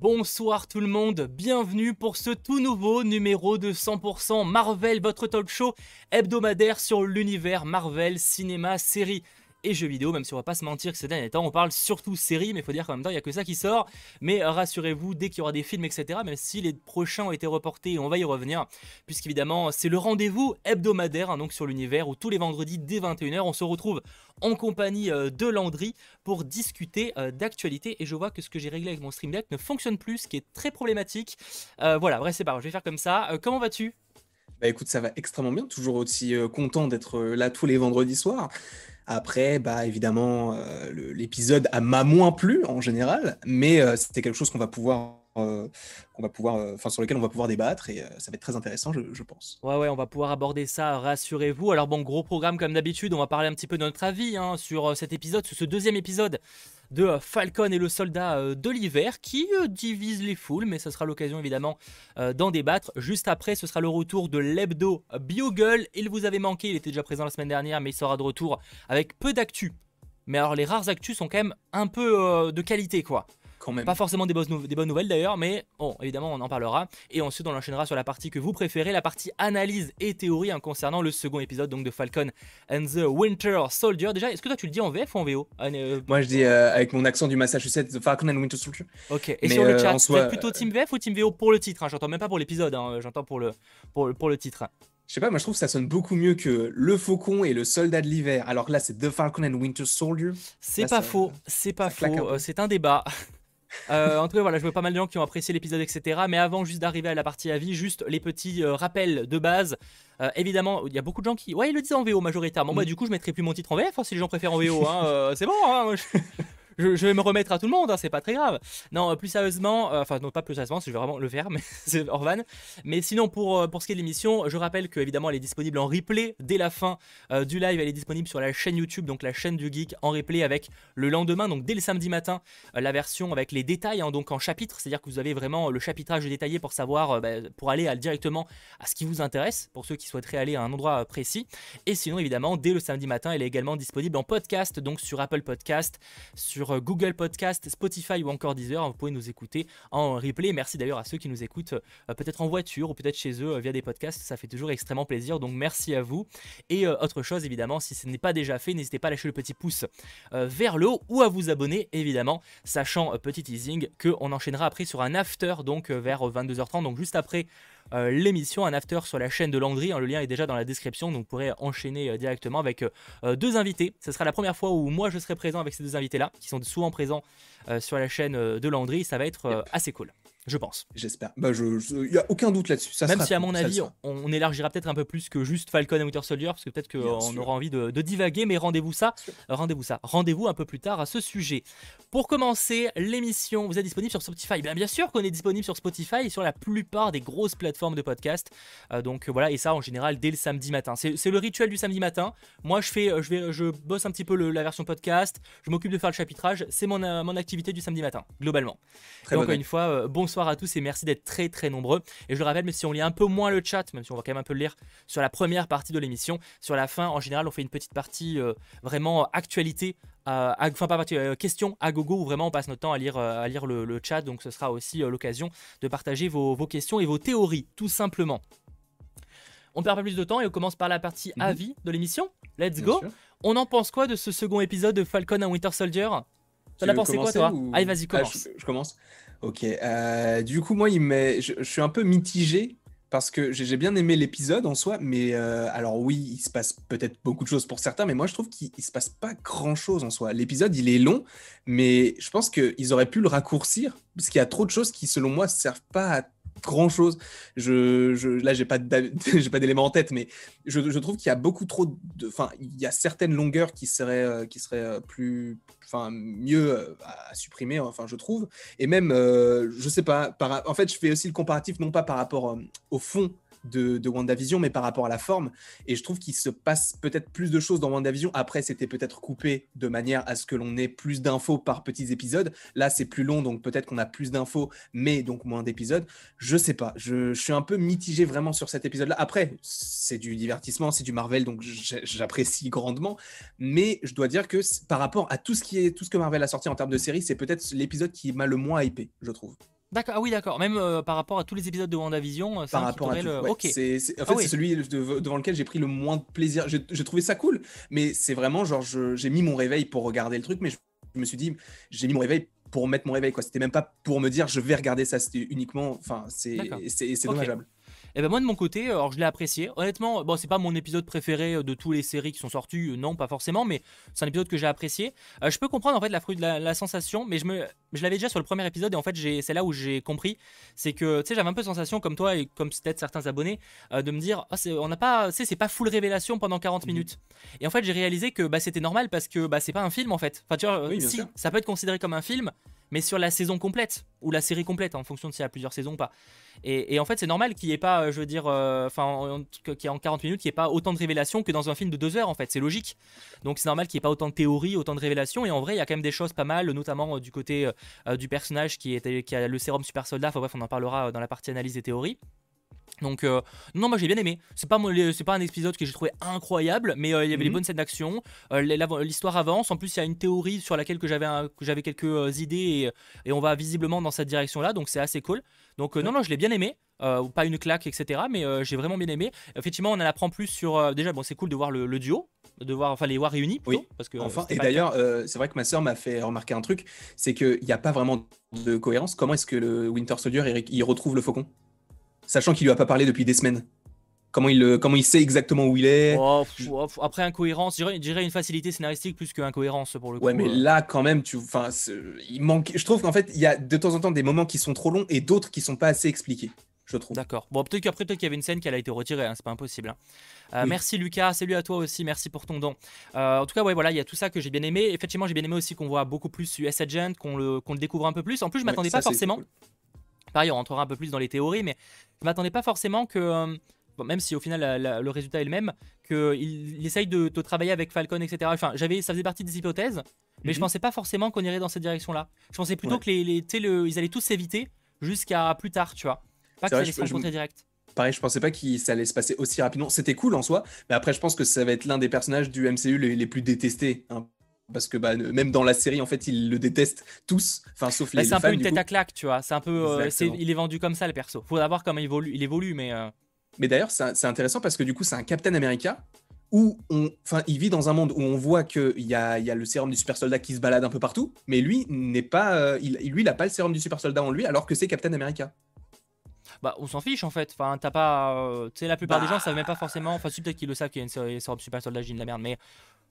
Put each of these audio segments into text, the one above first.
bonsoir tout le monde, bienvenue pour ce tout nouveau numéro de 100% Marvel, votre talk show hebdomadaire sur l'univers Marvel, cinéma, série et jeux vidéo, même si on va pas se mentir que ces derniers temps on parle surtout séries, mais il faut dire qu'en même temps il n'y a que ça qui sort. Mais rassurez-vous, dès qu'il y aura des films, etc., même si les prochains ont été reportés, on va y revenir, puisqu'évidemment c'est le rendez-vous hebdomadaire hein, donc sur l'univers où tous les vendredis dès 21h on se retrouve en compagnie euh, de Landry pour discuter euh, d'actualité. Et je vois que ce que j'ai réglé avec mon Stream Deck ne fonctionne plus, ce qui est très problématique. Euh, voilà, bref, c'est pas grave, je vais faire comme ça. comment vas-tu? Bah écoute, ça va extrêmement bien, toujours aussi content d'être là tous les vendredis soirs. Après, bah évidemment, l'épisode a m'a moins plu en général, mais c'était quelque chose qu'on va pouvoir qu'on va pouvoir, enfin sur lequel on va pouvoir débattre et ça va être très intéressant, je, pense. Ouais, ouais, on va pouvoir aborder ça, rassurez-vous. Alors bon, gros programme comme d'habitude, on va parler un petit peu de notre avis hein, sur cet épisode, sur ce deuxième épisode de Falcon et le soldat de l'hiver qui divise les foules, mais ce sera l'occasion évidemment d'en débattre. Juste après, ce sera le retour de l'hebdo Biogle. Il vous avait manqué, il était déjà présent la semaine dernière, mais il sera de retour avec peu d'actu. Mais alors les rares actus sont quand même un peu de qualité quoi. Pas forcément des, bonnes, nouvelles d'ailleurs, mais bon, évidemment, on en parlera. Et ensuite, on enchaînera sur la partie que vous préférez, la partie analyse et théorie hein, concernant le second épisode donc de Falcon and the Winter Soldier. Déjà, est-ce que toi tu le dis en VF ou en VO ah, euh, Moi, je dis euh, avec mon accent du Massachusetts, The Falcon and Winter Soldier. Ok. Et sur le euh, chat, vous plutôt Team VF ou Team VO pour le titre hein? J'entends même pas pour l'épisode, hein, j'entends pour le, pour, pour le titre. Je sais pas, moi je trouve que ça sonne beaucoup mieux que Le Faucon et Le Soldat de l'hiver. Alors là, c'est The Falcon and Winter Soldier. C'est pas, faux, c'est pas faux, c'est un débat. Euh, en tout cas, voilà, je vois pas mal de gens qui ont apprécié l'épisode, etc. Mais avant juste d'arriver à la partie avis, juste les petits euh, rappels de base. Euh, évidemment, il y a beaucoup de gens qui. Ouais, ils le disent en VO majoritairement. Moi, mm. du coup, je mettrai plus mon titre en VF hein, si les gens préfèrent en VO. Hein, c'est bon, hein, je, vais me remettre à tout le monde, hein, c'est pas très grave. Non, plus sérieusement, euh, enfin non pas plus sérieusement, je vais vraiment le faire, mais c'est Orvan. Mais sinon pour, euh, pour ce qui est de l'émission, je rappelle qu'évidemment elle est disponible en replay dès la fin euh, du live, elle est disponible sur la chaîne YouTube, donc la chaîne du geek en replay avec le lendemain, donc dès le samedi matin, la version avec les détails, hein, donc en chapitre, c'est-à-dire que vous avez vraiment le chapitrage détaillé pour savoir, bah, pour aller directement à ce qui vous intéresse, pour ceux qui souhaiteraient aller à un endroit précis. Et sinon évidemment, dès le samedi matin, elle est également disponible en podcast, donc sur Apple Podcast, sur Google Podcast, Spotify ou encore Deezer. Vous pouvez nous écouter en replay. Merci d'ailleurs à ceux qui nous écoutent euh, peut-être en voiture ou peut-être chez eux euh, via des podcasts. Ça fait toujours extrêmement plaisir. Donc merci à vous. Et euh, autre chose évidemment, si ce n'est pas déjà fait, n'hésitez pas à lâcher le petit pouce vers le haut ou à vous abonner évidemment, sachant petit teasing qu'on enchaînera après sur un after donc vers 22h30, donc juste après euh, l'émission, un after sur la chaîne de Landry. Hein, le lien est déjà dans la description, donc vous pourrez enchaîner euh, directement avec euh, deux invités. Ce sera la première fois où moi je serai présent avec ces deux invités-là, qui sont souvent présents sur la chaîne de Landry. Ça va être assez cool je pense. J'espère. Bah, il je, n'y a aucun doute là-dessus. Même si, à mon avis, on, élargira peut-être un peu plus que juste Falcon et Winter Soldier, parce que peut-être qu'on aura envie de, divaguer, mais rendez-vous ça, rendez-vous ça, rendez-vous un peu plus tard à ce sujet. Pour commencer l'émission, vous êtes disponible sur Spotify. Bien, bien sûr qu'on est disponible sur Spotify et sur la plupart des grosses plateformes de podcast. Euh, donc voilà, et ça en général dès le samedi matin. C'est le rituel du samedi matin. Moi, je fais, euh, je vais, je bosse un petit peu la version podcast. Je m'occupe de faire le chapitrage. C'est mon, euh, mon activité du samedi matin, globalement. Très donc, encore une fois, bonsoir à tous et merci d'être très très nombreux. Et je le rappelle, mais si on lit un peu moins le chat, même si on va quand même un peu le lire sur la première partie de l'émission, sur la fin, en général, on fait une petite partie euh, vraiment actualité. Euh, enfin, pas partie, euh, question à gogo où vraiment on passe notre temps à lire, à lire le, chat. Donc ce sera aussi l'occasion de partager vos, questions et vos théories, tout simplement. On perd pas plus de temps et on commence par la partie mhm. avis de l'émission. Let's go. On en pense quoi de ce second épisode de Falcon and Winter Soldier? T'en as pensé quoi toi? Allez, vas-y, ah, commence. je, commence. Ok. Euh, du coup, moi, je, suis un peu mitigé parce que j'ai bien aimé l'épisode en soi, mais euh, alors oui, il se passe peut-être beaucoup de choses pour certains, mais moi je trouve qu'il se passe pas grand-chose en soi. L'épisode, il est long, mais je pense qu'ils auraient pu le raccourcir, parce qu'il y a trop de choses qui, selon moi, servent pas à grand chose. Je, je, là, j'ai pas pas d'éléments en tête, mais je, trouve qu'il y a beaucoup trop de, enfin, il y a certaines longueurs qui seraient, euh, qui euh, plus, enfin, mieux euh, à supprimer, enfin, je trouve. Et même, je sais pas, par, en fait, je fais aussi le comparatif non pas par rapport au fond de, de, WandaVision, mais par rapport à la forme. Et je trouve qu'il se passe peut-être plus de choses dans WandaVision. Après, c'était peut-être coupé de manière à ce que l'on ait plus d'infos par petits épisodes. Là, c'est plus long, donc peut-être qu'on a plus d'infos, mais donc moins d'épisodes. Je sais pas. Je, suis un peu mitigé vraiment sur cet épisode-là. Après, c'est du divertissement, c'est du Marvel, donc j'apprécie grandement. Mais je dois dire que par rapport à tout ce, qui est, tout ce que Marvel a sorti en termes de série, c'est peut-être l'épisode qui m'a le moins hypé, je trouve. D'accord, ah oui, d'accord. Même euh, par rapport à tous les épisodes de WandaVision, par rapport à tout, le... c'est, en fait, ah c'est celui devant lequel j'ai pris le moins de plaisir. J'ai trouvé ça cool, mais c'est vraiment genre, j'ai mis mon réveil pour regarder le truc, mais je, me suis dit, j'ai mis mon réveil pour mettre mon réveil, quoi. C'était même pas pour me dire, je vais regarder ça. C'était uniquement, enfin, c'est, c'est, dommageable. Et eh ben moi de mon côté, alors je l'ai apprécié. Honnêtement, bon c'est pas mon épisode préféré euh, de tous les séries qui sont sorties, euh, non pas forcément, mais c'est un épisode que j'ai apprécié. Euh, je peux comprendre en fait la, la, la sensation, mais je me, je l'avais déjà sur le premier épisode et en fait c'est là où j'ai compris, c'est que tu sais j'avais un peu sensation comme toi et comme peut-être certains abonnés de me dire, oh, on n'a pas, c'est pas full révélation pendant 40 mhm. minutes. Et en fait j'ai réalisé que bah, c'était normal parce que bah, c'est pas un film en fait. Enfin tu vois, si ça peut être considéré comme un film, mais sur la saison complète ou la série complète en fonction de s'il y a plusieurs saisons ou pas. Et, en fait, c'est normal qu'il n'y ait pas, euh, je veux dire, euh, enfin, qu'il y ait en 40 minutes, qu'il n'y ait pas autant de révélations que dans un film de 2 heures, en fait. C'est logique. Donc, c'est normal qu'il n'y ait pas autant de théories, autant de révélations. Et en vrai, il y a quand même des choses pas mal, notamment euh, du côté du personnage qui, a le sérum super soldat. Enfin, bref, on en parlera dans la partie analyse des théories. Donc non, moi j'ai bien aimé. C'est pas c'est pas un épisode que j'ai trouvé incroyable, mais il y avait des mhm. bonnes scènes d'action. L'histoire avance. En plus, il y a une théorie sur laquelle que j'avais j'avais quelques idées et, on va visiblement dans cette direction-là. Donc c'est assez cool. Donc non, non, je l'ai bien aimé. Euh, pas une claque, etc. Mais euh, j'ai vraiment bien aimé. Effectivement, on en apprend plus sur. Euh, déjà, bon, c'est cool de voir le, duo, de voir, enfin, les voir réunis. oui, parce que, enfin. Et d'ailleurs, c'est vrai que ma soeur m'a fait remarquer un truc c'est qu'il n'y a pas vraiment de cohérence. Comment est-ce que le Winter Soldier il retrouve le faucon? Sachant qu'il lui a pas parlé depuis des semaines. Comment il, comment il sait exactement où il est oh, oh, Après incohérence, je dirais, une facilité scénaristique plus qu'incohérence pour le coup. Ouais, mais là quand même, tu, il manque. Je trouve qu'en fait, il y a de temps en temps des moments qui sont trop longs et d'autres qui sont pas assez expliqués je trouve. D'accord. Bon, peut-être qu'après, peut-être qu'il y avait une scène qui a été retirée, hein, c'est pas impossible. Hein. Euh, merci Lucas, salut à toi aussi, merci pour ton don. Euh, en tout cas, ouais, voilà, il y a tout ça que j'ai bien aimé. Effectivement, j'ai bien aimé aussi qu'on voit beaucoup plus US Agent, qu'on le, le découvre un peu plus. En plus, je m'attendais pas forcément. Pareil, on rentrera un peu plus dans les théories, mais je m'attendais pas forcément que. Euh, même si au final le résultat est le même, qu'il il essaye de, travailler avec Falcon, etc. Enfin, j'avais, ça faisait partie des hypothèses, mais je mhm. pensais pas forcément qu'on irait dans cette direction-là. Je pensais plutôt que les, les ils allaient tous s'éviter jusqu'à plus tard, tu vois. Pas que ça allait direct. Pareil, je pensais pas que ça allait se passer aussi rapidement. C'était cool en soi, mais après, je pense que ça va être l'un des personnages du MCU les, plus détestés. Hein. Parce que bah, même dans la série, en fait, ils le détestent tous, enfin sauf bah, les. c'est un peu une tête à claque, tu vois. C'est un peu, euh, il est vendu comme ça le perso. Faut voir comment il évolue, il évolue, mais. Euh, mais d'ailleurs, c'est intéressant parce que du coup, c'est un Captain America où on, enfin, il vit dans un monde où on voit qu'il y a, y a le sérum du super soldat qui se balade un peu partout, mais lui n'est pas, euh, il, lui, il n'a pas le sérum du super soldat en lui, alors que c'est Captain America bah on s'en fiche en fait. Enfin, t'as pas. Euh, tu sais, la plupart des gens savent même pas forcément. Enfin, peut-être qu'ils le savent qu'il y a une série Super Soldat, j'ai de la merde. Mais,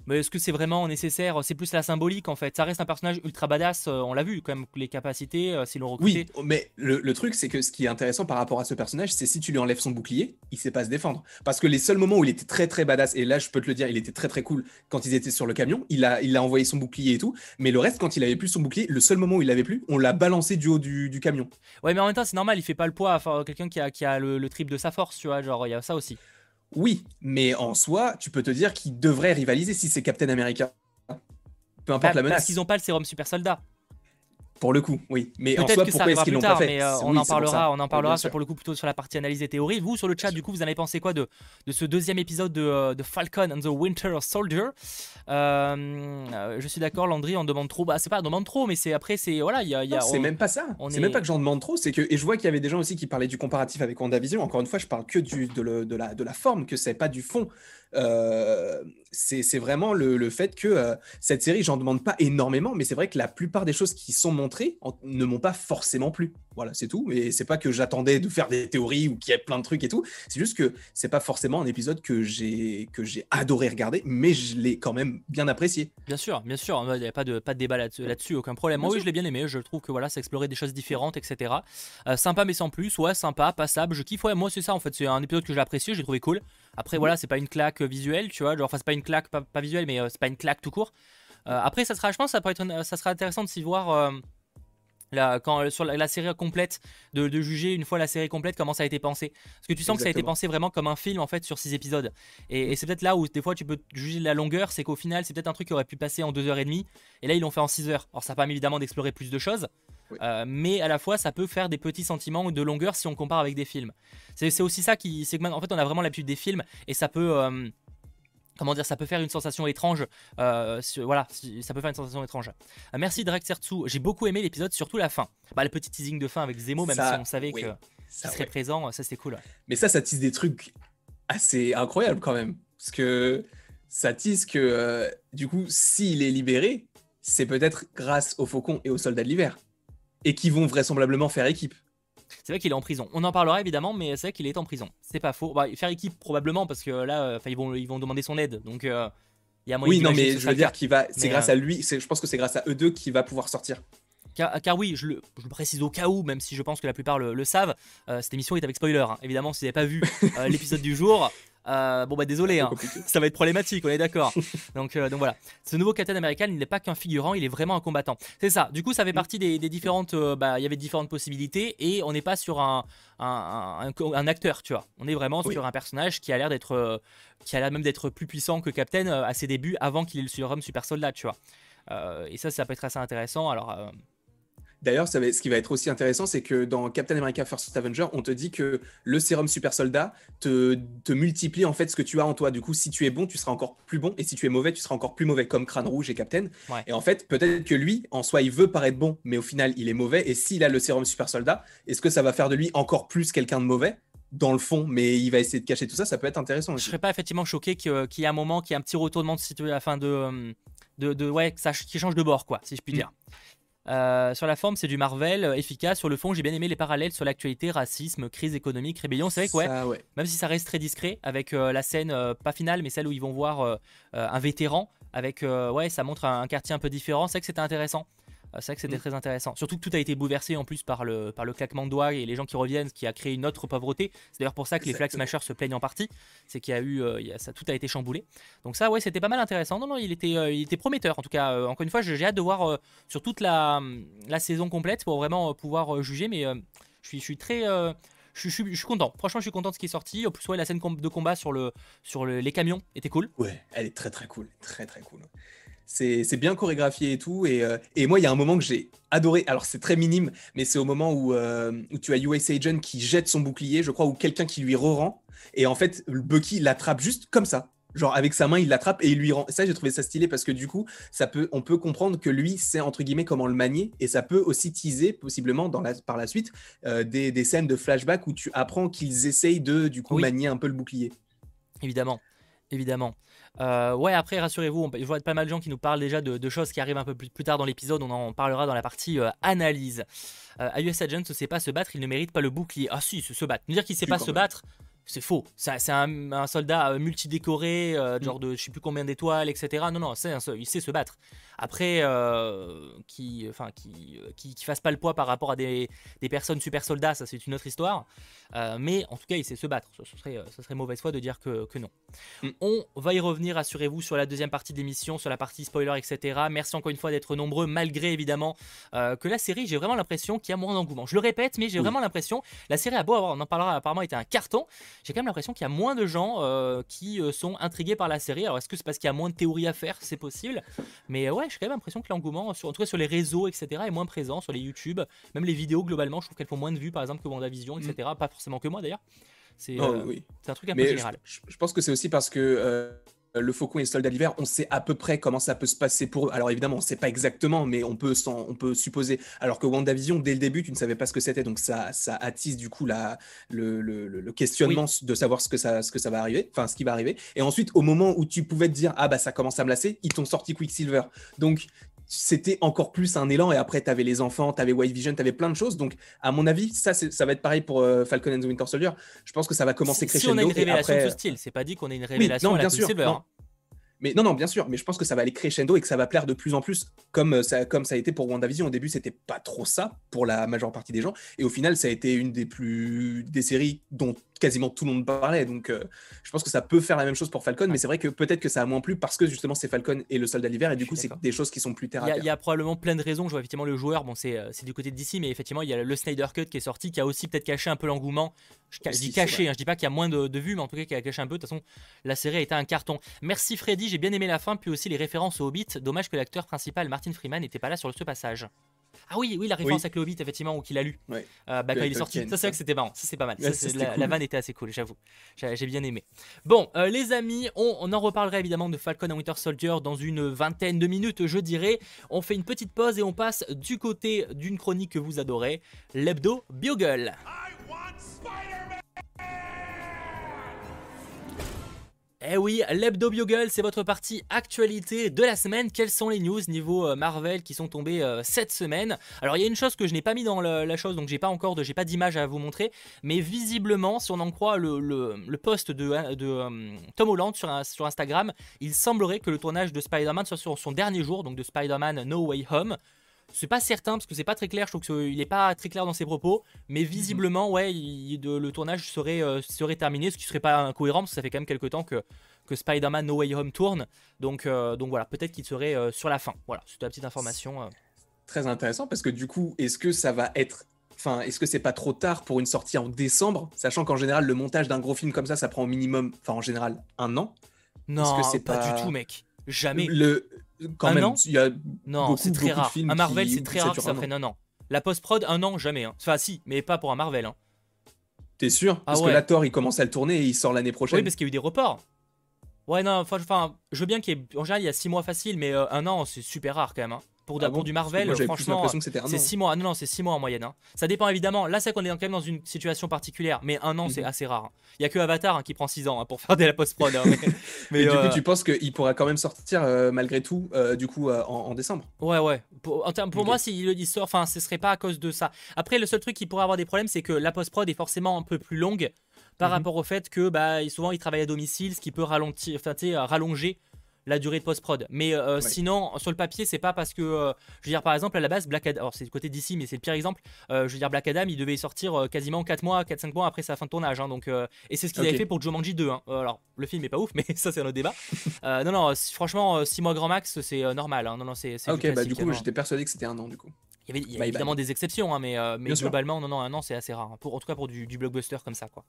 mais est-ce que c'est vraiment nécessaire? C'est plus la symbolique en fait. Ça reste un personnage ultra badass. Euh, on l'a vu quand même, les capacités, euh, s'ils l'ont recruté. Oui, mais le, truc, c'est que ce qui est intéressant par rapport à ce personnage, c'est si tu lui enlèves son bouclier, il sait pas se défendre. Parce que les seuls moments où il était très très badass, et là je peux te le dire, il était très très cool quand ils étaient sur le camion, il a, il a envoyé son bouclier et tout. Mais le reste, quand il avait plus son bouclier, le seul moment où il l'avait plus, on l'a balancé du haut du, du, camion. Ouais, mais en même temps, c'est normal, il fait pas le poids. Enfin, quelqu'un qui a, qui a le, trip de sa force, tu vois, genre il y a ça aussi. Oui, mais en soi, tu peux te dire qu'il devrait rivaliser si c'est Captain America. Peu importe bah, la menace. Parce qu'ils ont pas le sérum super soldat. Pour le coup, oui. Mais en soi, pourquoi est-ce qu'ils l'ont pas fait mais, euh, on, en parlera, on en parlera, pour le coup plutôt sur la partie analyse et théorie. Vous, sur le chat, du coup, vous en avez pensé quoi de, de ce deuxième épisode de, euh, de, Falcon and the Winter Soldier? Euh, Je suis d'accord, Landry, on demande trop. Bah, c'est pas on demande trop, mais c'est après, c'est voilà, il y a. Y a c'est même pas ça. C'est même pas que j'en demande trop, c'est que et je vois qu'il y avait des gens aussi qui parlaient du comparatif avec WandaVision. Encore une fois, je parle que du, de, de, la, de la forme, que c'est pas du fond. Euh, c'est vraiment le, fait que euh, cette série, j'en demande pas énormément, mais c'est vrai que la plupart des choses qui sont montrées ne m'ont pas forcément plu. Voilà, c'est tout. Et c'est pas que j'attendais de faire des théories ou qu'il y ait plein de trucs et tout. C'est juste que c'est pas forcément un épisode que j'ai que j'ai adoré regarder, mais je l'ai quand même bien apprécié. Bien sûr, bien sûr. Il n'y a pas de pas de débat là-dessus, aucun problème. Moi, oui, je l'ai bien aimé. Je trouve que voilà, ça explorait des choses différentes, etc. Euh, sympa mais sans plus. Ouais, sympa, passable. Je kiffe. Ouais, moi c'est ça en fait. C'est un épisode que j'ai apprécié. J'ai trouvé cool. Après, voilà, c'est pas une claque visuelle, tu vois. Genre, enfin, c'est pas une claque, pas, visuelle, mais euh, c'est pas une claque tout court. Euh, après, ça sera, je pense, ça, être, ça sera intéressant de s'y voir. Euh, quand, sur la, série complète, de, juger une fois la série complète comment ça a été pensé. Parce que tu sens que ça a été pensé vraiment comme un film en fait sur 6 épisodes. Et, c'est peut-être là où des fois tu peux juger la longueur, c'est qu'au final c'est peut-être un truc qui aurait pu passer en 2h30 et là ils l'ont fait en 6 heures. Alors ça permet évidemment d'explorer plus de choses, mais à la fois ça peut faire des petits sentiments de longueur si on compare avec des films. C'est aussi ça qui. C'est en fait, on a vraiment l'habitude des films et ça peut. Euh, comment dire, ça peut faire une sensation étrange. Euh, voilà, ça peut faire une sensation étrange. Euh, merci Drake Sertsu. J'ai beaucoup aimé l'épisode, surtout la fin. Bah, le petit teasing de fin avec Zemo, même si on savait que ça serait présent, ça c'était cool. Mais ça, ça tease des trucs assez incroyables quand même. Parce que ça tease que, euh, du coup, s'il est libéré, c'est peut-être grâce aux Faucons et aux Soldats de l'Hiver. Et qui vont vraisemblablement faire équipe. C'est vrai qu'il est en prison. On en parlera évidemment, mais c'est vrai qu'il est en prison. C'est pas faux. Bah, faire équipe probablement parce que là, euh, ils vont, ils vont demander son aide. Donc euh, il y a moyen. Oui, non, mais je veux dire qu'il va. C'est grâce euh, à lui. Je pense que c'est grâce à eux deux qu'il va pouvoir sortir. Car, oui, je le, précise au cas où, même si je pense que la plupart le, savent, cette émission est avec spoiler. Hein. Évidemment, si vous n'avez pas vu l'épisode du jour, euh, bon bah désolé, hein. ça va être problématique, on est d'accord. donc, euh, donc voilà, ce nouveau Captain American, il n'est pas qu'un figurant, il est vraiment un combattant. C'est ça. Du coup, ça fait mm. partie des, différentes, euh, bah il y avait différentes possibilités et on n'est pas sur un un, un, acteur, tu vois. On est vraiment sur un personnage qui a l'air d'être, qui a l'air même d'être plus puissant que Captain à ses débuts, avant qu'il ait le surhomme super soldat, tu vois. et ça, ça peut être assez intéressant. Alors D'ailleurs, ce qui va être aussi intéressant, c'est que dans Captain America First Avenger, on te dit que le sérum super soldat te, multiplie en fait ce que tu as en toi. Du coup, si tu es bon, tu seras encore plus bon, et si tu es mauvais, tu seras encore plus mauvais, comme Crâne Rouge et Captain. Et en fait, peut-être que lui, en soi, il veut paraître bon, mais au final, il est mauvais. Et s'il a le sérum super soldat, est-ce que ça va faire de lui encore plus quelqu'un de mauvais? Dans le fond, mais il va essayer de cacher tout ça, ça peut être intéressant. Je serais pas effectivement choqué qu'il y ait un moment, qu'il y ait un petit retournement de situation, afin de, de, de, ouais, ça, qui change de bord, quoi, si je puis mm. dire. Euh, sur la forme, c'est du Marvel euh, efficace. Sur le fond, j'ai bien aimé les parallèles sur l'actualité, racisme, crise économique, rébellion. C'est vrai que, ouais, même si ça reste très discret, avec euh, la scène, pas finale, mais celle où ils vont voir un vétéran, avec, ouais, ça montre un, un quartier un peu différent. C'est vrai que c'était intéressant. Euh, c'est vrai que c'était mm. très intéressant. Surtout que tout a été bouleversé en plus par le, par le claquement de doigts et les gens qui reviennent, ce qui a créé une autre pauvreté. C'est d'ailleurs pour ça que les Flag Smashers se plaignent en partie. C'est qu'il y a eu, euh, ça, tout a été chamboulé. Donc ça, ouais, c'était pas mal intéressant. Non, non, il était, euh, il était prometteur. En tout cas, encore une fois, j'ai hâte de voir sur toute la, la, saison complète pour vraiment pouvoir juger. Mais je suis, je suis très je, suis, je, suis content. Franchement, je suis content de ce qui est sorti. En plus, ouais, la scène de combat sur, le, sur les camions était cool. Ouais, elle est très très cool. Très très cool. C'est bien chorégraphié et tout. Euh, et, moi, il y a un moment que j'ai adoré. Alors, c'est très minime, mais c'est au moment où, euh, où, tu as US Agent qui jette son bouclier, je crois, ou quelqu'un qui lui re-rend. Et en fait, Bucky l'attrape juste comme ça. Genre, avec sa main, il l'attrape et il lui rend. Ça, j'ai trouvé ça stylé parce que du coup, ça peut, on peut comprendre que lui sait, entre guillemets, comment le manier. Et ça peut aussi teaser, possiblement, dans la, par la suite, euh, des, des, scènes de flashback où tu apprends qu'ils essayent de, du coup, manier un peu le bouclier. Évidemment. Évidemment. Euh, ouais, après, rassurez-vous, je vois pas mal de gens qui nous parlent déjà de, choses qui arrivent un peu plus, tard dans l'épisode. On en parlera dans la partie euh, analyse. Euh, US Agent ne sait pas se battre, il ne mérite pas le bouclier. Ah si, se, se battre. Nous dire qu'il sait pas se battre, c'est faux. C'est un, soldat euh, multidécoré, euh, mm. genre de je sais plus combien d'étoiles, etc. Non, non, c'est il sait se battre. Après, euh, qui, enfin, qui, qui, fasse pas le poids par rapport à des, personnes super soldats, ça c'est une autre histoire. mais en tout cas, il sait se battre. Ce serait, ce serait mauvaise foi de dire que, que non. Mm. On va y revenir, assurez-vous, sur la deuxième partie de l'émission, sur la partie spoiler, etc. Merci encore une fois d'être nombreux, malgré évidemment que la série, j'ai vraiment l'impression qu'il y a moins d'engouement. Je le répète, mais j'ai vraiment l'impression, la série a beau avoir, on en parlera apparemment, été un carton j'ai quand même l'impression qu'il y a moins de gens euh, qui euh, sont intrigués par la série. Alors est-ce que c'est parce qu'il y a moins de théories à faire? C'est possible. Mais euh, ouais, j'ai quand même l'impression que l'engouement, en tout cas sur les réseaux, etc., est moins présent, sur les YouTube. Même les vidéos, globalement, je trouve qu'elles font moins de vues, par exemple, que WandaVision, etc. Mm. Pas forcément que moi d'ailleurs. C'est un truc un peu général. Je, pense que c'est aussi parce que le Faucon et le Soldat d'hiver, on sait à peu près comment ça peut se passer pour eux. Alors évidemment, on ne sait pas exactement, mais on peut, on peut supposer. Alors que WandaVision, dès le début, tu ne savais pas ce que c'était, donc ça, ça attise du coup la, le, le, questionnement de savoir ce que, ça, ce que ça va arriver, enfin ce qui va arriver. Et ensuite, au moment où tu pouvais te dire, ah bah ça commence à me lasser, ils t'ont sorti Quicksilver. Donc c'était encore plus un élan. Et après, tu avais les enfants, tu avais White Vision, tu avais plein de choses. Donc, à mon avis, ça, ça va être pareil pour euh, Falcon and the Winter Soldier. Je pense que ça va commencer si, crescendo. Si on a une révélation de ce style, c'est pas dit qu'on ait une révélation non, bien sûr, mais non, non, bien sûr, mais je pense que ça va aller crescendo et que ça va plaire de plus en plus, comme euh, ça, comme ça a été pour WandaVision. Au début, c'était pas trop ça pour la majeure partie des gens, et au final, ça a été une des plus des séries dont quasiment tout le monde parlait. Donc, euh, je pense que ça peut faire la même chose pour Falcon, mais c'est vrai que peut-être que ça a moins plu parce que justement, c'est Falcon et le soldat d'hiver, et du coup, c'est des choses qui sont plus terre Il y, a probablement plein de raisons. Je vois effectivement le joueur, bon, c'est euh, du côté de DC, mais effectivement, il y a le Snyder Cut qui est sorti, qui a aussi peut-être caché un peu l'engouement. Je, dis caché, hein, je dis pas qu'il y a moins de, vues, mais en tout cas, qui a caché un peu. De toute façon, la série a été un carton. Merci Freddy, j'ai bien aimé la fin, puis aussi les références au Hobbit. Dommage que l'acteur principal, Martin Freeman, n'était pas là sur ce passage. Ah oui, oui, la référence à Cléobite, effectivement, ou qu'il a lu. Ouais. bah, quand il est sorti. Ça, c'est vrai que c'était marrant. Ça, c'est pas mal. la, vanne était assez cool, j'avoue. J'ai bien aimé. Bon, les amis, on, on, en reparlera évidemment de Falcon and Winter Soldier dans une vingtaine de minutes, je dirais. On fait une petite pause et on passe du côté d'une chronique que vous adorez, l'hebdo Bugle. Eh oui, l'Hebdo Bugle, c'est votre partie actualité de la semaine. Quelles sont les news niveau euh, Marvel qui sont tombées euh, cette semaine? Alors, il y a une chose que je n'ai pas mis dans la chose, donc j'ai pas encore pas d'image à vous montrer, mais visiblement, si on en croit le, post de, euh, Tom Holland sur Instagram, il semblerait que le tournage de Spider-Man soit sur son dernier jour, donc de Spider-Man No Way Home. C'est pas certain parce que c'est pas très clair, je trouve qu'il est pas très clair dans ses propos, mais mhm. visiblement, ouais, le tournage serait, euh, serait terminé, ce qui serait pas incohérent parce que ça fait quand même quelques temps que, que Spider-Man No Way Home tourne. Donc, euh, donc voilà, peut-être qu'il serait euh, sur la fin. Voilà, c'est la petite information. Très intéressant parce que du coup, est-ce que ça va être. Enfin, est-ce que c'est pas trop tard pour une sortie en décembre, sachant qu'en général, le montage d'un gros film comme ça, ça prend au minimum, enfin en général, un an? Non, que pas, pas du tout, mec. Jamais. Le, quand même, il y a non, c'est très rare. Un Marvel, c'est très rare que ça prenne un an. La post-prod, un an, jamais. Hein. Enfin, si, mais pas pour un Marvel. Hein. T'es sûr? Ah Parce que la Thor, il commence à le tourner et il sort l'année prochaine. Oui, parce qu'il y a eu des reports. Ouais, non, enfin, je veux bien qu'il y ait. En général, il y a 6 mois facile, mais euh, un an, c'est super rare quand même. Hein. Pour, ah du Marvel, franchement, c'est 6 mois. Non, non, c'est 6 mois en moyenne. Hein. Ça dépend évidemment. Là, c'est qu'on est quand même dans une situation particulière, mais un an, c'est mhm. assez rare. Hein. Il y a que Avatar hein, qui prend 6 ans pour faire de la post-prod. mais, du coup, euh, tu penses qu'il pourra quand même sortir euh, malgré tout, euh, du coup, en, décembre? Ouais, ouais. Pour, pour moi, s'il il sort, enfin, ce serait pas à cause de ça. Après, le seul truc qui pourrait avoir des problèmes, c'est que la post-prod est forcément un peu plus longue par mhm. rapport au fait que bah, souvent il travaille à domicile, ce qui peut ralentir, enfin, rallonger la durée de post-prod. Mais euh, sinon, sur le papier, c'est pas parce que, euh, je veux dire, par exemple, à la base, Black Adam, alors c'est le côté d'ici, mais c'est le pire exemple. Euh, je veux dire, Black Adam, il devait sortir quasiment 4 mois, 4-5 mois après sa fin de tournage. Hein, donc, et c'est ce qu'il avait fait pour Jumanji 2. Hein. alors, le film est pas ouf, mais ça, c'est un autre débat. non, non, franchement, 6 mois grand max, c'est normal. Hein. Non, non, c'est. ok, bah du coup, j'étais persuadé que c'était un an, du coup. Il y avait, évidemment des exceptions, hein, mais, euh, mais globalement, non, non, un an, c'est assez rare. Hein, pour, en tout cas pour du, blockbuster comme ça. quoi.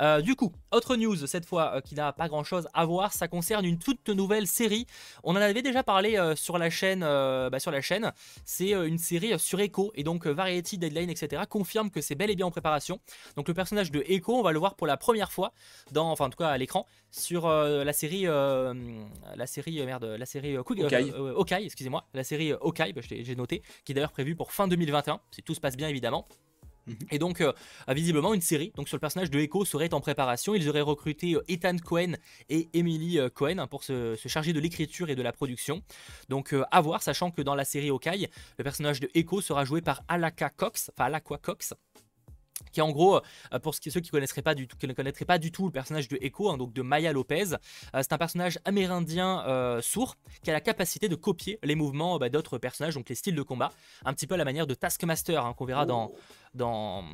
Euh, du coup, autre news, cette fois, euh, qui n'a pas grand-chose à voir, ça concerne une toute nouvelle série. On en avait déjà parlé sur la chaîne. Bah, sur la chaîne. C'est une série sur Echo, et donc Variety, Deadline, etc. confirme que c'est bel et bien en préparation. Donc le personnage de Echo, on va le voir pour la première fois, dans, enfin en tout cas à l'écran, sur la série, la série, merde, la série Okai, excusez-moi, la série Okai, bah, j'ai noté, qui d'ailleurs prévu pour fin 2021, si tout se passe bien évidemment. Mhm. Et donc, euh, visiblement, une série donc sur le personnage de Echo serait en préparation. Ils auraient recruté euh, Ethan Cohen et Emily euh, Cohen hein, pour se, charger de l'écriture et de la production. Donc, à voir, sachant que dans la série Hawkeye, le personnage de Echo sera joué par Alaka Cox, enfin Alaqua Cox, qui en gros, euh, pour ceux qui, connaîtraient pas du tout, qui ne connaîtraient pas du tout le personnage de Echo, hein, donc de Maya Lopez, euh, c'est un personnage amérindien euh, sourd qui a la capacité de copier les mouvements bah, d'autres personnages, donc les styles de combat, un petit peu à la manière de Taskmaster hein, qu'on verra dans, dans,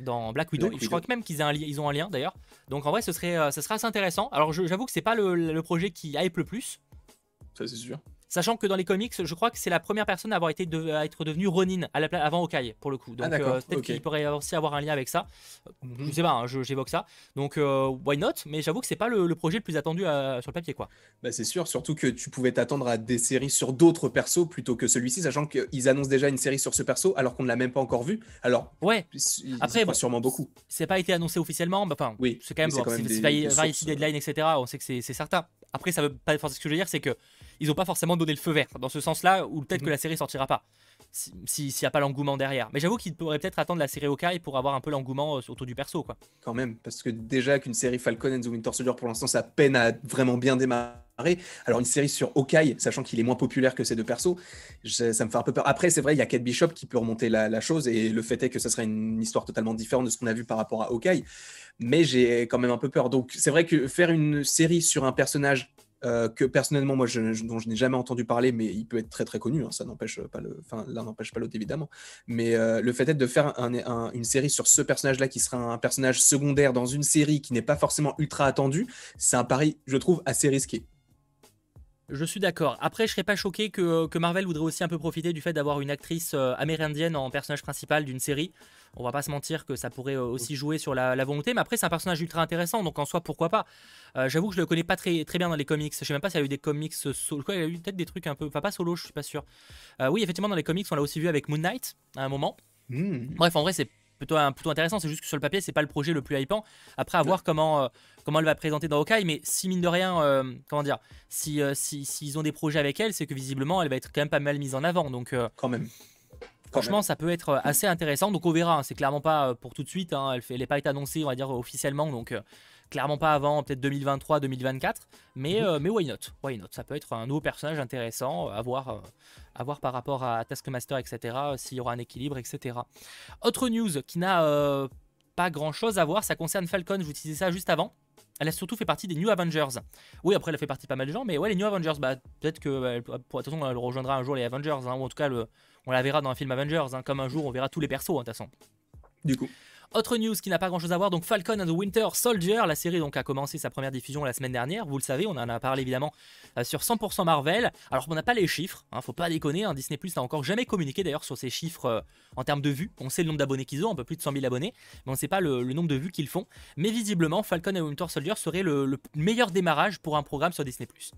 dans Black Widow. Je crois que même qu'ils ils ont un lien d'ailleurs. Donc en vrai, ce serait, ce serait assez intéressant. Alors j'avoue que c'est pas le, le projet qui hype le plus. Ça c'est sûr. Sachant que dans les comics, je crois que c'est la première personne à avoir été à être devenue Ronin à la avant Hawkeye pour le coup. Donc ah, euh, peut-être qu'il pourrait aussi avoir un lien avec ça. Mhm. Je sais pas, hein, j'évoque ça. Donc euh, why not? Mais j'avoue que c'est pas le, projet le plus attendu euh, sur le papier quoi. Bah c'est sûr, surtout que tu pouvais t'attendre à des séries sur d'autres persos plutôt que celui-ci, sachant qu'ils annoncent déjà une série sur ce perso alors qu'on ne l'a même pas encore vu. Alors ouais. Après bon, sûrement beaucoup. C'est pas été annoncé officiellement, enfin oui. C'est quand même, bon, Variety Deadline etc. On sait que c'est certain. Après ça veut pas ce que je veux dire, c'est que ils n'ont pas forcément donné le feu vert dans ce sens-là, ou peut-être que mhm. la série sortira pas s'il n'y a pas l'engouement derrière. Mais j'avoue qu'il pourrait peut-être attendre la série Hawkeye pour avoir un peu l'engouement euh, autour du perso, quoi. Quand même, parce que déjà qu'une série Falcon and the Winter Soldier, pour l'instant, ça peine à vraiment bien démarrer. Alors une série sur Hawkeye, sachant qu'il est moins populaire que ces deux persos, ça me fait un peu peur. Après, c'est vrai, il y a Kate Bishop qui peut remonter la, chose, et le fait est que ça serait une histoire totalement différente de ce qu'on a vu par rapport à Hawkeye. Mais j'ai quand même un peu peur. Donc c'est vrai que faire une série sur un personnage euh, que personnellement, moi, je, dont je n'ai jamais entendu parler, mais il peut être très très connu. Hein, ça n'empêche pas le, enfin, l'un n'empêche pas l'autre évidemment. Mais euh, le fait est de faire une série sur ce personnage-là, qui sera un personnage secondaire dans une série qui n'est pas forcément ultra attendue, c'est un pari, je trouve, assez risqué. Je suis d'accord. Après, je serais pas choqué que, que, Marvel voudrait aussi un peu profiter du fait d'avoir une actrice euh, amérindienne en personnage principal d'une série. On va pas se mentir que ça pourrait aussi jouer sur la, volonté, mais après c'est un personnage ultra intéressant, donc en soi pourquoi pas. J'avoue que je le connais pas très, très bien dans les comics. Je sais même pas s'il y a eu des comics solo. il y a eu peut-être des trucs un peu, enfin pas solo, je suis pas sûr. oui, effectivement dans les comics on l'a aussi vu avec Moon Knight à un moment. Hmm. Bref, en vrai c'est plutôt, plutôt intéressant. C'est juste que sur le papier, c'est pas le projet le plus hypant. Après, à voir comment, euh, comment elle va présenter dans Hawkeye. Mais si, mine de rien, euh, comment dire, si, euh, s'ils si, ont des projets avec elle, c'est que visiblement, elle va être quand même pas mal mise en avant. Donc, quand même. Franchement, ça peut être assez intéressant. Donc, on verra. Hein. C'est clairement pas pour tout de suite. Hein. Elle n'est pas été annoncée, on va dire, officiellement. Donc, clairement pas avant peut-être 2023-2024. Mais, mhm. mais why not? Why not? Ça peut être un nouveau personnage intéressant à voir à voir par rapport à Taskmaster, etc., s'il y aura un équilibre, etc. Autre news qui n'a euh, pas grand chose à voir, ça concerne Falcon, je vous disais ça juste avant. Elle a surtout fait partie des New Avengers. Oui, après, elle a fait partie de pas mal de gens, mais ouais, les New Avengers, bah, peut-être que, bah, pour, de toute façon, elle rejoindra un jour les Avengers, hein, ou en tout cas, le, on la verra dans un film Avengers, hein, comme un jour on verra tous les persos, hein, de toute façon. Du coup. Autre news qui n'a pas grand chose à voir, donc Falcon and the Winter Soldier, la série donc a commencé sa première diffusion la semaine dernière, vous le savez, on en a parlé évidemment euh, sur 100% Marvel. Alors on n'a pas les chiffres, hein, faut pas déconner, hein, Disney Plus n'a encore jamais communiqué d'ailleurs sur ces chiffres euh, en termes de vues. On sait le nombre d'abonnés qu'ils ont, un peu plus de 100 000 abonnés, mais on ne sait pas le, nombre de vues qu'ils font. Mais visiblement, Falcon and the Winter Soldier serait le meilleur démarrage pour un programme sur Disney Plus.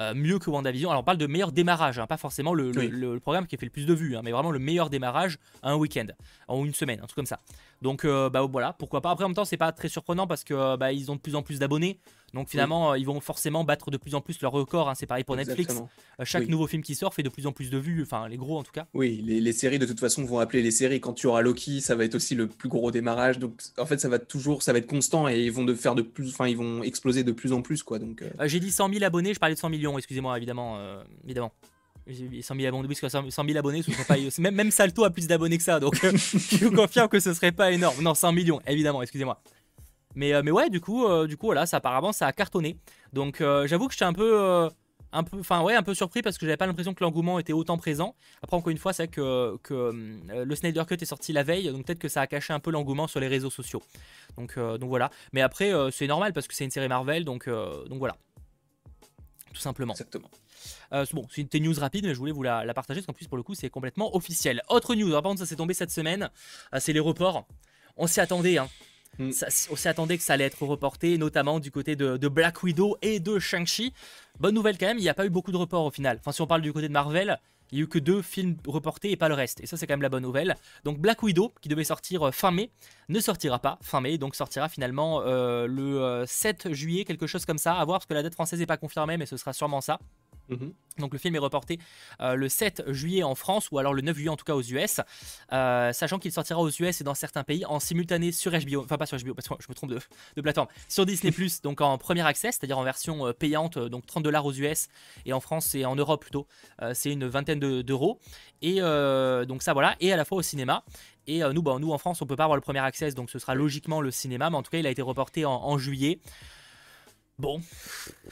Euh, mieux que WandaVision. Alors on parle de meilleur démarrage, hein, pas forcément le, programme qui a fait le plus de vues, hein, mais vraiment le meilleur démarrage un week-end, en une semaine, un truc comme ça. Donc euh, bah voilà, pourquoi pas. Après en même temps c'est pas très surprenant parce que bah, ils ont de plus en plus d'abonnés. Donc finalement, euh, ils vont forcément battre de plus en plus leur record. Hein. C'est pareil pour Netflix. Euh, chaque nouveau film qui sort fait de plus en plus de vues, enfin les gros en tout cas. Oui, les, séries de toute façon vont appeler les séries. Quand tu auras Loki, ça va être aussi le plus gros démarrage. Donc en fait, ça va toujours, ça va être constant et ils vont de faire de plus, enfin ils vont exploser de plus en plus quoi. Donc. Euh. J'ai dit 100 000 abonnés, je parlais de 100 millions. Excusez-moi évidemment, évidemment. 100 000 abonnés, 100 000 abonnés, ce serait pas, même, même Salto a plus d'abonnés que ça, donc je vous confirme que ce serait pas énorme. Non, 100 millions, évidemment, excusez-moi. Mais, euh, mais ouais, du coup, euh, du coup, voilà, ça apparemment, ça a cartonné. Donc, euh, j'avoue que j'étais un peu un peu, enfin ouais, un peu surpris parce que j'avais pas l'impression que l'engouement était autant présent. Après encore une fois, c'est que, que le Snyder Cut est sorti la veille, donc peut-être que ça a caché un peu l'engouement sur les réseaux sociaux. Donc, donc voilà. Mais après, c'est normal parce que c'est une série Marvel, donc, donc voilà. Tout simplement. Exactement. bon, c'est une news rapide, mais je voulais vous la, partager parce qu'en plus pour le coup c'est complètement officiel. Autre news, par contre ça s'est tombé cette semaine, c'est les reports. On s'y attendait, hein. Mm. on s'y attendait que ça allait être reporté, notamment du côté de, Black Widow et de Shang-Chi. Bonne nouvelle quand même, il n'y a pas eu beaucoup de reports au final. Enfin, si on parle du côté de Marvel, il n'y a eu que deux films reportés et pas le reste. Et ça, c'est quand même la bonne nouvelle. Donc, Black Widow, qui devait sortir euh, fin mai, ne sortira pas fin mai. Donc, sortira finalement euh, le 7 euh, juillet, quelque chose comme ça. À voir, parce que la date française n'est pas confirmée, mais ce sera sûrement ça. Mhm. Donc le film est reporté euh, le 7 juillet en France ou alors le 9 juillet en tout cas aux US, euh, sachant qu'il sortira aux US et dans certains pays en simultané sur HBO, enfin pas sur HBO parce que je me trompe de, plateforme, sur Disney Plus donc en premier accès, c'est-à-dire en version euh, payante, donc 30 dollars aux US et en France et en Europe plutôt, c'est une vingtaine d'euros et donc ça voilà et à la fois au cinéma. Et nous, bon, nous en France on peut pas avoir le premier accès donc ce sera logiquement le cinéma, mais en tout cas il a été reporté en juillet. Bon,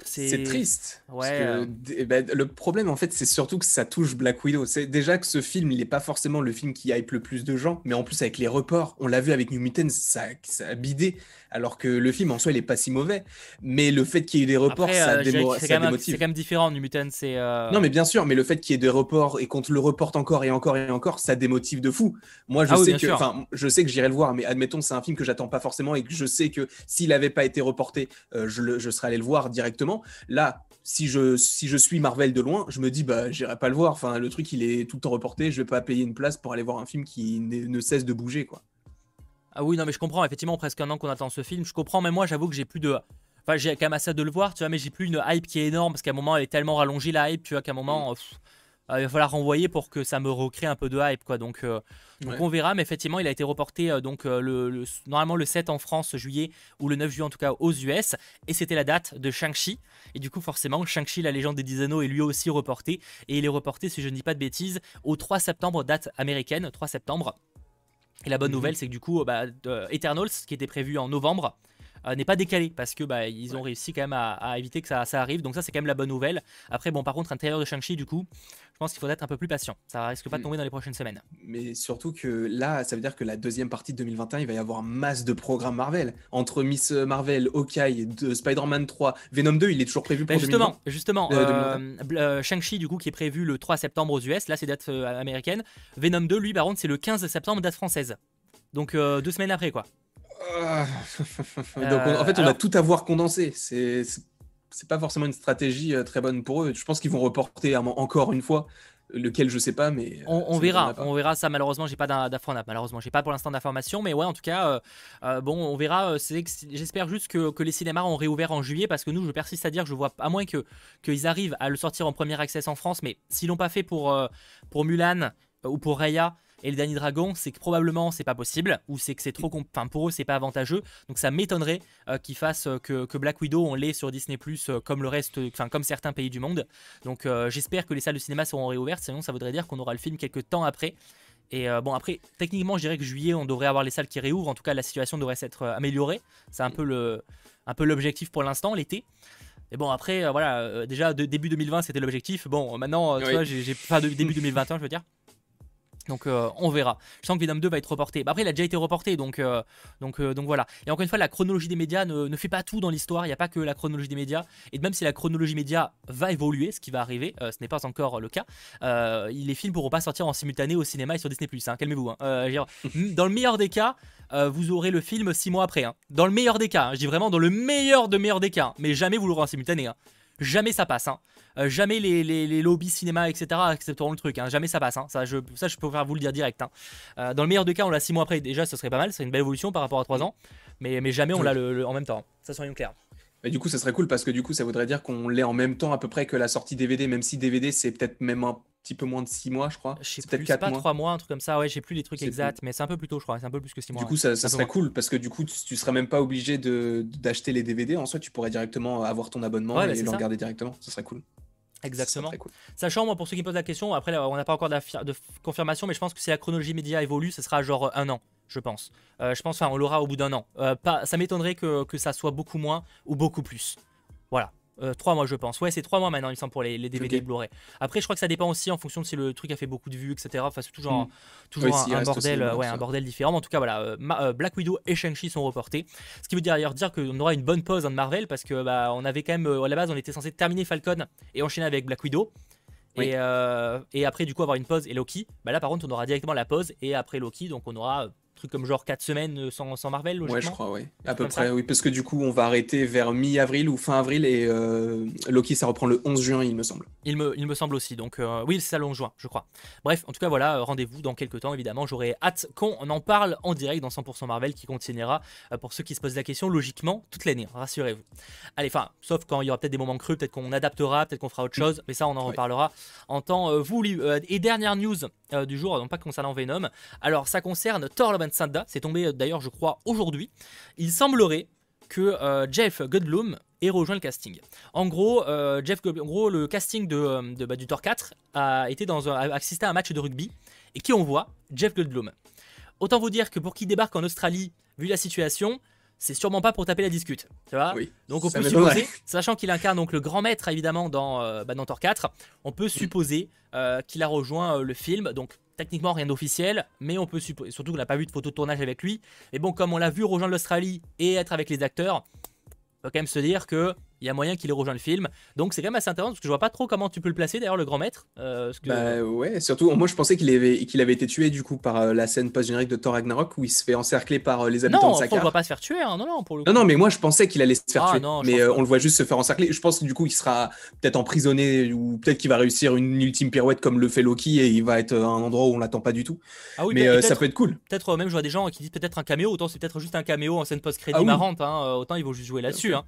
c'est triste. Ouais. Euh. Eh ben, le problème, en fait, c'est surtout que ça touche Black Widow. C'est déjà que ce film, il n'est pas forcément le film qui hype le plus de gens, mais en plus avec les reports, on l'a vu avec New Mutants, ça, ça, a bidé alors que le film en soi il est pas si mauvais mais le fait qu'il y ait eu des reports ça, euh, démotive c'est quand même différent New Mutants c'est euh, non mais bien sûr mais le fait qu'il y ait des reports et qu'on te le reporte encore et encore et encore ça démotive de fou moi je ah sais que enfin je sais que j'irai le voir mais admettons c'est un film que j'attends pas forcément et que je sais que s'il avait pas été reporté euh, je, je serais allé le voir directement là si je, si je suis Marvel de loin, je me dis, bah, j'irai pas le voir. Enfin, le truc, il est tout le temps reporté. Je vais pas payer une place pour aller voir un film qui ne cesse de bouger, quoi. Ah oui, non, mais je comprends, effectivement, presque un an qu'on attend ce film. Je comprends, mais moi, j'avoue que j'ai plus de. Enfin, j'ai quand même assez de le voir, tu vois, mais j'ai plus une hype qui est énorme parce qu'à un moment, elle est tellement rallongée la hype, tu vois, qu'à un moment. Mm. Euh, il va falloir renvoyer pour que ça me recrée un peu de hype quoi donc, euh, on verra mais effectivement il a été reporté euh, donc le, normalement le 7 en France juillet ou le 9 juillet en tout cas aux US et c'était la date de Shang-Chi et du coup forcément Shang-Chi la légende des 10 anneaux est lui aussi reporté et il est reporté si je ne dis pas de bêtises au 3 septembre date américaine 3 septembre et la bonne mhm. nouvelle, c'est que du coup, bah, Eternals, qui était prévu en novembre, euh, n'est pas décalé parce que bah, ils ont réussi quand même à, éviter que ça, ça, arrive. Donc ça, c'est quand même la bonne nouvelle. Après, bon, par contre, intérieur de Shang-Chi, du coup, je pense qu'il faudrait être un peu plus patient. Ça risque pas de mm. tomber dans les prochaines semaines. Mais surtout que là, ça veut dire que la deuxième partie de 2021, il va y avoir masse de programmes Marvel. Entre Miss Marvel, Hawkeye, Spider-Man 3, Venom 2, il est toujours prévu pour bah, Justement, justement euh, euh, Shang-Chi, du coup, qui est prévu le 3 septembre aux US, là, c'est date américaine. Venom 2, lui, par contre, c'est le 15 septembre, date française. Donc deux semaines après, quoi. Donc en fait, on va tout avoir condensé. C'est c'est pas forcément une stratégie très bonne pour eux. Je pense qu'ils vont reporter encore une fois. Lequel je sais pas mais on, verra. on verra ça. Malheureusement j'ai pas d'informations malheureusement j'ai pas pour l'instant d'informations mais ouais en tout cas bon on verra. J'espère juste que, que, les cinémas ont réouvert en juillet parce que nous je persiste à dire que je vois à moins que qu'ils arrivent à le sortir en premier access en France mais s'ils l'ont pas fait pour pour Mulan ou pour Raya et le Danny Dragon, c'est que probablement c'est pas possible, ou c'est que c'est trop. Enfin, pour eux, c'est pas avantageux. Donc ça m'étonnerait euh, qu'ils fassent euh, que, Black Widow, on l'ait sur Disney, euh, comme le reste, enfin, comme certains pays du monde. Donc j'espère que les salles de cinéma seront réouvertes, sinon ça voudrait dire qu'on aura le film quelques temps après. Et bon, après, techniquement, je dirais que juillet, on devrait avoir les salles qui réouvrent. En tout cas, la situation devrait s'être améliorée. C'est un peu le, un peu l'objectif pour l'instant, l'été. Et bon, après, voilà, déjà début 2020, c'était l'objectif. Bon, maintenant, tu vois, j'ai, pas de, début 2021, je veux dire. Donc euh, on verra. Je sens que Venom 2 va être reporté. Bah, après, il a déjà été reporté, donc, euh, donc, euh, donc voilà. Et encore une fois, la chronologie des médias ne, fait pas tout dans l'histoire. Il n'y a pas que la chronologie des médias. Et même si la chronologie média va évoluer, ce qui va arriver, ce n'est pas encore le cas, les films pourront pas sortir en simultané au cinéma et sur Disney+. Hein, Calmez-vous. Hein. dans le meilleur des cas, vous aurez le film 6 mois après. Hein. Dans le meilleur des cas, je dis vraiment dans le meilleur de meilleurs des cas. Mais jamais vous l'aurez en simultané. Jamais ça passe. Euh, jamais les, les, lobbies cinéma, etc. accepteront le truc. Hein. Jamais ça passe. Hein. Ça, je, ça, je peux vous le dire direct. Hein. Euh, dans le meilleur des cas, on l'a 6 mois après. Déjà, ce serait pas mal. C'est une belle évolution par rapport à 3 ans. Mais, mais jamais on l'a le, en même temps. Ça soyons clairs. Mais du coup, ça serait cool parce que du coup, ça voudrait dire qu'on l'ait en même temps à peu près que la sortie DVD, même si DVD, c'est peut-être même un petit peu moins de 6 mois, je crois. C'est peut-être 4 pas mois. 3 mois, un truc comme ça. Ouais, j'ai plus les trucs exacts, mais c'est un peu plus tôt, je crois. C'est un peu plus que 6 mois. Du coup, ça, serait cool parce que du coup, tu, serais même pas obligé d'acheter les DVD. En soi, tu pourrais directement avoir ton abonnement et bah, le regarder directement. Ça serait cool. Exactement. Sachant, moi, pour ceux qui me posent la question, après, on n'a pas encore de confirmation, mais je pense que si la chronologie média évolue, ce sera genre un an, je pense. Euh, je pense, enfin, on l'aura au bout d'un an. Euh, pas, ça m'étonnerait que, que ça soit beaucoup moins ou beaucoup plus. Voilà. 3 euh, mois, je pense. Ouais, c'est 3 mois maintenant, il semble, pour les, DVD Blu-ray. Après, je crois que ça dépend aussi en fonction de si le truc a fait beaucoup de vues, etc. Enfin, c'est toujours, un, toujours un, bordel, ouais, un bordel différent. en tout cas, voilà, euh, euh, Black Widow et Shang-Chi sont reportés. Ce qui veut d'ailleurs dire qu'on aura une bonne pause de Marvel parce que bah, on avait quand même, à la base, on était censé terminer Falcon et enchaîner avec Black Widow. Et, et, après, du coup, avoir une pause et Loki. Bah là, par contre, on aura directement la pause et après Loki, donc on aura truc comme genre 4 semaines euh, sans, sans Marvel Ouais, je crois, oui. À peu près, oui, parce que du coup, on va arrêter vers mi-avril ou fin avril et euh, Loki, ça reprend le 11 juin, il me semble. Il me, il me semble aussi, donc euh, oui, c'est le 11 juin, je crois. Bref, en tout cas, voilà, rendez-vous dans quelques temps, évidemment. J'aurai hâte qu'on en parle en direct dans 100% Marvel qui continuera, pour ceux qui se posent la question, logiquement, toute l'année, rassurez-vous. Allez, enfin, sauf quand il y aura peut-être des moments creux, peut-être qu'on adaptera, peut-être qu'on fera autre chose, mais ça, on en reparlera en temps voulu. et dernière news du jour, non pas concernant Venom, alors ça concerne Thor Love and c'est tombé d'ailleurs, je crois, aujourd'hui, il semblerait que euh, Jeff Goldblum ait rejoint le casting. En gros, euh, Jeff en gros le casting de, euh, bah, du Thor 4 a été dans un, assisté à un match de rugby et qui on voit Jeff Goldblum. Autant vous dire que pour qui débarque en Australie, vu la situation, c'est sûrement pas pour taper la discute, tu vois Donc on peut supposer, sachant qu'il incarne donc le grand maître évidemment dans, bah, dans Thor 4, on peut supposer qu'il a rejoint le film. Donc techniquement rien d'officiel, mais on peut supposer, surtout qu'on n'a pas vu de photo de tournage avec lui. Mais bon, comme on l'a vu rejoindre l'Australie et être avec les acteurs, on peut quand même se dire que il y a moyen qu'il ait rejoint le film. Donc c'est quand même assez intéressant parce que je vois pas trop comment tu peux le placer d'ailleurs le grand maître. Euh, Bah ouais, surtout moi je pensais qu'il avait, qu'il avait été tué du coup par euh, la scène post-générique de Thor Ragnarok où il se fait encercler par euh, les habitants de Sakaar. Non, on va pas se faire tuer, hein. non, non, pour le Non, non, mais moi je pensais qu'il allait se faire ah, tuer. mais on le voit juste se faire encercler. Je pense que du coup il sera peut-être emprisonné ou peut-être qu'il va réussir une ultime pirouette comme le fait Loki et il va être à un endroit où on l'attend pas du tout. Ah oui, mais ça peut être cool. Peut-être même je vois des gens qui disent peut-être un caméo, autant c'est peut-être juste un caméo en scène post-crédit ah marrante, hein. autant ils vont juste jouer là-dessus. Hein.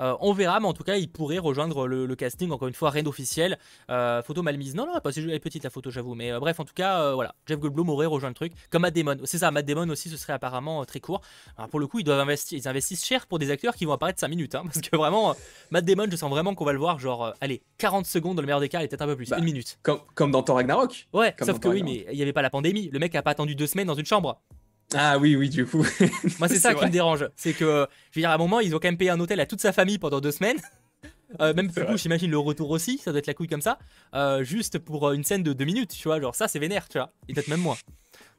Euh, on verra, mais en tout cas, il pourrait rejoindre le, casting. Encore une fois, rien d'officiel. Euh, photo mal mise. Non, non, pas elle est petite la photo, j'avoue. Mais euh, bref, en tout cas, voilà. Jeff Goldblum aurait rejoint le truc. Comme Matt Damon. C'est ça, Matt Damon aussi, ce serait apparemment très court. Alors, pour le coup, ils doivent investir. Ils investissent cher pour des acteurs qui vont apparaître 5 minutes. Hein, parce que vraiment, Matt Damon, je sens vraiment qu'on va le voir. Genre, allez, 40 secondes dans le meilleur des cas, et peut-être un peu plus. Bah, une minute. Comme, comme dans Thor Ragnarok. Ouais, sauf que oui, mais il n'y avait pas la pandémie. Le mec a pas attendu deux semaines dans une chambre. Ah oui, oui, du coup. Moi, c'est ça qui me dérange. C'est que, je veux dire, à un moment, ils ont quand même payé un hôtel à toute sa famille pendant deux semaines. Euh, même du coup, j'imagine le retour aussi, ça doit être la couille comme ça. Euh, juste pour euh, une scène de deux minutes, tu vois. Genre, ça, c'est vénère, tu vois. Et peut-être même moins.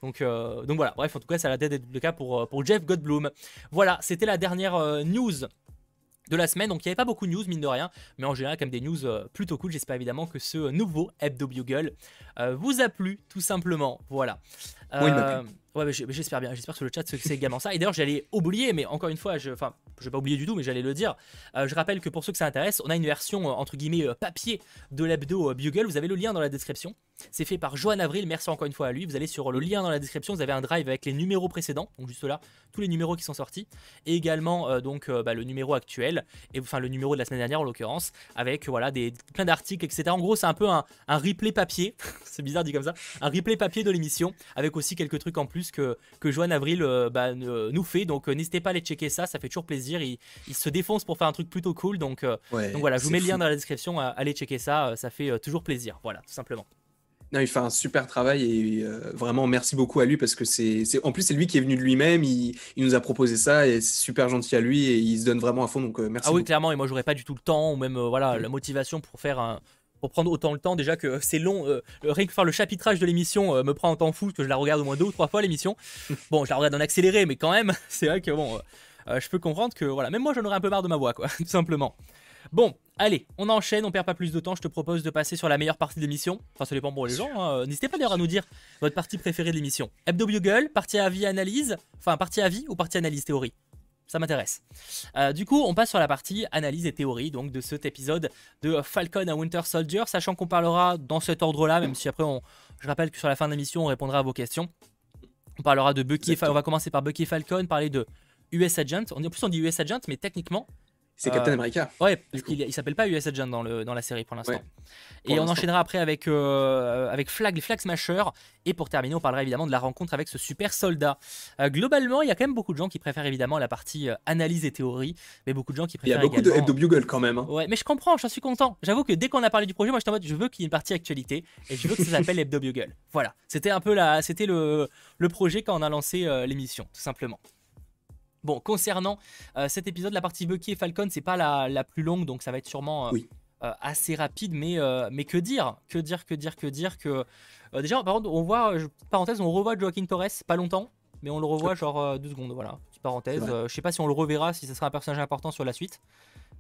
Donc, donc voilà, bref, en tout cas, ça a l'air d'être le cas pour, pour Jeff Goldblum. Voilà, c'était la dernière news de la semaine. Donc il n'y avait pas beaucoup de news, mine de rien, mais en général, comme des news plutôt cool. J'espère évidemment que ce nouveau Hebdo Bugle vous a plu, tout simplement. Voilà. Oui, Ouais, j'espère bien. J'espère que le chat c'est également ça. Et d'ailleurs, j'allais oublier, mais encore une fois, je, enfin, je vais pas oublier du tout, mais j'allais le dire. Euh, je rappelle que pour ceux que ça intéresse, on a une version euh, entre guillemets euh, papier de l'hebdo Bugle. Vous avez le lien dans la description. C'est fait par Johan Avril. Merci encore une fois à lui. Vous allez sur le lien dans la description. Vous avez un drive avec les numéros précédents, donc juste là, tous les numéros qui sont sortis, et également donc bah, le numéro actuel, et enfin le numéro de la semaine dernière en l'occurrence, avec voilà des plein d'articles, etc. En gros, c'est un peu un replay papier. c'est bizarre dit comme ça. Un replay papier de l'émission, avec aussi quelques trucs en plus que que Johan Avril euh, bah, nous fait. Donc euh, n'hésitez pas à aller checker ça, ça fait toujours plaisir. Il, se défonce pour faire un truc plutôt cool. Donc, euh, donc voilà, je vous mets le lien dans la description. allez checker ça, ça fait toujours plaisir. Voilà, tout simplement. Non, il fait un super travail et vraiment merci beaucoup à lui parce que c'est en plus c'est lui qui est venu de lui-même, il, nous a proposé ça et c'est super gentil à lui et il se donne vraiment à fond donc merci. Ah oui clairement et moi j'aurais pas du tout le temps ou même voilà la motivation pour faire un, pour prendre autant le temps. Déjà que c'est long, euh, rien que faire le chapitrage de l'émission euh, me prend un temps fou, que je la regarde au moins deux ou trois fois l'émission. Bon, je la regarde en accéléré, mais quand même, c'est vrai que bon, euh, je peux comprendre que voilà, même moi j'en aurais un peu marre de ma voix, quoi, tout simplement. Bon, allez, on enchaîne, on perd pas plus de temps. Je te propose de passer sur la meilleure partie de l'émission. Enfin, ça dépend pour les gens. Hein. N'hésitez pas d'ailleurs à nous dire votre partie préférée de l'émission. Hebdo Bugle, partie avis analyse, enfin partie avis ou partie analyse théorie? Ça m'intéresse. Euh, du coup, on passe sur la partie analyse et théorie donc de cet épisode de Falcon à Winter Soldier, sachant qu'on parlera dans cet ordre-là, même si après, on, je rappelle que sur la fin de l'émission, on répondra à vos questions. On parlera de Bucky, et on va commencer par Bucky et Falcon, parler de US Agent. On, en plus, on dit US Agent, mais techniquement, c'est Captain euh, America. Ouais, parce qu'il il s'appelle pas US Agent dans, le, dans la série pour l'instant. Et on enchaînera après avec, euh, avec Flag, Flag Smasher. Et pour terminer, on parlera évidemment de la rencontre avec ce super soldat. Euh, globalement, il y a quand même beaucoup de gens qui préfèrent évidemment la partie analyse et théorie. Mais beaucoup de gens qui préfèrent. Il y a beaucoup également... de Bugle quand même. Hein. Ouais, mais je comprends, j'en suis content. J'avoue que dès qu'on a parlé du projet, moi j'étais en mode je veux qu'il y ait une partie actualité. Et je veux que ça s'appelle Hebdo Bugle. Voilà. C'était un peu la, c'était le, le projet quand on a lancé l'émission, tout simplement. Bon, concernant euh, cet épisode, la partie Bucky et Falcon, c'est pas la, plus longue, donc ça va être sûrement euh, euh, assez rapide, mais, mais que dire Que dire, que dire, que dire que... déjà, par contre, on voit, parenthèse, on revoit Joaquin Torres, pas longtemps, mais on le revoit genre deux secondes, voilà, petite parenthèse. je sais pas si on le reverra, si ce sera un personnage important sur la suite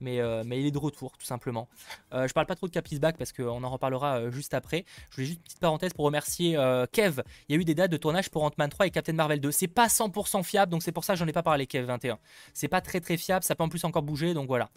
mais, euh, mais il est de retour tout simplement. Euh, je parle pas trop de Capi's Back parce qu'on en reparlera euh, juste après. Je voulais juste une petite parenthèse pour remercier Kev. Il y a eu des dates de tournage pour Ant-Man 3 et Captain Marvel 2. C'est pas 100% fiable, donc c'est pour ça que j'en ai pas parlé Kev 21. C'est pas très très fiable, ça peut en plus encore bouger, donc voilà.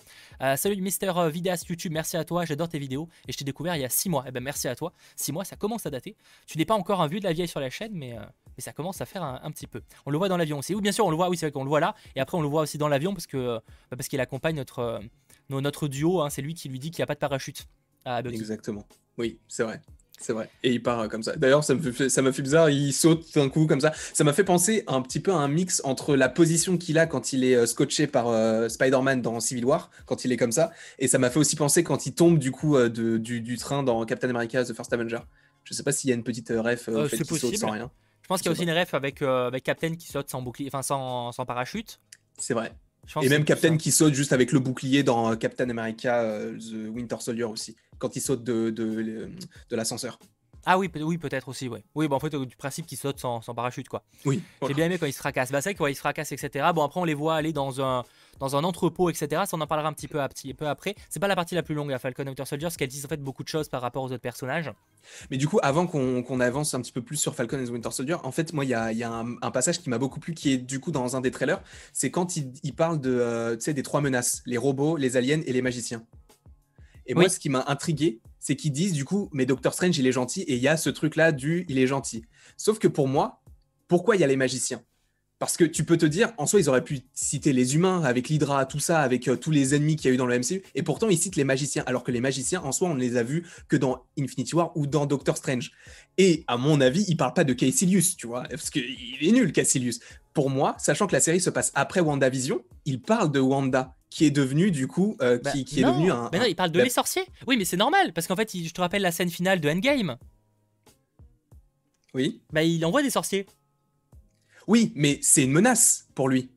salut Mister Vidéas YouTube, merci à toi, j'adore tes vidéos et je t'ai découvert il y a 6 mois. Eh ben merci à toi. 6 mois, ça commence à dater. Tu n'es pas encore un vu de la vieille sur la chaîne, mais, mais ça commence à faire un, petit peu. On le voit dans l'avion aussi. Ou bien sûr, on le voit, oui, c'est vrai qu'on le voit là, et après on le voit aussi dans l'avion parce que bah, parce qu'il accompagne notre notre duo, hein, c'est lui qui lui dit qu'il n'y a pas de parachute à Exactement. Oui, c'est vrai. C'est vrai. Et il part euh, comme ça. D'ailleurs, ça me fait, ça m'a fait bizarre. Il saute d'un coup comme ça. Ça m'a fait penser un petit peu à un mix entre la position qu'il a quand il est euh, scotché par euh, Spider-Man dans Civil War, quand il est comme ça. Et ça m'a fait aussi penser quand il tombe du coup de, du, train dans Captain America The First Avenger. Je sais pas s'il y a une petite ref euh, fait qu'il saute sans rien. Je pense qu'il y a aussi une ref avec, avec Captain qui saute sans bouclier, enfin sans, sans parachute. C'est vrai. Et même Captain qui saute juste avec le bouclier dans euh, Captain America euh, The Winter Soldier aussi, quand il saute de, de, de l'ascenseur. Ah oui, oui peut-être aussi, ouais. Oui, bon, en fait, du principe qu'il saute sans, sans, parachute, quoi. Oui. J'ai bien aimé quand il se fracasse. Bah, c'est vrai qu'il se fracasse, etc. Bon, après, on les voit aller dans un, dans un entrepôt, etc. Ça, on en parlera un petit peu, un petit peu après. C'est pas la partie la plus longue à Falcon Winter Soldier, parce qu'elle dit en fait beaucoup de choses par rapport aux autres personnages. Mais du coup, avant qu'on avance un petit peu plus sur Falcon et Winter Soldier, en fait, moi, il y a, y a un, passage qui m'a beaucoup plu, qui est du coup dans un des trailers. C'est quand il, il, parle de, euh, des trois menaces les robots, les aliens et les magiciens. Et moi, ce qui m'a intrigué, c'est qu'ils disent du coup, mais Doctor Strange, il est gentil, et il y a ce truc-là du il est gentil. Sauf que pour moi, pourquoi il y a les magiciens? Parce que tu peux te dire, en soi, ils auraient pu citer les humains avec l'Hydra, tout ça, avec euh, tous les ennemis qu'il y a eu dans le MCU, et pourtant ils citent les magiciens, alors que les magiciens, en soi, on ne les a vus que dans Infinity War ou dans Doctor Strange. Et à mon avis, il parle pas de Caecilius, tu vois, parce qu'il est nul, Caecilius. Pour moi, sachant que la série se passe après WandaVision, il parle de Wanda qui est devenu du coup euh, bah, qui, est devenu un, mais non, il parle de les sorciers. Oui, mais c'est normal parce qu'en fait, je te rappelle la scène finale de Endgame. Oui. Bah il envoie des sorciers. Oui, mais c'est une menace pour lui.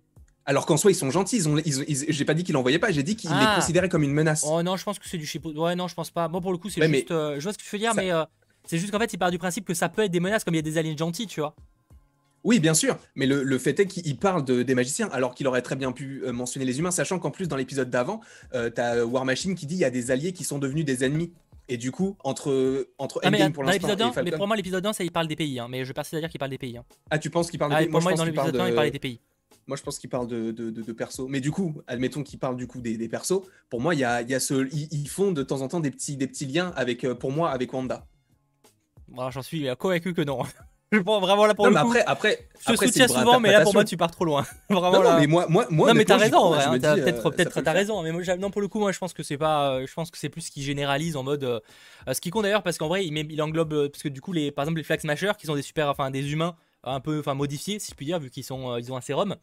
Alors qu'en soi, ils sont gentils. Ils ont, j'ai pas dit qu'il envoyait pas. J'ai dit qu'il les ah. considérait comme une menace. Oh non, je pense que c'est du chipo. Ouais, non, je pense pas. Moi, pour le coup, c'est juste. Euh, je vois ce que tu veux dire, mais euh, c'est juste qu'en fait, il part du principe que ça peut être des menaces, comme il y a des aliens gentils, tu vois. Oui, bien sûr, mais le, fait est qu'il parle de, des magiciens, alors qu'il aurait très bien pu euh, mentionner les humains, sachant qu'en plus, dans l'épisode d'avant, euh, tu as War Machine qui dit il y a des alliés qui sont devenus des ennemis. Et du coup, entre, entre ah, Endgame pour l'instant Mais pour moi, l'épisode 1, ça, il parle des pays, hein, mais je persiste à dire qu'il parle des pays. Hein. Ah, tu penses qu'il parle des ah, pays? Pour moi, dans l'épisode 1, il parlait des pays. Moi, je pense qu'il parle de, de, de, persos. Mais du coup, admettons qu'il parle du coup des, des, persos. Pour moi, il y a, y a ce, ils, font de temps en temps des petits, des petits liens avec, euh, pour moi, avec Wanda. J'en suis convaincu que non. Je prends vraiment là pour non, le mais après, après, je te soutiens souvent, mais là pour moi tu pars trop loin. vraiment non, mais moi, moi, moi non, mais t'as raison, hein, peut-être, euh, peut-être t'as raison. Mais moi, non, pour le coup, moi je pense que c'est pas, euh, je pense que c'est plus ce qui généralise en mode. Euh, ce qui compte d'ailleurs, parce qu'en vrai, il, il englobe, parce que du coup, les, par exemple, les Flag Smashers, qui sont des super, enfin des humains un peu, enfin modifiés, si je puis dire, vu qu'ils sont, ils ont un sérum.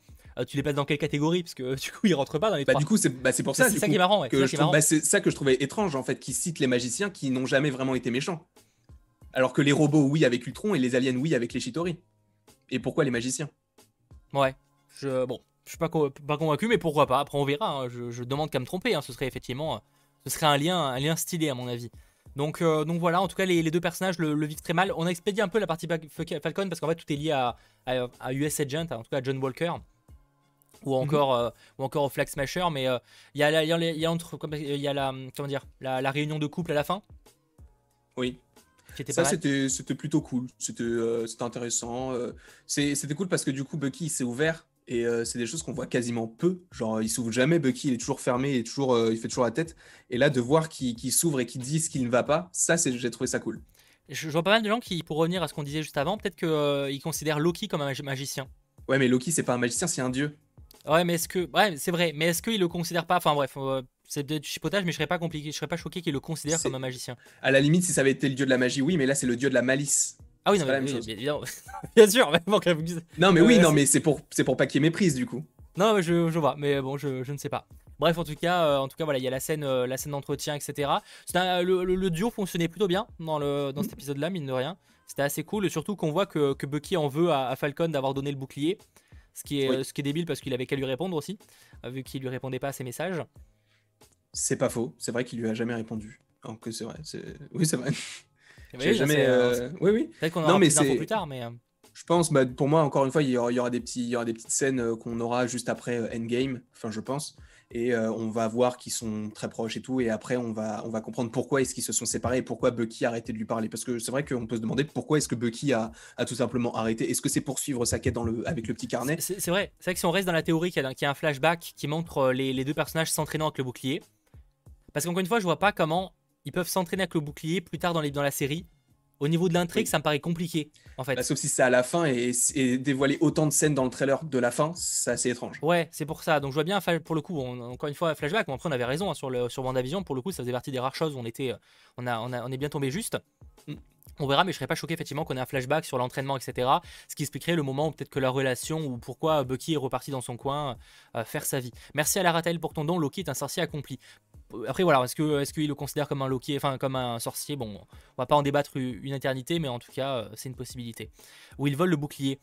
tu les places dans quelle catégorie? Parce que du coup, ils rentrent pas dans les. Bah, du coup, c'est bah, pour ça. C'est ça qui est marrant. Bah, c'est ça que je trouvais étrange en fait, qu'ils citent les magiciens qui n'ont jamais vraiment été méchants. Alors que les robots, oui, avec Ultron, et les aliens, oui, avec les Chitori. Et pourquoi les magiciens? Ouais, je, bon, je suis pas, pas convaincu, mais pourquoi pas? Après, on verra. Hein. Je, demande qu'à me tromper. Hein. Ce serait effectivement, ce serait un lien, un lien stylé à mon avis. Donc, euh, donc voilà, en tout cas, les, deux personnages le, vivent très mal. On a expédié un peu la partie Falcon parce qu'en fait, tout est lié à, à, US Agent, en tout cas à John Walker. Ou mhm. encore, euh, ou encore au Flag Smasher, mais euh, il y, a, y, a, y a entre, il y a la, comment dire, la réunion de couple à la fin? Oui ça, c'était plutôt cool. C'était euh, intéressant. Euh, c'était cool parce que du coup, Bucky s'est ouvert et euh, c'est des choses qu'on voit quasiment peu. Genre, il s'ouvre jamais. Bucky, il est toujours fermé, il, est toujours, il fait toujours la tête. Et là, de voir qu'il s'ouvre et qu'il dit ce qui ne va pas, ça, j'ai trouvé ça cool. Je, vois pas mal de gens qui, pour revenir à ce qu'on disait juste avant, peut-être qu'ils considèrent Loki comme un magicien. Ouais, mais Loki, c'est pas un magicien, c'est un dieu. Ouais, mais est-ce que. Ouais, c'est vrai. Mais est-ce qu'il le considère pas? Enfin, bref, c'est peut-être du chipotage, mais je serais pas compliqué, je serais pas choqué qu'il le considère comme un magicien. À la limite, si ça avait été le dieu de la magie, oui, mais là c'est le dieu de la malice. Ah oui, non, mais, bien, bien, sûr. Bon, non, mais oui, non, mais c'est pour, c'est pour pas qu'il y ait méprise du coup. Non, mais je, je vois, mais bon, je, je, ne sais pas. Bref, en tout cas, euh, en tout cas, voilà, il y a la scène, euh, la scène d'entretien, etc. le, duo fonctionnait plutôt bien dans le, dans cet épisode-là, mine de rien. C'était assez cool, et surtout qu'on voit que, que, Bucky en veut à, Falcon d'avoir donné le bouclier, ce qui est, ce qui est débile parce qu'il avait qu'à lui répondre aussi, vu qu'il lui répondait pas à ses messages. C'est pas faux. C'est vrai qu'il lui a jamais répondu. Donc c'est vrai. Oui, c'est vrai. Oui, jamais. Euh, oui, oui. Peut-être qu'on aura mais plus plus tard, mais. Euh. Je pense, bah, pour moi, encore une fois, il y aura, des, petits, il y aura des petites scènes euh, qu'on aura juste après Endgame, enfin, je pense. Et on va voir qu'ils sont très proches et tout. Et après, on va, on va comprendre pourquoi est-ce qu'ils se sont séparés et pourquoi Bucky a arrêté de lui parler. Parce que c'est vrai qu'on peut se demander pourquoi est-ce que Bucky a, a, tout simplement arrêté. Est-ce que c'est pour suivre sa quête dans le, avec le petit carnet? C'est vrai. C'est vrai que si on reste dans la théorie qu'il y, a un flashback qui montre les, les deux personnages s'entraînant avec le bouclier, parce qu'encore une fois, je vois pas comment ils peuvent s'entraîner avec le bouclier plus tard dans, les, dans la série. Au niveau de l'intrigue, ça me paraît compliqué, en fait. Bah, sauf si c'est à la fin et, dévoiler autant de scènes dans le trailer de la fin, c'est assez étrange. Ouais, c'est pour ça. Donc je vois bien, pour le coup, encore une fois, flashback. Bon, après, on avait raison hein, sur, le, sur WandaVision. Pour le coup, ça faisait partie des rares choses où on, était, on, a, on, a, on est bien tombé juste. On verra, mais je serais pas choqué effectivement qu'on ait un flashback sur l'entraînement, etc. Ce qui expliquerait le moment où peut-être que la relation ou pourquoi Bucky est reparti dans son coin euh, faire sa vie. Merci à la Ratel pour ton don. Loki est un sorcier accompli après voilà, est-ce que est-ce qu'il le considère comme un Loki, enfin comme un sorcier? Bon, on va pas en débattre une éternité, mais en tout cas, euh, c'est une possibilité. Où il vole le bouclier.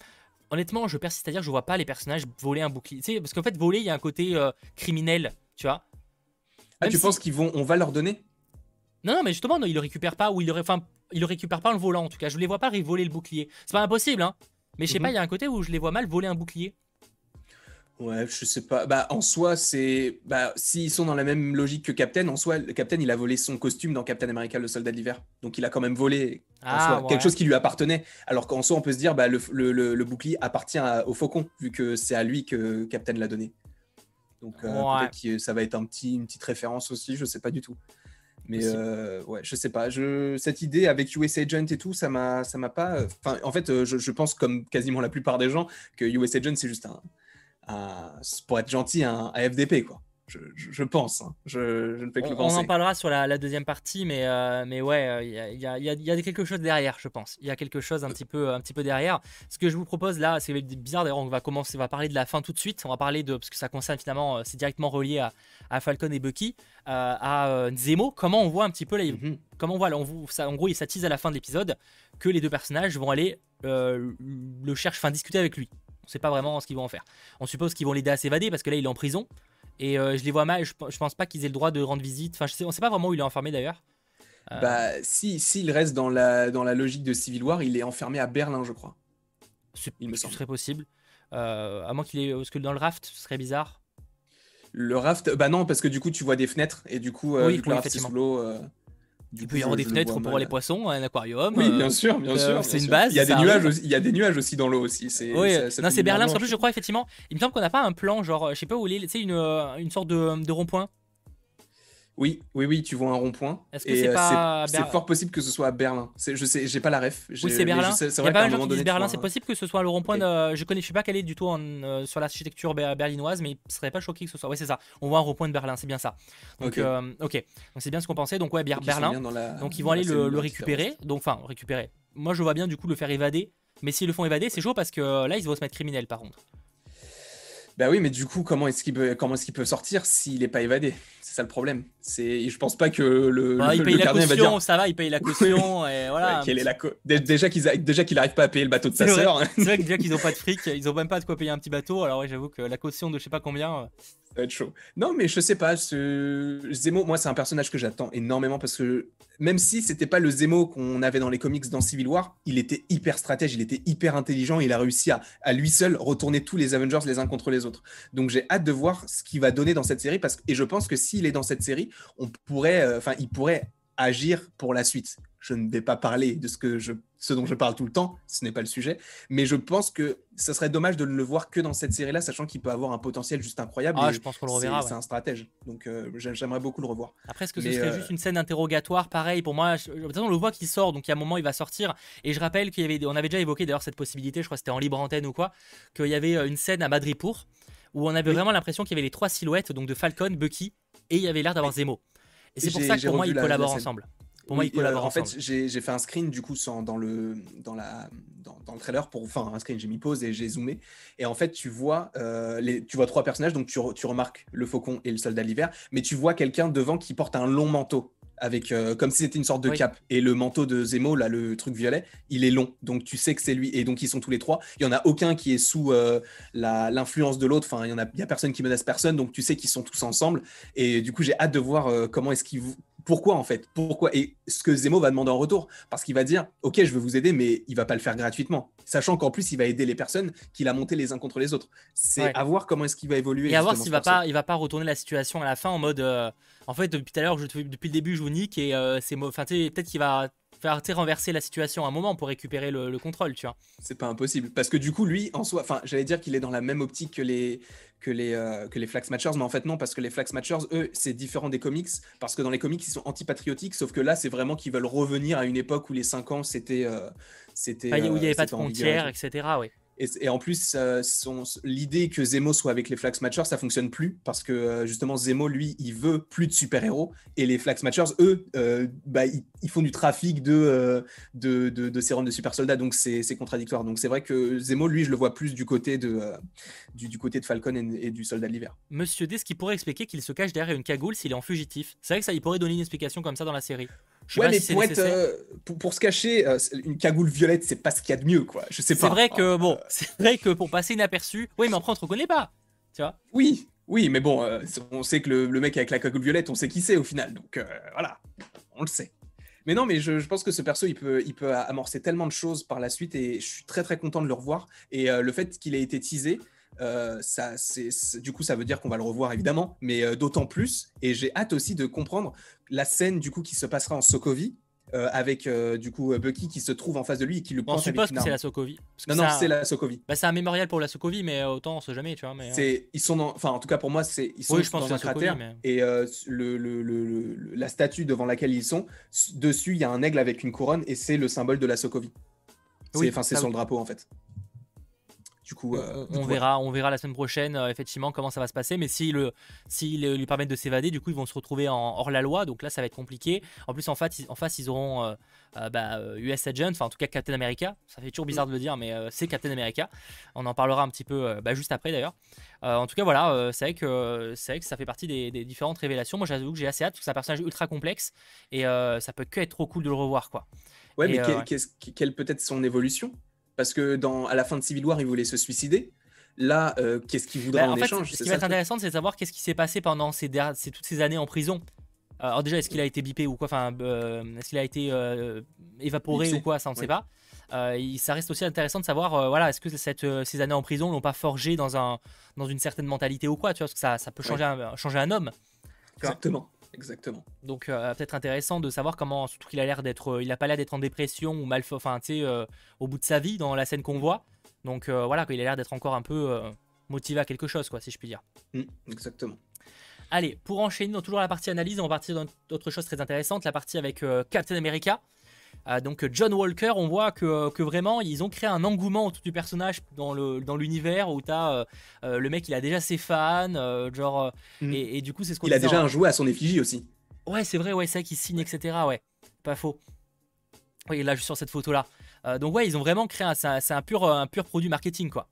Honnêtement, je persiste à dire, je vois pas les personnages voler un bouclier. Tu sais, parce qu'en fait, voler, il y a un côté euh, criminel, tu vois. Ah, tu penses qu'ils vont, on va leur donner? Non, non, mais justement, non, ils le récupèrent pas ou ils le, enfin, ils le récupèrent pas en le volant. En tout cas, je les vois pas voler le bouclier. C'est pas impossible, hein. Mais je sais pas, mhm. il y a un côté où je les vois mal voler un bouclier. Ouais, je sais pas. Bah, en soi, c'est. Bah, s'ils sont dans la même logique que Captain, en soi, le Captain, il a volé son costume dans Captain America, le soldat de l'hiver. Donc, il a quand même volé ah, quelque chose qui lui appartenait. Alors qu'en soi, on peut se dire, bah, le, le, le, bouclier appartient au Faucon, vu que c'est à lui que Captain l'a donné. Donc, euh, peut-être que ça va être un petit, une petite référence aussi, je sais pas du tout. Mais euh, ouais, je sais pas. Je, cette idée avec US Agent et tout, ça m'a, ça m'a pas. Enfin, en fait, je, je, pense comme quasiment la plupart des gens que US Agent c'est juste un, pour être gentil, un, FDP, quoi. Je, pense. Hein. Je, ne fais que on, le penser. On en parlera sur la, deuxième partie, mais, euh, mais ouais, il y a, y, a, y a, quelque chose derrière, je pense. Il y a quelque chose un petit peu, un petit peu derrière. Ce que je vous propose là, c'est bizarre d'ailleurs, on va commencer, on va parler de la fin tout de suite. On va parler de, parce que ça concerne finalement, euh, c'est directement relié à, à, Falcon et Bucky, euh, à Zemo. Comment on voit un petit peu, là, mm-hmm. comment on voit, là, on, ça, en gros, il s'attise à la fin de l'épisode que les deux personnages vont aller le chercher, enfin discuter avec lui. On sait pas vraiment ce qu'ils vont en faire. On suppose qu'ils vont l'aider à s'évader parce que là il est en prison. Et euh, je les vois mal, je, pense pas qu'ils aient le droit de rendre visite. Enfin, je sais, on sait pas vraiment où il est enfermé d'ailleurs. Euh, bah, si s'il reste dans la, dans la logique de Civil War, il est enfermé à Berlin, je crois. il me semble. Ce serait possible. à moins qu'il ait. Parce que dans le raft, ce serait bizarre. Le raft, bah non, parce que du coup, tu vois des fenêtres et du coup, oui, le raft, sous l'eau. Il peut y avoir des fenêtres pour les poissons, un aquarium. Oui, bien sûr, bien sûr. C'est une base. Il y a des nuages, aussi, il y a des nuages aussi dans l'eau aussi. C'est, oui, non, c'est Berlin. En plus, je crois effectivement. Il me semble qu'on n'a pas un plan, genre, je sais pas où il est, tu sais, une, une sorte de, de rond-point oui, oui, oui, tu vois un rond-point. Est-ce que c'est euh, pas C'est fort possible que ce soit à Berlin. Je sais, j'ai pas la ref. Oui, c'est Berlin. C'est vrai qu'à un moment donné, Berlin. C'est possible que ce soit le rond-point. De... Je connais, je suis pas calé du tout en, euh, sur l'architecture berlinoise, mais il serait pas choqué que ce soit. Oui, c'est ça. On voit un rond-point de Berlin, c'est bien ça. Donc, ok. Euh, Donc c'est bien ce qu'on pensait. Donc ouais, Berlin. Donc ils vont aller le, récupérer. Donc enfin récupérer. Moi, je vois bien du coup le faire évader. Mais s'ils le font évader, c'est chaud parce que là, ils vont se mettre criminels par contre. Bah oui, mais du coup, comment est-ce qu'il peut, comment est-ce qu'il peut sortir s'il n'est pas évadé? Ça le problème. C'est, je pense pas que le, bah, il paye la caution, ça va, il paye la caution et voilà. est la déjà qu'il déjà qu'il arrive pas à payer le bateau de sa sœur. c'est vrai que déjà qu'ils ont pas de fric, ils ont même pas de quoi payer un petit bateau. Alors ouais, j'avoue que la caution de je sais pas combien. Chaud. Non, mais je sais pas. Ce... Zemo, moi, c'est un personnage que j'attends énormément parce que même si c'était pas le Zemo qu'on avait dans les comics dans Civil War, il était hyper stratège, il était hyper intelligent, il a réussi à, à lui seul retourner tous les Avengers les uns contre les autres. Donc j'ai hâte de voir ce qu'il va donner dans cette série parce et je pense que s'il est dans cette série, on pourrait, euh, enfin, il pourrait agir pour la suite. Je ne vais pas parler de ce, que je, ce dont je parle tout le temps, ce n'est pas le sujet, mais je pense que ça serait dommage de ne le voir que dans cette série-là, sachant qu'il peut avoir un potentiel juste incroyable. Ah, je pense qu'on le reverra. C'est un stratège, donc euh, j'aimerais beaucoup le revoir. Après, est-ce que ce serait euh, juste une scène interrogatoire Pareil, pour moi, je, on le voit qu'il sort, donc il y a un moment, il va sortir. Et je rappelle qu'il y avait, on avait déjà évoqué d'ailleurs cette possibilité, je crois que c'était en libre antenne ou quoi, qu'il y avait euh, une scène à Madripour où on avait vraiment l'impression qu'il y avait les trois silhouettes, donc de Falcon, Bucky, et il y avait l'air d'avoir Zemo. Et c'est pour ça que pour moi, ils collaborent ensemble. Pour moi, euh, En fait, j'ai fait un screen du coup sans, dans, le, dans, la, dans, dans, le trailer pour. Enfin, un screen, j'ai mis pause et j'ai zoomé. Et en fait, tu vois, euh, les, tu vois trois personnages, donc tu, tu remarques le faucon et le soldat de l'hiver, mais tu vois quelqu'un devant qui porte un long manteau avec euh, comme si c'était une sorte de cap et le manteau de Zemo là le truc violet il est long. Donc tu sais que c'est lui. Et donc ils sont tous les trois. Il y en a aucun qui est sous l'influence de l'autre. Enfin il y en a il y a personne qui menace personne. Donc tu sais qu'ils sont tous ensemble. Et du coup j'ai hâte de voir comment est-ce qu'ils pourquoi en fait? Pourquoi? Et ce que Zemo va demander en retour, parce qu'il va dire, ok, je veux vous aider, mais il va pas le faire gratuitement, sachant qu'en plus il va aider les personnes qu'il a montées les uns contre les autres. C'est à voir comment est-ce qu'il va évoluer. Et à voir s'il va pas, il va pas retourner la situation à la fin en mode, euh, en fait depuis tout à l'heure, depuis le début je vous nique et euh, c'est, enfin peut-être qu'il va faire renverser la situation à un moment pour récupérer le, contrôle, tu vois. C'est pas impossible parce que du coup lui en soi, enfin j'allais dire qu'il est dans la même optique que les que les euh, que les Flax Matchers, mais en fait non parce que les Flax Matchers eux c'est différent des comics parce que dans les comics ils sont antipatriotiques, sauf que là c'est vraiment qu'ils veulent revenir à une époque où les 5 ans c'était euh, c'était où il n'y avait euh, pas de frontières, etc. Oui. Et, en plus, l'idée que Zemo soit avec les Flax Matchers, ça fonctionne plus parce que euh, justement Zemo, lui, il veut plus de super-héros et les Flax Matchers, eux, euh, bah, ils, font du trafic de, euh, de, de, de, sérums de super soldats, donc c'est contradictoire. Donc c'est vrai que Zemo, lui, je le vois plus du côté de, du, côté de Falcon et, du soldat de l'hiver. Monsieur D, ce qui pourrait expliquer qu'il se cache derrière une cagoule s'il est en fugitif. C'est vrai que ça, il pourrait donner une explication comme ça dans la série. Ouais, mais pour, être, pour, se cacher, une cagoule violette, c'est pas ce qu'il y a de mieux, quoi. Je sais pas. C'est vrai que, bon, c'est vrai que pour passer inaperçu, oui, mais après on te reconnaît pas, tu vois. Oui, oui, mais bon, euh, on sait que le, mec avec la cagoule violette, on sait qui c'est au final, donc euh, voilà, on le sait. Mais non, mais je, pense que ce perso, il peut, il peut amorcer tellement de choses par la suite et je suis très très content de le revoir. Et euh, le fait qu'il ait été teasé, ça, c'est, du coup, ça veut dire qu'on va le revoir évidemment, mais d'autant plus. Et j'ai hâte aussi de comprendre la scène du coup qui se passera en Sokovie, euh, avec euh, du coup euh, Bucky qui se trouve en face de lui et qui le pointe On suppose que c'est la Sokovie. Non, non, c'est la Sokovie. Bah, c'est un mémorial pour la Sokovie, mais autant on sait jamais, tu vois. Mais, c'est, ils sont enfin, en tout cas pour moi, c'est, ils sont je pense dans un cratère et le, le, le, la statue devant laquelle ils sont, dessus, il y a un aigle avec une couronne et c'est le symbole de la Sokovie. C'est, enfin, c'est son drapeau en fait. Du coup, euh, on, verra, on verra la semaine prochaine euh, effectivement comment ça va se passer. Mais s'ils le, lui permettent de s'évader, du coup ils vont se retrouver en hors la loi. Donc là ça va être compliqué. En plus en face, en face ils auront US euh, bah, Agent, enfin en tout cas Captain America. Ça fait toujours bizarre de le dire, mais c'est Captain America. On en parlera un petit peu bah, juste après d'ailleurs. en tout cas voilà, c'est vrai que c'est vrai que ça fait partie des, différentes révélations. Moi j'avoue que j'ai assez hâte parce que c'est un personnage ultra complexe et ça peut que être trop cool de le revoir quoi. Ouais, mais quelle peut être son évolution? Parce que dans, à la fin de Civil War, il voulait se suicider. Là, euh, qu'est-ce qu'il voudrait bah, en, échange Ce qui va être intéressant, c'est de savoir qu'est-ce qui s'est passé pendant ces, ces, toutes ces années en prison. Alors déjà, est-ce qu'il a été bipé ou quoi Enfin, euh, est-ce qu'il a été euh, évaporé ou quoi Ça, on ne sait pas. ça reste aussi intéressant de savoir, voilà, est-ce que cette, ces années en prison l'ont pas forgé dans, un, dans une certaine mentalité ou quoi, tu vois, parce que ça, ça peut changer, un, changer un homme. Exactement. Exactement. Donc peut-être intéressant de savoir comment, surtout qu'il a l'air d'être, il a pas l'air d'être en dépression ou mal, enfin tu sais, au bout de sa vie dans la scène qu'on voit. Donc voilà, il a l'air d'être encore un peu motivé à quelque chose, quoi, si je puis dire. Mmh, exactement. Allez, pour enchaîner dans toujours la partie analyse, on va partir dans d'autres choses très intéressantes, la partie avec euh, Captain America. Euh, donc John Walker, on voit que, que, vraiment ils ont créé un engouement autour du personnage dans l'univers dans où tu as euh, le mec il a déjà ses fans, genre mmh. et, du coup c'est ce qu'on Il a déjà un jouet à son effigie aussi. Ouais c'est vrai, ouais c'est vrai qu'il signe etc. Ouais, pas faux. Oui là juste sur cette photo là. donc ouais ils ont vraiment créé, c'est un, pur, un pur produit marketing quoi.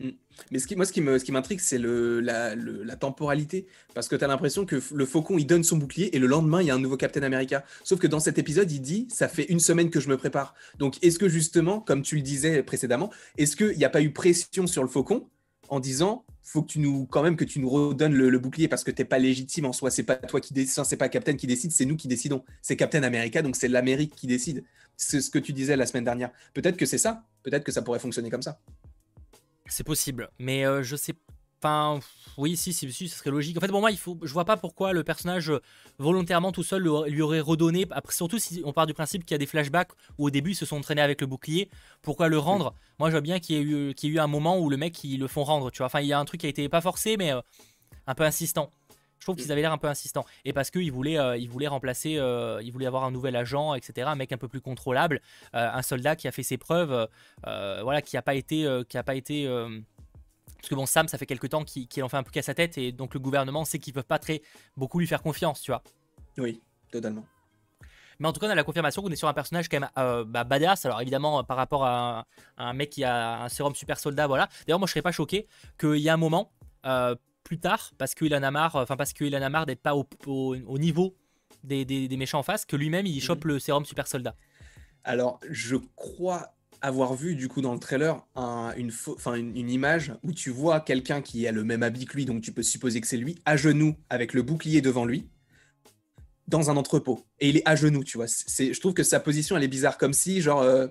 Mm. Mais moi, ce qui m'intrigue, c'est le, la, temporalité. Parce que tu as l'impression que le faucon, il donne son bouclier et le lendemain, il y a un nouveau Captain America. Sauf que dans cet épisode, il dit Ça fait une semaine que je me prépare. Donc, est-ce que justement, comme tu le disais précédemment, est-ce qu'il n'y a pas eu pression sur le faucon en disant faut que tu nous quand même que tu nous redonnes le, bouclier parce que tu n'es pas légitime en soi c'est pas toi qui décide c'est pas Captain qui décide c'est nous qui décidons c'est Captain America donc c'est l'Amérique qui décide c'est ce que tu disais la semaine dernière peut-être que c'est ça peut-être que ça pourrait fonctionner comme ça c'est possible, mais euh, je sais Enfin, oui, si, si, si, ce serait logique. En fait, pour moi, il faut, je vois pas pourquoi le personnage euh, volontairement tout seul lui aurait redonné. Après, surtout si on part du principe qu'il y a des flashbacks où au début ils se sont entraînés avec le bouclier. Pourquoi le rendre? Moi, je vois bien qu'il y, ait eu, y eu un moment où le mec ils le font rendre. Tu vois, enfin, il y a un truc qui a été pas forcé, mais euh, un peu insistant. Je trouve qu'ils avaient l'air un peu insistants. Et parce qu'ils voulaient, voulaient remplacer, ils voulaient avoir un nouvel agent, etc. Un mec un peu plus contrôlable, un soldat qui a fait ses preuves, voilà, qui n'a pas été, qui a pas été parce que bon, Sam, ça fait quelques temps qu'il en fait un peu qu'à sa tête, et donc le gouvernement sait qu'ils peuvent pas très beaucoup lui faire confiance, tu vois. Oui, totalement. Mais en tout cas, on a la confirmation qu'on est sur un personnage quand même euh, bah, badass. Alors évidemment, par rapport à, un mec qui a un sérum super soldat, voilà. D'ailleurs, moi, je serais pas choqué qu'il y ait un moment euh, plus tard, parce qu'il en a marre, enfin parce qu'il en a marre d'être pas au, niveau des, méchants en face, que lui-même il chope mhm. le sérum super soldat. Alors, je crois avoir vu du coup dans le trailer une, une, image où tu vois quelqu'un qui a le même habit que lui, donc tu peux supposer que c'est lui, à genoux avec le bouclier devant lui, dans un entrepôt et il est à genoux, tu vois. C'est, je trouve que sa position, elle est bizarre, comme si, genre, euh,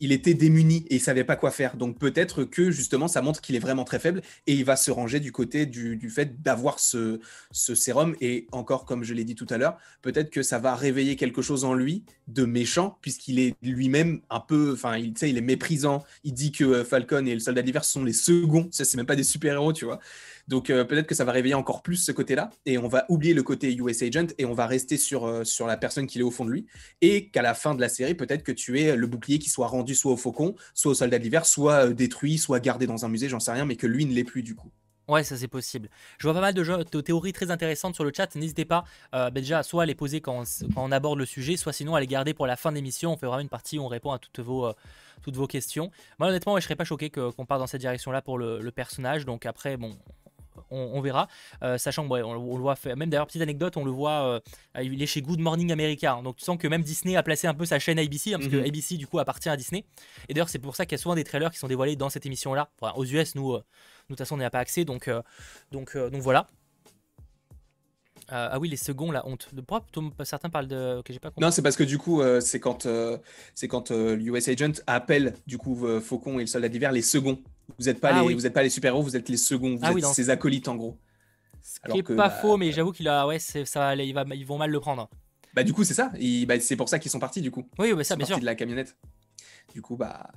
il était démuni et il savait pas quoi faire. Donc peut-être que justement, ça montre qu'il est vraiment très faible et il va se ranger du côté du, fait d'avoir ce, ce sérum. Et encore, comme je l'ai dit tout à l'heure, peut-être que ça va réveiller quelque chose en lui de méchant, puisqu'il est lui-même un peu, enfin, il, il est méprisant. Il dit que euh, Falcon et le Soldat d'hiver sont les seconds. Ça, c'est même pas des super-héros, tu vois. Donc euh, peut-être que ça va réveiller encore plus ce côté-là et on va oublier le côté US Agent et on va rester sur, sur la personne personne qu'il est au fond de lui, et qu'à la fin de la série, peut-être que tu aies le bouclier qui soit rendu soit au faucon, soit au soldat d'hiver, soit euh, détruit, soit gardé dans un musée, j'en sais rien, mais que lui ne l'est plus du coup. Ouais, ça c'est possible. Je vois pas mal de, de, théories très intéressantes sur le chat. N'hésitez pas euh, ben déjà soit à les poser quand on, aborde le sujet, soit sinon à les garder pour la fin de l'émission. On fait vraiment une partie où on répond à toutes vos, euh, toutes vos questions. Moi honnêtement, je serais pas choqué qu'on parte dans cette direction-là pour le, le, personnage. Donc après, bon, on, verra. Euh, sachant que on, le voit faire, même d'ailleurs petite anecdote, on le voit, euh, il est chez Good Morning America, hein. donc tu sens que même Disney a placé un peu sa chaîne ABC, hein, parce que mhm. ABC du coup appartient à Disney. Et d'ailleurs c'est pour ça qu'il y a souvent des trailers qui sont dévoilés dans cette émission-là. aux US, nous, euh, nous de toute façon on n'y a pas accès, donc donc donc voilà. ah oui, les seconds, la honte. De pourquoi certains parlent de que j'ai pas compris. Non, c'est parce que du coup, c'est quand c'est quand l'US Agent appelle du coup Faucon et le Soldat d'hiver les seconds. Vous n'êtes pas, ah les, vous êtes pas les super-héros, vous êtes les seconds, vous ah êtes ses acolytes en gros. Ce qui est pas bah, faux, mais j'avoue qu'il a, ouais, ça, il va, ils vont mal le prendre. Bah du coup c'est ça, bah, c'est pour ça qu'ils sont partis du coup. Oui, bah, ça bien sûr. de la camionnette. Du coup bah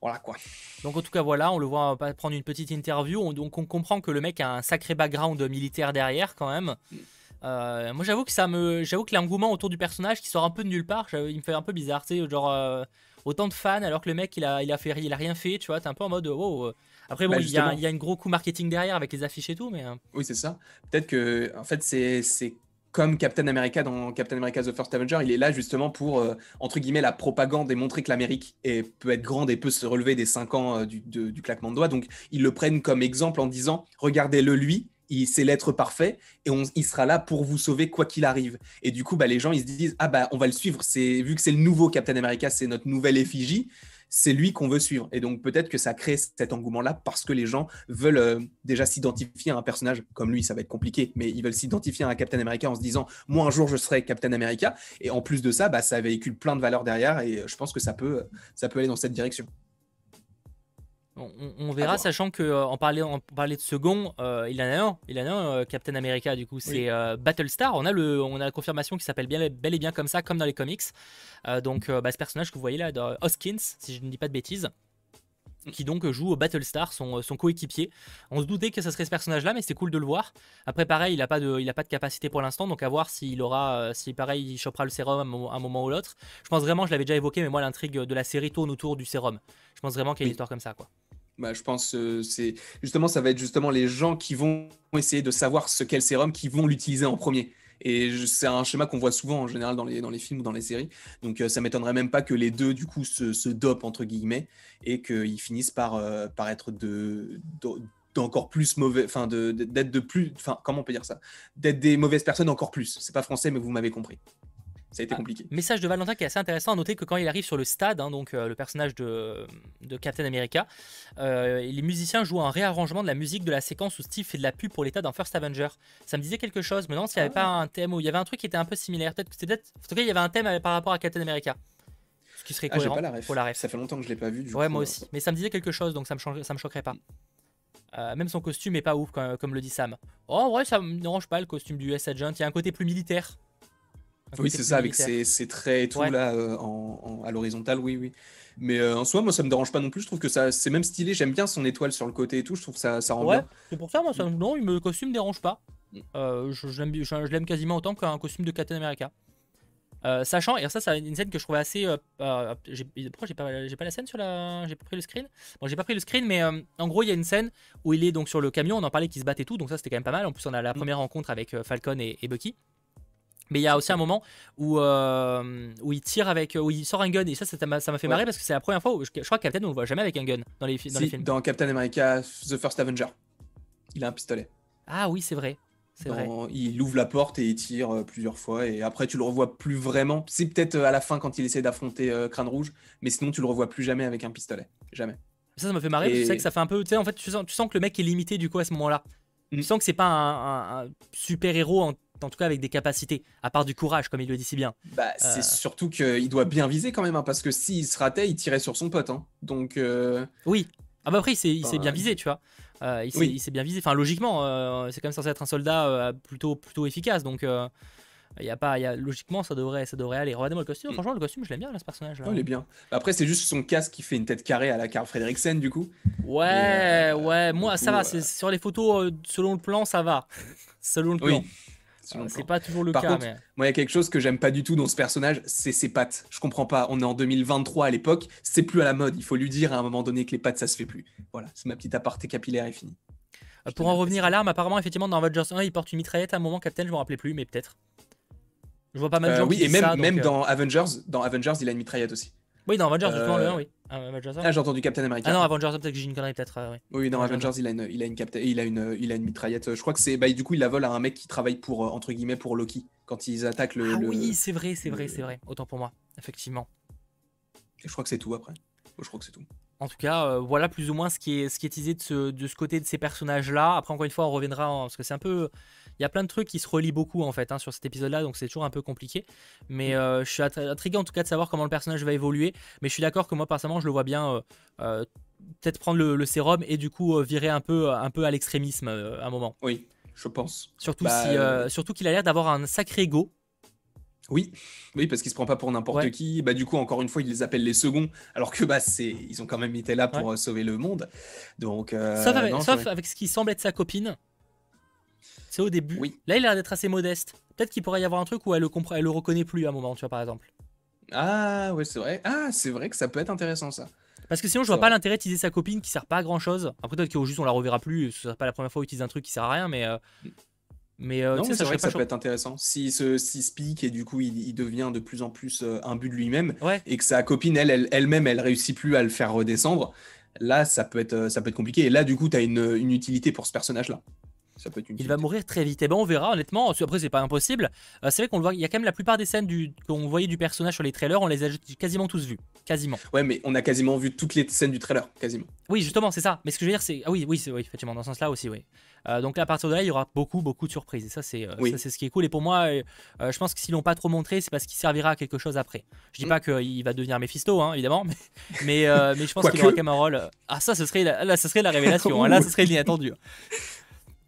voilà quoi. Donc en tout cas voilà, on le voit prendre une petite interview, donc on comprend que le mec a un sacré background militaire derrière quand même. Mm. Euh, moi j'avoue que ça me, j'avoue que l'engouement autour du personnage qui sort un peu de nulle part, il me fait un peu bizarre, tu sais, genre. Euh, autant de fans alors que le mec il a, il a, fait, il a rien fait, tu vois, t'es un peu en mode wow. Euh. Après, bon, bah, il y, a, y, a un gros coup marketing derrière avec les affiches et tout, mais. Euh. Oui, c'est ça. Peut-être que, en fait, c'est comme Captain America dans Captain America The First Avenger, il est là justement pour, euh, entre guillemets, la propagande et montrer que l'Amérique peut être grande et peut se relever des 5 ans du, du, claquement de doigts. Donc, ils le prennent comme exemple en disant, regardez-le lui, c'est l'être parfait et on, il sera là pour vous sauver quoi qu'il arrive. Et du coup, bah, les gens ils se disent ah bah on va le suivre. C'est vu que c'est le nouveau Captain America, c'est notre nouvelle effigie. c'est lui qu'on veut suivre. Et donc peut-être que ça crée cet engouement-là parce que les gens veulent euh, déjà s'identifier à un personnage comme lui, ça va être compliqué, mais ils veulent s'identifier à un Captain America en se disant, moi un jour je serai Captain America. Et en plus de ça, bah, ça véhicule plein de valeurs derrière et je pense que ça peut, ça peut aller dans cette direction. On, verra, sachant que euh, en parler, en parler de second, euh, il en a un, il en a un, euh, Captain America. Du coup, c'est Battlestar. On a le, on a la confirmation qui s'appelle bien, bel et bien comme ça, comme dans les comics. donc, bah, ce personnage que vous voyez là, Hoskins, si je ne dis pas de bêtises, qui donc joue Battlestar, son, son coéquipier. On se doutait que ce serait ce personnage-là, mais c'est cool de le voir. Après, pareil, il n'a pas de, il a pas de capacité pour l'instant, donc à voir s'il aura, si pareil, il chopera le sérum à un moment ou l'autre. Je pense vraiment, je l'avais déjà évoqué, mais moi l'intrigue de la série tourne autour du sérum. Je pense vraiment qu'il y a une histoire comme ça, quoi. Bah, je pense euh, c'est justement ça va être justement les gens qui vont essayer de savoir ce qu'est le sérum qui vont l'utiliser en premier. Et c'est un schéma qu'on voit souvent en général dans les, films ou dans les séries. Donc euh, ça m'étonnerait même pas que les deux du coup se, dopent entre guillemets et qu'ils finissent par, euh, être de, d'encore plus mauvais, enfin d'être de, plus, enfin comment on peut dire ça, d'être des mauvaises personnes encore plus. C'est pas français mais vous m'avez compris ça a été ah, compliqué. message de Valentin qui est assez intéressant à noter que quand il arrive sur le stade, hein, donc euh, le personnage de, de Captain America, euh, les musiciens jouent un réarrangement de la musique de la séquence où Steve fait de la pub pour l'état dans First Avenger. Ça me disait quelque chose, mais non, s'il n'y avait pas ah. un thème où il y avait un truc qui était un peu similaire. Peut-être que peut-être. En tout cas, il y avait un thème par rapport à Captain America. Ce qui serait ah, cohérent pour la ref. Ça fait longtemps que je l'ai pas vu. Du ouais, moi aussi. Mais ça me disait quelque chose, donc ça me, ça me choquerait pas. Euh, même son costume est pas ouf, comme, le dit Sam. Oh, en vrai, ça me dérange pas le costume du US Agent. Il y a un côté plus militaire. Oui, c'est ça, avec ses, traits et tout là euh, en, à l'horizontale, oui, oui. Mais euh, en soi, moi, ça me dérange pas non plus. Je trouve que ça, c'est même stylé. J'aime bien son étoile sur le côté et tout. Je trouve que ça, ça rend ouais, C'est pour ça, moi, ça, non, le costume me dérange pas. Mm. Euh, je, l'aime quasiment autant qu'un costume de Captain America. sachant, et ça, c'est une scène que je trouvais assez. pourquoi j'ai pas, j'ai pas la scène sur la. J'ai pas pris le screen? Bon, j'ai pas pris le screen, mais en gros, il y a une scène où il est donc sur le camion. On en parlait qu'il se battent et tout, donc ça, c'était quand même pas mal. En plus, on a la mm. première rencontre avec Falcon et Bucky. Mais il y a aussi un moment où, euh, où il tire avec, où il sort un gun et ça, ça m'a fait marrer parce que c'est la première fois où je, crois que Captain on le voit jamais avec un gun dans les, dans les films. Dans Captain America, The First Avenger, il a un pistolet. Ah oui, c'est vrai. C'est vrai. Il ouvre la porte et il tire euh, plusieurs fois et après tu le revois plus vraiment. C'est peut-être euh, à la fin quand il essaie d'affronter Crâne Rouge, mais sinon tu le revois plus jamais avec un pistolet, jamais. Ça, ça m'a fait marrer. Tu sais que ça fait un peu, tu sais, en fait, tu sens, tu sens que le mec est limité du coup à ce moment-là. Tu mm. sens que c'est pas un, un super héros en en tout cas avec des capacités, à part du courage, comme il le dit si bien. Bah, c'est euh. surtout qu'il doit bien viser quand même, hein, parce que s'il se ratait, il tirait sur son pote. Hein. Donc. Euh, oui. Ah bah après, il s'est bien visé, tu vois. Euh, il s'est bien visé. Enfin, logiquement, c'est quand même censé être un soldat plutôt, plutôt efficace. Donc, il y a pas, y a, logiquement, ça devrait, ça devrait aller. Regardez-moi le costume. Mm. Franchement, le costume, je l'aime bien, là, ce personnage. -là. il est bien. Après, c'est juste son casque qui fait une tête carrée à la Carl Fredriksen, du coup. Ouais, ouais. Moi, ça va. Sur les photos, selon le plan, ça va. selon le plan. C'est pas toujours le Par cas. Contre, Moi, il y a quelque chose que j'aime pas du tout dans ce personnage, c'est ses pattes. Je comprends pas. On est en 2023 à l'époque, c'est plus à la mode. Il faut lui dire à un moment donné que les pattes, ça se fait plus. Voilà, c'est ma petite aparté capillaire est finie. Euh, pour en revenir à l'arme, apparemment, effectivement, dans Avengers 1, il porte une mitraillette à un moment, Captain, je me rappelais plus, mais peut-être. Je vois pas mal de euh, gens Oui, et même, même euh, dans Avengers, dans Avengers, il a une mitraillette aussi. Oui, dans Avengers, justement, le 1, oui. Ah, ah, j'ai entendu Captain America. Ah non, Avengers, peut-être que j'ai une connerie, peut-être. oui. oui, dans Avengers, il a une, il a une, il a une, il a une mitraillette. Je crois que c'est, bah, du coup, il la vole à un mec qui travaille pour, entre guillemets, pour Loki quand ils attaquent le. Ah oui, c'est vrai, c'est vrai, c'est vrai. Autant pour moi, effectivement. Et je crois que c'est tout après. Je crois que c'est tout. En tout cas, euh, voilà plus ou moins ce qui est, ce qui est teasé de ce, de ce côté de ces personnages-là. Après, encore une fois, on reviendra parce que c'est un peu. Il y a plein de trucs qui se relient beaucoup en fait hein, sur cet épisode-là, donc c'est toujours un peu compliqué. Mais mm. euh, je suis intrigué en tout cas de savoir comment le personnage va évoluer. Mais je suis d'accord que moi, personnellement, je le vois bien euh, peut-être prendre le, sérum et du coup virer un peu, un peu à l'extrémisme à un moment. Oui, je pense. Surtout, bah, surtout qu'il a l'air d'avoir un sacré ego. Oui, oui, parce qu'il se prend pas pour n'importe qui. Bah du coup, encore une fois, il les appelle les seconds, alors que bah c'est, ils ont quand même été là pour euh, sauver le monde. Donc. Euh, sauf, avec, ce qui semble être sa copine. C'est au début. Oui. Là, il a l'air d'être assez modeste. Peut-être qu'il pourrait y avoir un truc où elle le comprend, elle le reconnaît plus à un moment, tu vois, par exemple. Ah ouais, c'est vrai. Ah, c'est vrai que ça peut être intéressant ça. Parce que sinon, je vois pas l'intérêt d'utiliser sa copine qui sert pas à grand chose. Après, peut-être qu'au juste on la reverra plus. Ce sera pas la première fois où il utilise un truc qui sert à rien, mais. Euh. Mais, euh, non, mais c'est vrai que ça peut être intéressant. Si se si speak et du coup il, devient de plus en plus euh, un but de lui-même et que sa copine, elle, elle-même, elle, réussit plus à le faire redescendre, là ça peut être, ça peut être compliqué. Et là, du coup, tu as une, une, utilité pour ce personnage-là. Ça peut être une il va mourir très vite. Et eh ben on verra, honnêtement. Après, c'est pas impossible. Euh, c'est vrai qu'on le voit. Il y a quand même la plupart des scènes du... qu'on voyait du personnage sur les trailers, on les a quasiment tous vus. Quasiment. Ouais, mais on a quasiment vu toutes les scènes du trailer, quasiment. Oui, justement, c'est ça. Mais ce que je veux dire, c'est. Ah oui, oui, c'est oui, effectivement, dans ce sens-là aussi, oui. Euh, donc là, à partir de là, il y aura beaucoup, beaucoup de surprises. Et ça, c'est euh, c'est ce qui est cool. Et pour moi, je pense que s'ils l'ont pas trop montré, c'est parce qu'il servira à quelque chose après. Je dis mm. pas qu'il va devenir Mephisto, hein, évidemment, mais, mais, mais, je pense qu'il aura quand même un rôle. Ah, ça, ce serait la, là, ce serait la révélation. Hein. Là, ce serait l'inattendu.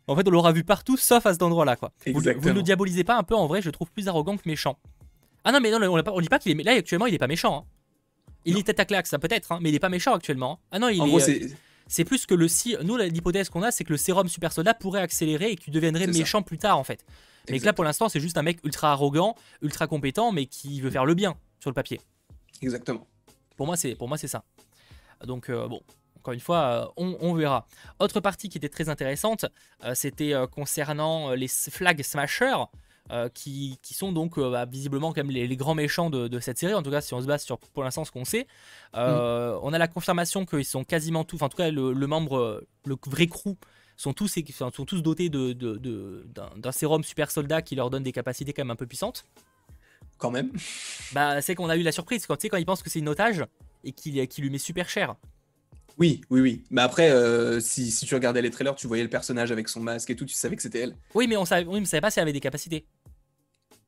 En fait, on l'aura vu partout sauf à cet endroit-là, quoi. Vous, ne le diabolisez pas un peu en vrai, je le trouve plus arrogant que méchant. Ah non, mais non, on, on dit pas qu'il est. Là, actuellement, il est pas méchant. Hein. Il est tête à claque, ça peut-être, hein, mais il est pas méchant actuellement. Hein. Ah non, il est. Euh, c'est plus que le si. Nous, l'hypothèse qu'on a, c'est que le sérum super soldat pourrait accélérer et qu'il deviendrait méchant plus tard, en fait. Mais que là, pour l'instant, c'est juste un mec ultra arrogant, ultra compétent, mais qui veut faire le bien sur le papier. Exactement. Pour moi, c'est pour moi, c'est ça. Donc euh, bon, encore une fois, euh, on, verra. Autre partie qui était très intéressante, euh, c'était euh, concernant les Flag Smashers. qui, sont donc bah, visiblement quand même les, grands méchants de, cette série, en tout cas si on se base sur pour l'instant ce qu'on sait. Mm. On a la confirmation qu'ils sont quasiment tous, enfin en tout cas le, membre, le vrai crew, sont tous, sont tous dotés d'un de, sérum super soldat qui leur donne des capacités quand même un peu puissantes. Quand même. Bah c'est qu'on a eu la surprise quand, quand il pense que c'est une otage et qu'il lui met super cher. Oui, oui, oui. Mais après, euh, si, tu regardais les trailers, tu voyais le personnage avec son masque et tout, tu savais que c'était elle. Oui, mais on savait, oui, mais savait pas si elle avait des capacités.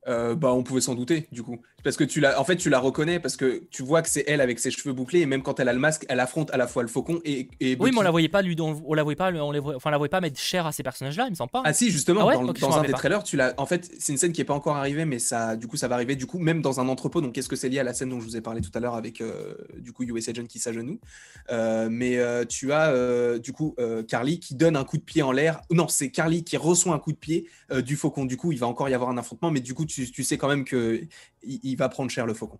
Euh, bah, on pouvait s'en douter, du coup. Parce que tu la, en fait, tu la reconnais parce que tu vois que c'est elle avec ses cheveux bouclés et même quand elle a le masque, elle affronte à la fois le faucon et. et oui, mais on la voyait pas, lui, on, la voyait pas, on les enfin, la voyait pas mettre cher à ces personnages-là, il me semble pas. Ah si, justement, ah dans, un des trailers, tu l'as. En fait, c'est une scène qui est pas encore arrivée, mais ça, du coup, ça va arriver, du coup, même dans un entrepôt. Donc, qu'est-ce que c'est lié à la scène dont je vous ai parlé tout à l'heure avec, euh, du coup, US Agent qui s'agenouille. Euh, mais tu as, du coup, Carly qui donne un coup de pied en l'air. Non, c'est Carly qui reçoit un coup de pied du faucon. Du coup, il va encore y avoir un affrontement, mais du coup, tu, tu sais quand même que il, va prendre cher le faucon.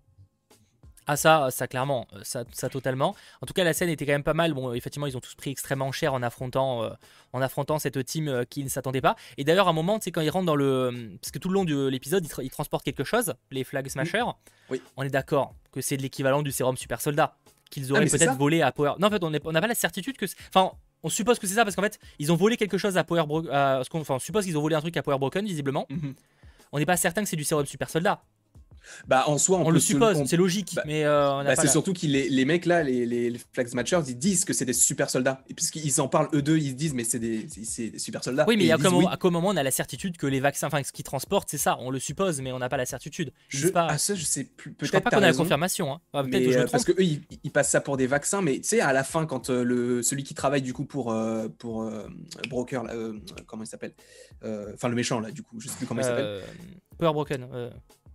Ah ça, ça clairement, ça, ça, totalement. En tout cas, la scène était quand même pas mal. Bon, effectivement, ils ont tous pris extrêmement cher en affrontant, euh, en affrontant cette team euh, qui ne s'attendait pas. Et d'ailleurs, à un moment, c'est quand ils rentrent dans le, parce que tout le long de l'épisode, ils, transportent quelque chose, les Flag Smashers. Oui. On est d'accord que c'est de l'équivalent du sérum super soldat qu'ils auraient ah, peut-être volé à Power. Non, en fait, on n'a pas la certitude que, enfin, on suppose que c'est ça parce qu'en fait, ils ont volé quelque chose à Power, enfin, on suppose qu'ils ont volé un truc à Power Broken visiblement. Mhm. On n'est pas certain que c'est du sérum super soldat. Bah, en soi, on, le suppose, c'est logique. Bah, mais euh, bah, c'est surtout que les, les, mecs là, les, les, Flags Matchers, ils disent que c'est des super soldats. Et puisqu'ils en parlent eux deux, ils se disent, mais c'est des, super soldats. Oui, mais à, quel moment, on a la certitude que les vaccins, enfin, ce qu'ils transportent, c'est ça. On le suppose, mais on n'a pas la certitude. Je, pas... Ah, ça, je sais plus. Peut-être. Je crois pas qu'on a la confirmation. Hein. Ah, peut-être euh, parce que eux, ils, passent ça pour des vaccins, mais tu sais, à la fin, quand euh, le, celui qui travaille du coup pour, pour Broker, comment il s'appelle Enfin, le méchant là, du coup, je sais plus comment il s'appelle. Power Broken.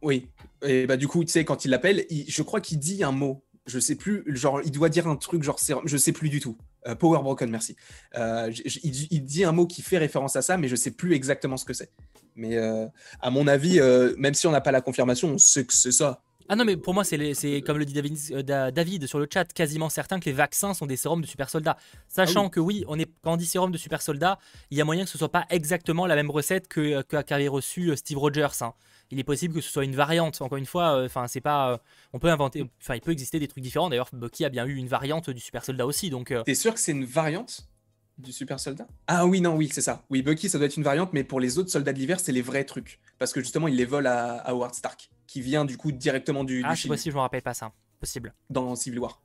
Oui. Et bah du coup, tu sais, quand il l'appelle, je crois qu'il dit un mot. Je sais plus, genre, il doit dire un truc, genre, je sais plus du tout. Euh, Power Broken, merci. Euh, il, dit un mot qui fait référence à ça, mais je sais plus exactement ce que c'est. Mais euh, à mon avis, même si on n'a pas la confirmation, on sait que c'est ça. Ah non, mais pour moi, c'est comme le dit David, David, sur le chat, quasiment certain que les vaccins sont des sérums de super soldats. Sachant ah que oui, on est, quand on dit sérum de super soldats, il y a moyen que ce soit pas exactement la même recette que qu'avait reçu Steve Rogers. Hein il est possible que ce soit une variante. Encore une fois, euh, enfin, c'est pas. Euh, on peut inventer. Enfin, il peut exister des trucs différents. D'ailleurs, Bucky a bien eu une variante du super soldat aussi. Donc. Euh. T'es sûr que c'est une variante du super soldat? Ah oui, non, oui, c'est ça. Oui, Bucky, ça doit être une variante, mais pour les autres soldats de l'hiver, c'est les vrais trucs. Parce que justement, il les vole à, Howard Stark, qui vient du coup directement du. Ah, c'est possible, je me rappelle pas ça. Possible. Dans Civil War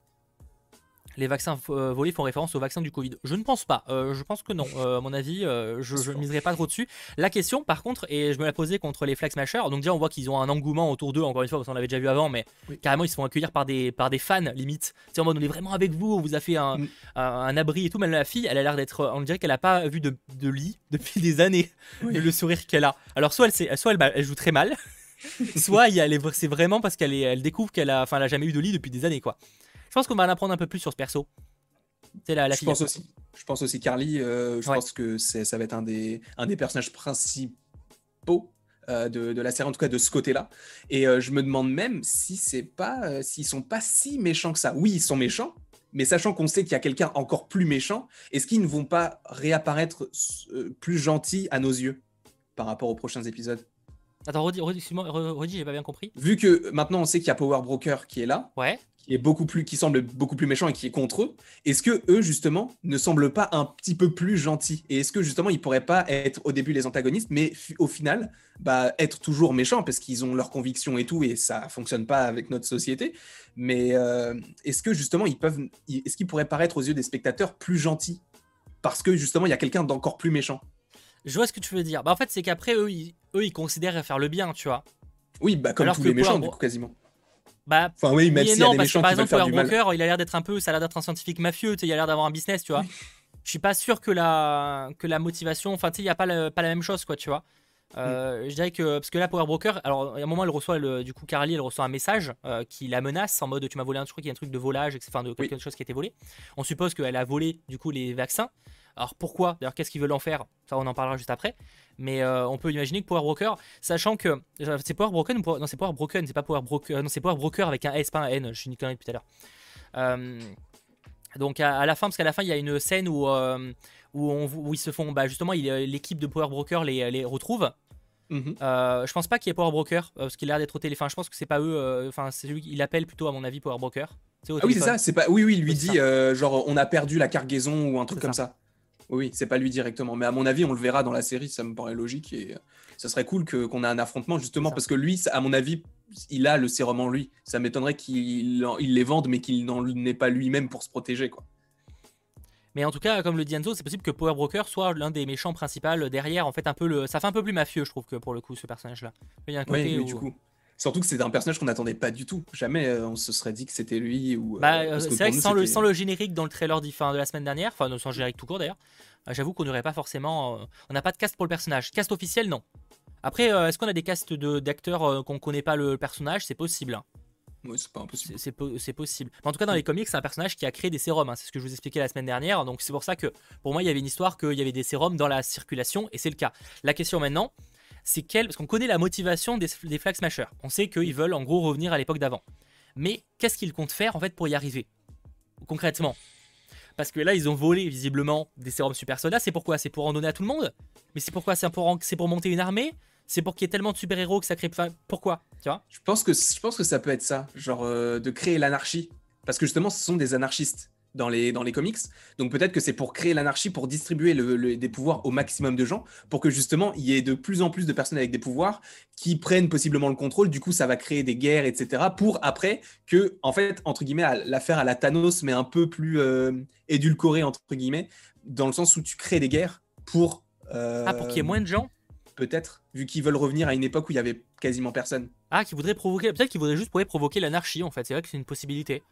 les vaccins euh, volés font référence au vaccin du Covid Je ne pense pas. Euh, je pense que non. Euh, à mon avis, je ne miserai pas trop dessus. La question, par contre, et je me la posais contre les Flag Smashers, donc déjà on voit qu'ils ont un engouement autour d'eux, encore une fois, parce qu'on l'avait déjà vu avant, mais carrément ils se font accueillir par des, par des fans, limite. C'est en mode on est vraiment avec vous, on vous a fait un, mm. un, abri et tout. Mais la fille, elle a l'air d'être. On dirait qu'elle n'a pas vu de, de, lit depuis des années. Le sourire qu'elle a. Alors soit elle, soit elle, elle joue très mal. soit c'est vraiment parce qu'elle elle découvre qu'elle a, enfin, elle a jamais eu de lit depuis des années, quoi. Je pense qu'on va en apprendre un peu plus sur ce perso. C'est la, la je pense aussi. Je pense aussi Carly. Euh, je pense que ça va être un des, un des personnages principaux euh, de, la série, en tout cas de ce côté-là. Et euh, je me demande même si c'est pas, s'ils sont pas si méchants que ça. Oui, ils sont méchants, mais sachant qu'on sait qu'il y a quelqu'un encore plus méchant, est-ce qu'ils ne vont pas réapparaître plus gentils à nos yeux par rapport aux prochains épisodes? Attends, redis, excuse-moi, redis, j'ai pas bien compris. Vu que maintenant on sait qu'il y a Power Broker qui est là, ouais. Qui est beaucoup plus, qui semble beaucoup plus méchant et qui est contre eux, est-ce que eux justement ne semblent pas un petit peu plus gentils? Et est-ce que justement ils pourraient pas être au début les antagonistes, mais au final, bah, être toujours méchants parce qu'ils ont leurs convictions et tout et ça fonctionne pas avec notre société? Mais euh, est-ce que justement ils peuvent, est-ce qu'ils pourraient paraître aux yeux des spectateurs plus gentils? Parce que justement il y a quelqu'un d'encore plus méchant je vois ce que tu veux dire. Bah, en fait, c'est qu'après, eux ils, eux, ils considèrent faire le bien, tu vois. Oui, bah, comme tous les méchants, du coup, quasiment. Bah, enfin, oui, même y a des méchants par exemple, du Broker, il a l'air d'être un peu, ça a l'air d'être un scientifique mafieux, il a l'air d'avoir un business, tu vois. Je suis pas sûr que la, que la motivation, enfin, tu sais, il n'y a pas, pas la même chose, quoi, tu vois. Euh, mm. Je dirais que parce que là Power Broker, alors à un moment elle reçoit le, du coup Carly elle reçoit un message euh, qui la menace en mode tu m'as volé un truc, il y a un truc de volage, enfin de quelque chose qui a été volé. On suppose qu'elle a volé du coup les vaccins. Alors pourquoi? D'ailleurs qu'est-ce qu'ils veulent en faire? Ça on en parlera juste après. Mais euh, on peut imaginer que Power Broker, sachant que c'est Power Broken non c'est Power Broken, c'est pas Power Broker, non c'est Power Broker avec un S pas un N. Je suis une connerie depuis tout à l'heure. donc à, la fin, parce qu'à la fin il y a une scène où où, on, ils se font, bah justement, l'équipe de Power Broker les, les retrouve. Mhm. Euh, je pense pas qu'il y ait Power Broker euh, parce qu'il a l'air d'être au téléphone. Je pense que c'est pas eux. Euh, enfin, c'est lui. Il appelle plutôt à mon avis Power Broker. Ah oui, c'est ça. C'est pas. Oui, oui. Il lui dit genre on a perdu la cargaison ou un truc comme ça. Oui, c'est pas lui directement. Mais à mon avis, on le verra dans la série. Ça me paraît logique et ça serait cool que qu'on ait un affrontement justement parce que lui, à mon avis, il a le sérum en lui. Ça m'étonnerait qu'il les vende, mais qu'il n'en ait pas lui-même pour se protéger quoi. Mais en tout cas, comme le dit Enzo, c'est possible que Power Broker soit l'un des méchants principaux derrière. En fait, un peu le, ça fait un peu plus mafieux, je trouve, que pour le coup, ce personnage-là. Il y a un côté oui, du coup. Surtout que c'est un personnage qu'on n'attendait pas du tout. Jamais euh, on se serait dit que c'était lui. ou. Euh, bah, euh, c'est vrai que sans, le, sans le, générique dans le trailer de la semaine dernière, enfin, sans le générique tout court d'ailleurs, j'avoue qu'on n'aurait pas forcément. on n'a pas de cast pour le personnage. Cast officiel, non. Après, est-ce qu'on a des castes d'acteurs qu'on ne connaît pas le personnage? C'est possible. Hein c'est pas impossible. C'est possible. en tout cas, dans les comics, c'est un personnage qui a créé des sérums. Hein. C'est ce que je vous expliquais la semaine dernière. Donc c'est pour ça que pour moi, il y avait une histoire qu'il y avait des sérums dans la circulation, et c'est le cas. La question maintenant, c'est quelle. Parce qu'on connaît la motivation des, des Flag Smashers. On sait qu'ils veulent en gros revenir à l'époque d'avant. Mais qu'est-ce qu'ils comptent faire en fait pour y arriver Concrètement? Parce que là, ils ont volé visiblement des sérums super soda. C'est pourquoi? C'est pour en donner à tout le monde? Mais c'est pourquoi? C'est pour, pour monter une armée? C'est pour qu'il y ait tellement de super-héros que ça crée. Enfin, pourquoi? Tu vois? Je pense, que, je pense que ça peut être ça, genre euh, de créer l'anarchie. Parce que justement, ce sont des anarchistes dans les, dans les comics. Donc peut-être que c'est pour créer l'anarchie, pour distribuer le, des pouvoirs au maximum de gens, pour que justement il y ait de plus en plus de personnes avec des pouvoirs qui prennent possiblement le contrôle. Du coup, ça va créer des guerres, etc. Pour après que, en fait, entre guillemets, l'affaire à la Thanos, mais un peu plus euh, édulcorée, entre guillemets, dans le sens où tu crées des guerres pour... Euh, ah, pour qu'il y ait moins de gens? peut-être, vu qu'ils veulent revenir à une époque où il y avait quasiment personne. Ah, qui voudrait provoquer, peut-être qu'ils voudraient juste provoquer l'anarchie en fait. C'est vrai que c'est une possibilité.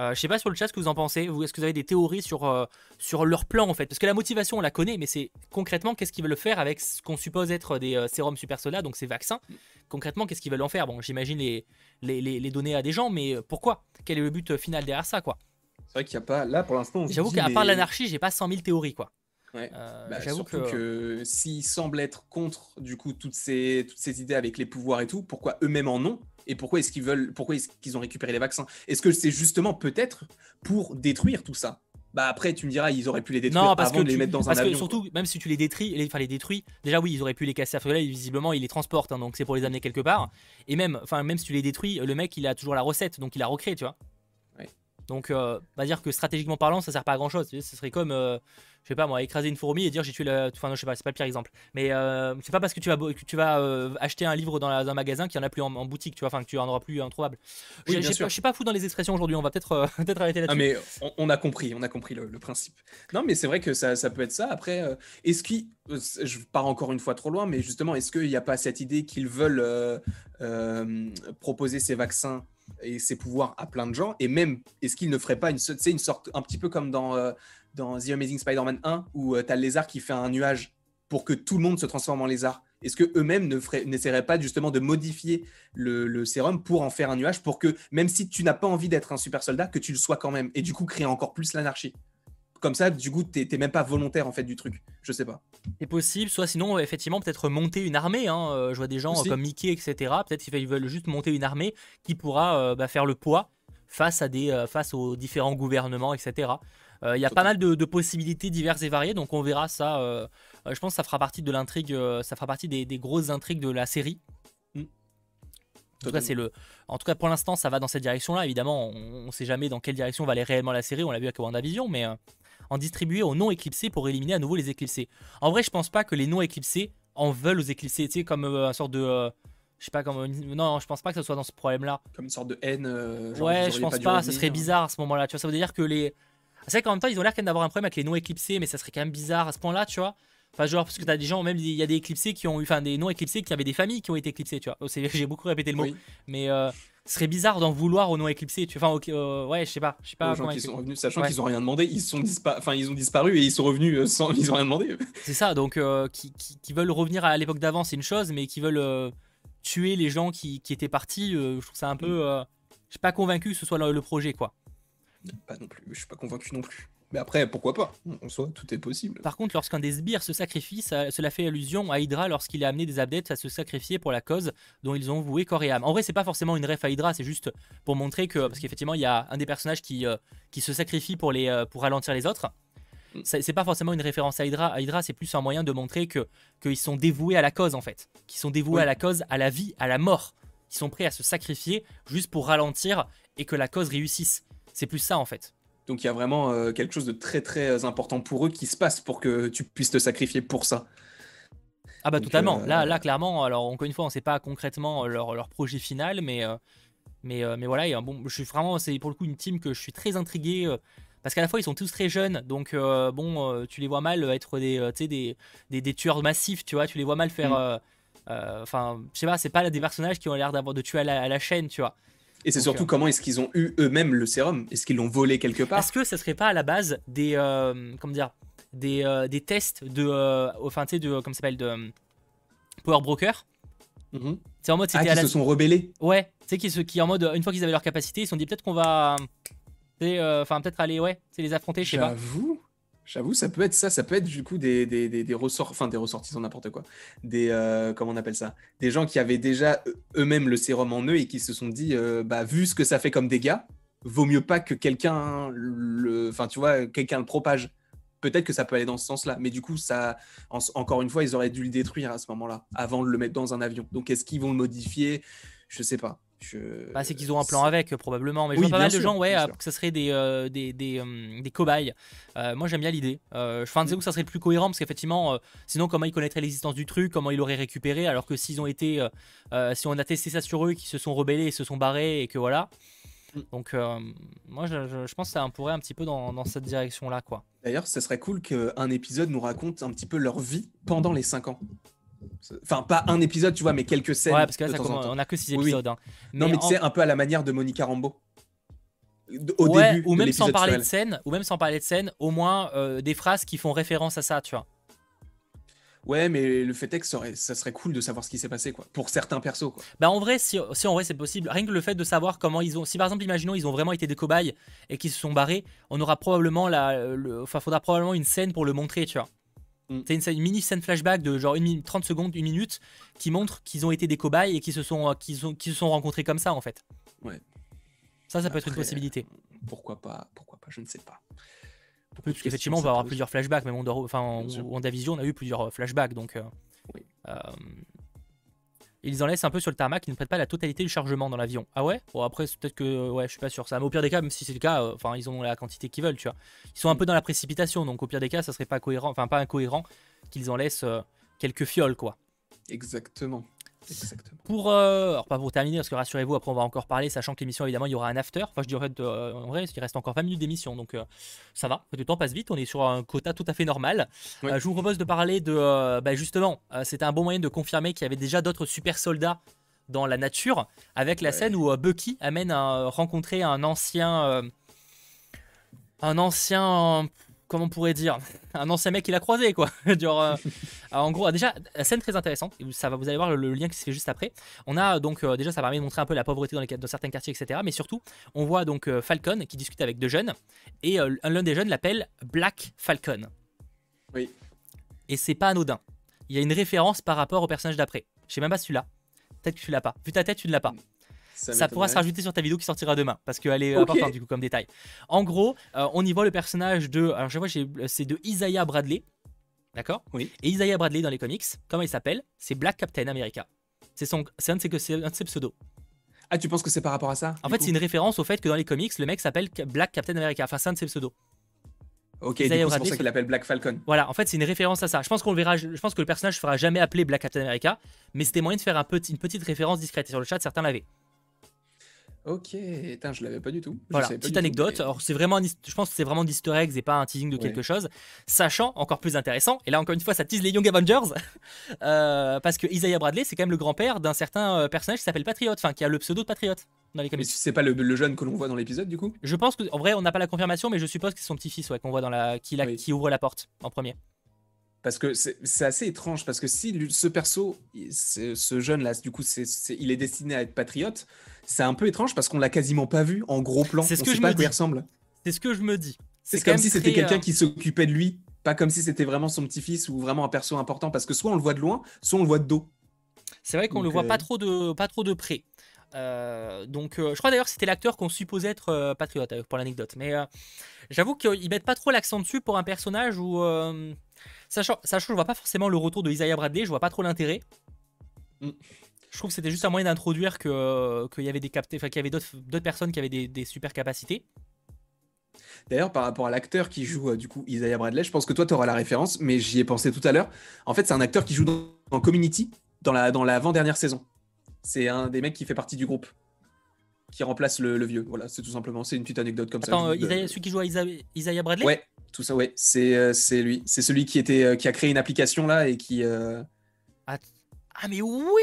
Euh, je sais pas sur le chat ce que vous en pensez. Est-ce que vous avez des théories sur, euh, sur leur plan en fait? Parce que la motivation on la connaît, mais c'est concrètement qu'est-ce qu'ils veulent faire avec ce qu'on suppose être des euh, sérums super soda, donc ces vaccins? Concrètement, qu'est-ce qu'ils veulent en faire? Bon, j'imagine les, les, les, donner à des gens, mais pourquoi? Quel est le but final derrière ça quoi? C'est vrai qu'il n'y a pas. Là pour l'instant, J'avoue qu'à part l'anarchie, j'ai pas 100 000 théories quoi. Ouais. Euh, bah, J'avoue que, s'ils semblent être contre du coup toutes ces, toutes ces idées avec les pouvoirs et tout, pourquoi eux-mêmes en ont? Et pourquoi est-ce qu'ils veulent, pourquoi est-ce qu'ils ont récupéré les vaccins? Est-ce que c'est justement peut-être pour détruire tout ça? Bah après tu me diras ils auraient pu les détruire parce avant que de les mettre dans un avion. Que surtout même si tu les détruis, les, enfin les détruis, déjà oui ils auraient pu les casser à là visiblement ils les transportent hein, donc c'est pour les amener quelque part et même enfin même si tu les détruis le mec il a toujours la recette donc il a recréé tu vois. Donc, euh, on va dire que stratégiquement parlant, ça sert pas à grand chose. Ce serait comme, euh, je sais pas moi, écraser une fourmi et dire j'ai tué la. Enfin, non, je sais pas, c'est pas le pire exemple. Mais euh, c'est pas parce que tu vas, que tu vas acheter un livre dans, un magasin qu'il y en a plus en, boutique, tu vois, enfin, que tu en auras plus introuvable. je, je suis pas fou dans les expressions aujourd'hui, on va peut-être peut arrêter là-dessus. Ah, mais on, a compris, on a compris le, principe. Non, mais c'est vrai que ça, ça, peut être ça. Après, est-ce qu'il. Je pars encore une fois trop loin, mais justement, est-ce qu'il n'y a pas cette idée qu'ils veulent proposer ces vaccins et ses pouvoirs à plein de gens Et même, est-ce qu'il ne ferait pas une, une sorte, un petit peu comme dans, euh, dans The Amazing Spider-Man 1, où euh, tu as le lézard qui fait un nuage pour que tout le monde se transforme en lézard. Est-ce que eux-mêmes n'essaieraient pas justement de modifier le, sérum pour en faire un nuage, pour que même si tu n'as pas envie d'être un super soldat, que tu le sois quand même, et du coup créer encore plus l'anarchie? Comme ça, du coup, t'es même pas volontaire en fait du truc. Je sais pas. C'est possible, soit sinon, effectivement, peut-être monter une armée. Hein. Euh, je vois des gens comme Mickey, etc. Peut-être qu'ils veulent juste monter une armée qui pourra euh, bah, faire le poids face, à des, euh, face aux différents gouvernements, etc. Il y a pas mal de, possibilités diverses et variées, donc on verra ça. je pense que ça fera partie de l'intrigue, ça fera partie des, grosses intrigues de la série. En tout, cas, c'est le... en tout cas, pour l'instant, ça va dans cette direction-là. Évidemment, on ne sait jamais dans quelle direction va aller réellement la série. On l'a vu avec WandaVision, mais euh, en distribuer aux non éclipsés pour éliminer à nouveau les éclipsés. En vrai, je pense pas que les non éclipsés en veulent aux éclipsés, tu sais, comme euh, un sorte de. je sais pas, comme. non, je pense pas que ce soit dans ce problème-là. Comme une sorte de haine. ouais, je pense pas, ce serait bizarre à ce moment-là. Tu vois, ça veut dire que les. C'est vrai qu'en même temps, ils ont l'air quand même d'avoir un problème avec les non éclipsés, mais ça serait quand même bizarre à ce point-là, tu vois. Enfin, genre, parce que t'as des gens, même il y a des éclipsés qui ont eu, enfin, des non éclipsés qui avaient des familles qui ont été éclipsées, tu vois. J'ai beaucoup répété le mot, mais euh, ce serait bizarre d'en vouloir aux non éclipsés, tu vois. Enfin, euh, ouais, je sais pas, je sais pas. Gens sont revenus, sachant qu'ils ont rien demandé, ils sont enfin, ils ont disparu et ils sont revenus euh, sans, ils ont rien demandé. C'est ça, donc qui, qui, veulent revenir à l'époque d'avant, c'est une chose, mais qui veulent tuer les gens qui, qui étaient partis, je trouve ça un peu, mm. je suis pas convaincu que ce soit le projet, quoi. Pas non plus, je suis pas convaincu non plus. Mais après, pourquoi pas? En soi, tout est possible. Par contre, lorsqu'un des sbires se sacrifie, cela fait allusion à Hydra lorsqu'il a amené des adeptes à se sacrifier pour la cause dont ils ont voué corps et âme. En vrai, c'est pas forcément une ref à Hydra, c'est juste pour montrer que. Parce qu'effectivement, il y a un des personnages qui, euh, qui se sacrifie pour, les, euh, pour ralentir les autres. Mm. C'est pas forcément une référence à Hydra. À Hydra, c'est plus un moyen de montrer que qu'ils sont dévoués à la cause, en fait. Qu'ils sont dévoués à la cause, à la vie, à la mort. Ils sont prêts à se sacrifier juste pour ralentir et que la cause réussisse. C'est plus ça, en fait. Donc il y a vraiment euh, quelque chose de très très important pour eux qui se passe pour que tu puisses te sacrifier pour ça. Ah bah totalement. Euh, là, là clairement, alors encore une fois, on ne sait pas concrètement leur, leur projet final, mais euh, mais, mais voilà, bon, je suis vraiment, c'est pour le coup une team que je suis très intrigué. parce qu'à la fois ils sont tous très jeunes, donc bon, tu les vois mal être des, des, des, des, tueurs massifs, tu vois, tu les vois mal faire. Mm. Enfin, je sais pas, c'est pas des personnages qui ont l'air d'avoir de tuer à la chaîne, tu vois. Et c'est surtout euh, comment est-ce qu'ils ont eu eux-mêmes le sérum? Est-ce qu'ils l'ont volé quelque part? Est-ce que ça serait pas à la base des euh, comment dire des, euh, des tests de enfin tu sais de comment s'appelle de Power Broker? Mhm. C'est en mode ah, qui se sont rebellés? Ouais, sais qui, qui en mode une fois qu'ils avaient leur capacité, ils se sont dit peut-être qu'on va enfin peut-être aller ouais, c'est les affronter, je sais pas. J'avoue. J'avoue, ça peut être ça, ça peut être du coup des, des, des, ressorts, enfin des ressortissants, n'importe quoi. Des, euh, comment on appelle ça? Des gens qui avaient déjà eux-mêmes le sérum en eux et qui se sont dit, euh, bah, vu ce que ça fait comme dégâts, vaut mieux pas que quelqu'un le, enfin tu vois, quelqu'un le propage. Peut-être que ça peut aller dans ce sens-là, mais du coup, ça, encore une fois, ils auraient dû le détruire à ce moment-là, avant de le mettre dans un avion. Donc, est-ce qu'ils vont le modifier? Je sais pas. Bah, c'est qu'ils ont un plan avec, probablement. Mais je vois pas mal de gens, ouais, que ça serait des, euh, des, des, euh, des, cobayes. Euh, moi, j'aime bien l'idée. Euh, je pense que ça serait le plus cohérent parce qu'effectivement, sinon, comment ils connaîtraient l'existence du truc, comment ils l'auraient récupéré, alors que s'ils ont été. si on a testé ça sur eux, qu'ils se sont rebellés et se sont barrés et que voilà. Mm. Donc, moi, je, je, pense que ça pourrait un petit peu dans, dans cette direction-là, quoi. D'ailleurs, ce serait cool qu'un épisode nous raconte un petit peu leur vie pendant les 5 ans. Enfin, pas un épisode, tu vois, mais quelques scènes. Ouais, parce que là, on a que 6 épisodes. Hein. non, mais tu sais, un peu à la manière de Monica Rambeau. Au début ou même sans parler de scène, ou même sans parler de scène, au moins euh, des phrases qui font référence à ça, tu vois. Ouais, mais le fait est que ça, serait cool de savoir ce qui s'est passé, quoi. Pour certains persos, quoi. Bah, en vrai, si, si en vrai c'est possible, rien que le fait de savoir comment ils ont. Si par exemple, imaginons, ils ont vraiment été des cobayes et qu'ils se sont barrés, on aura probablement la. Enfin, faudra probablement une scène pour le montrer, tu vois. Mm. C'est une, mini scène flashback de genre une 30 secondes, une minute, qui montre qu'ils ont été des cobayes et qu'ils se, sont, ont, se sont rencontrés comme ça en fait. Ouais. Ça, ça peut être une possibilité. Pourquoi pas Pourquoi pas Je ne sais pas. Parce qu'effectivement, on va avoir plusieurs flashbacks, même enfin, en, WandaVision, on a eu plusieurs euh, flashbacks, donc. Euh, oui. Euh, ils en laissent un peu sur le tarmac, ils ne prêtent pas la totalité du chargement dans l'avion. Ah ouais? Bon après peut-être que ouais, je suis pas sûr ça. Mais au pire des cas, même si c'est le cas, euh, enfin ils ont la quantité qu'ils veulent, tu vois. Ils sont un peu dans la précipitation, donc au pire des cas, ça serait pas cohérent, enfin pas incohérent qu'ils en laissent euh, quelques fioles quoi. Exactement. Pour, euh, alors pas pour terminer, parce que rassurez-vous, après on va encore parler, sachant que l'émission évidemment il y aura un after. Enfin, je dirais euh, en vrai, il reste encore 20 minutes d'émission, donc euh, ça va. Le temps passe vite, on est sur un quota tout à fait normal. je vous propose de parler de, bah, justement, c'était un bon moyen de confirmer qu'il y avait déjà d'autres super soldats dans la nature, avec la scène où Bucky amène à rencontrer un ancien, un ancien comment on pourrait dire, un ancien mec qu'il a croisé, quoi. Euh, en gros, déjà, scène très intéressante, ça va, vous allez voir le, lien qui se fait juste après. On a donc, euh, déjà, ça permet de montrer un peu la pauvreté dans, les, dans certains quartiers, etc. Mais surtout, on voit donc euh, Falcon qui discute avec deux jeunes, et l'un des jeunes l'appelle Black Falcon. Oui. Et c'est pas anodin. Il y a une référence par rapport au personnage d'après. Je sais même pas si tu l'as. Peut-être que tu l'as pas. Vu ta tête, tu ne l'as pas. Ça, pourra se rajouter sur ta vidéo qui sortira demain parce qu'elle est importante du coup comme détail. En gros, euh, on y voit le personnage de. Alors je vois, c'est de Isaiah Bradley. D'accord? Oui. Et Isaiah Bradley dans les comics, comment il s'appelle? C'est Black Captain America. C'est un, de ses, un de ses pseudos. Ah, tu penses que c'est par rapport à ça En fait, c'est une référence au fait que dans les comics, le mec s'appelle Black Captain America. Enfin, c'est un de ses pseudos. Ok, c'est pour ça qu'il appelle Black Falcon. Voilà, en fait, c'est une référence à ça. Je pense qu'on verra. Je pense que le personnage ne fera jamais appeler Black Captain America, mais c'était moyen de faire un petit, une petite référence discrète. Et sur le chat, certains l'avaient. Ok, Putain, je l'avais pas du tout. voilà, petite anecdote. Alors c'est vraiment, je pense que c'est vraiment d'Easter eggs et pas un teasing de quelque chose. Sachant, encore plus intéressant, et là encore une fois, ça tease les Young Avengers, euh, parce que Isaiah Bradley, c'est quand même le grand-père d'un certain euh, personnage qui s'appelle Patriot, enfin qui a le pseudo de Patriot dans les comics. C'est pas le, jeune que l'on voit dans l'épisode du coup? Je pense que, en vrai, on n'a pas la confirmation, mais je suppose que c'est son petit-fils ouais, qu'on voit dans la, qui, qui ouvre la porte en premier. Parce que c'est assez étrange, parce que si ce perso, ce jeune là, du coup, il est destiné à être patriote, c'est un peu étrange parce qu'on l'a quasiment pas vu en gros plan. C'est ce que je pas me dis. ressemble. C'est ce que je me dis. C'est comme si c'était quelqu'un euh, qui s'occupait de lui, pas comme si c'était vraiment son petit-fils ou vraiment un perso important, parce que soit on le voit de loin, soit on le voit de dos. C'est vrai qu'on le voit pas euh, trop de pas trop de près. Euh, donc, je crois d'ailleurs que c'était l'acteur qu'on supposait être patriote pour l'anecdote. Mais j'avoue qu'ils mettent pas trop l'accent dessus pour un personnage où, sachant, sachant, je vois pas forcément le retour de Isaiah Bradley, je vois pas trop l'intérêt. Mm. Je trouve que c'était juste un moyen d'introduire qu'il y avait des captés, qu'il y avait d'autres personnes qui avaient des, super capacités. D'ailleurs, par rapport à l'acteur qui joue euh, du coup Isaiah Bradley, je pense que toi tu auras la référence, mais j'y ai pensé tout à l'heure. En fait, c'est un acteur qui joue dans, Community, dans la dans l'avant-dernière saison. C'est un des mecs qui fait partie du groupe, qui remplace le, vieux. Voilà, c'est tout simplement. C'est une petite anecdote comme ça. Attends, celui qui joue à Isaiah, Bradley? Ouais, tout ça, ouais. C'est euh, lui. C'est celui qui était euh, qui a créé une application là et qui. Ah mais oui,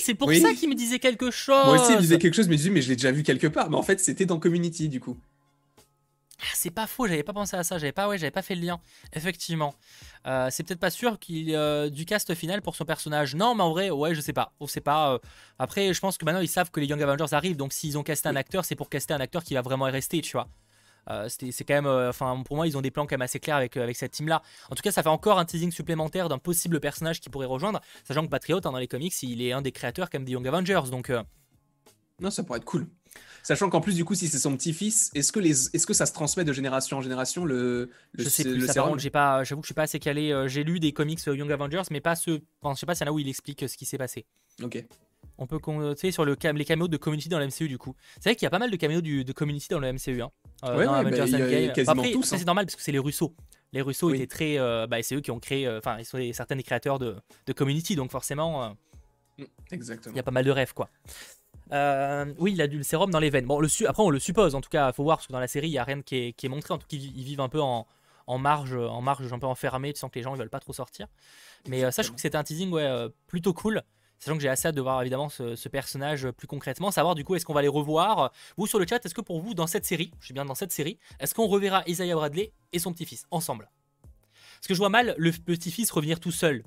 c'est pour ça qu'il me disait quelque chose. Moi aussi, il me disait quelque chose, mais je dis mais je l'ai déjà vu quelque part. Mais en fait, c'était dans Community du coup. Ah, c'est pas faux, j'avais pas pensé à ça, j'avais pas, ouais, j'avais pas fait le lien. Effectivement, euh, c'est peut-être pas sûr qu'il euh, du cast final pour son personnage. Non, mais en vrai, ouais, je sais pas, on sait pas. Euh. Après, je pense que maintenant ils savent que les Young Avengers arrivent, donc s'ils ont casté un acteur, c'est pour caster un acteur qui va vraiment rester, tu vois. Euh, c'est quand même, enfin pour moi ils ont des plans quand même assez clairs avec, avec cette team là. En tout cas ça fait encore un teasing supplémentaire d'un possible personnage qui pourrait rejoindre, sachant que Patriot hein, dans les comics il est un des créateurs comme des Young Avengers donc. Non ça pourrait être cool. Sachant qu'en plus, du coup, si c'est son petit-fils, est-ce que, les... est que ça se transmet de génération en génération le, le Je sais plus, ça, par j'ai pas, j'avoue que je suis pas assez calé. J'ai lu des comics Young Avengers, mais pas ceux. Enfin, je sais pas s'il y en a où il explique ce qui s'est passé. Ok. On peut compter sur le les caméos de Community dans la MCU du coup. C'est vrai qu'il y a pas mal de caméos de Community dans la MCU. Hein. Euh, ouais, ouais, bah, y a après, tous, c'est hein. normal parce que c'est les Russo. Les Russo étaient très. Euh, bah, c'est eux qui ont créé. Euh, enfin, ils sont certains des créateurs de, de Community, donc forcément. Mm, exactement. Il y a pas mal de rêves, quoi. Oui, il a du sérum dans les veines. Bon, après, on le suppose. En tout cas, faut voir parce que dans la série, il n'y a rien qui est, montré. En tout cas, ils vivent un peu en, en marge, en marge un peu enfermé. Tu sens que les gens ils veulent pas trop sortir. Mais ça, je trouve que c'était un teasing ouais, plutôt cool. Sachant que j'ai assez hâte de voir évidemment ce, personnage plus concrètement, savoir du coup est-ce qu'on va les revoir? Vous sur le chat, est-ce que pour vous dans cette série, je suis bien dans cette série, est-ce qu'on reverra Isaiah Bradley et son petit-fils ensemble? Parce que je vois mal le petit-fils revenir tout seul.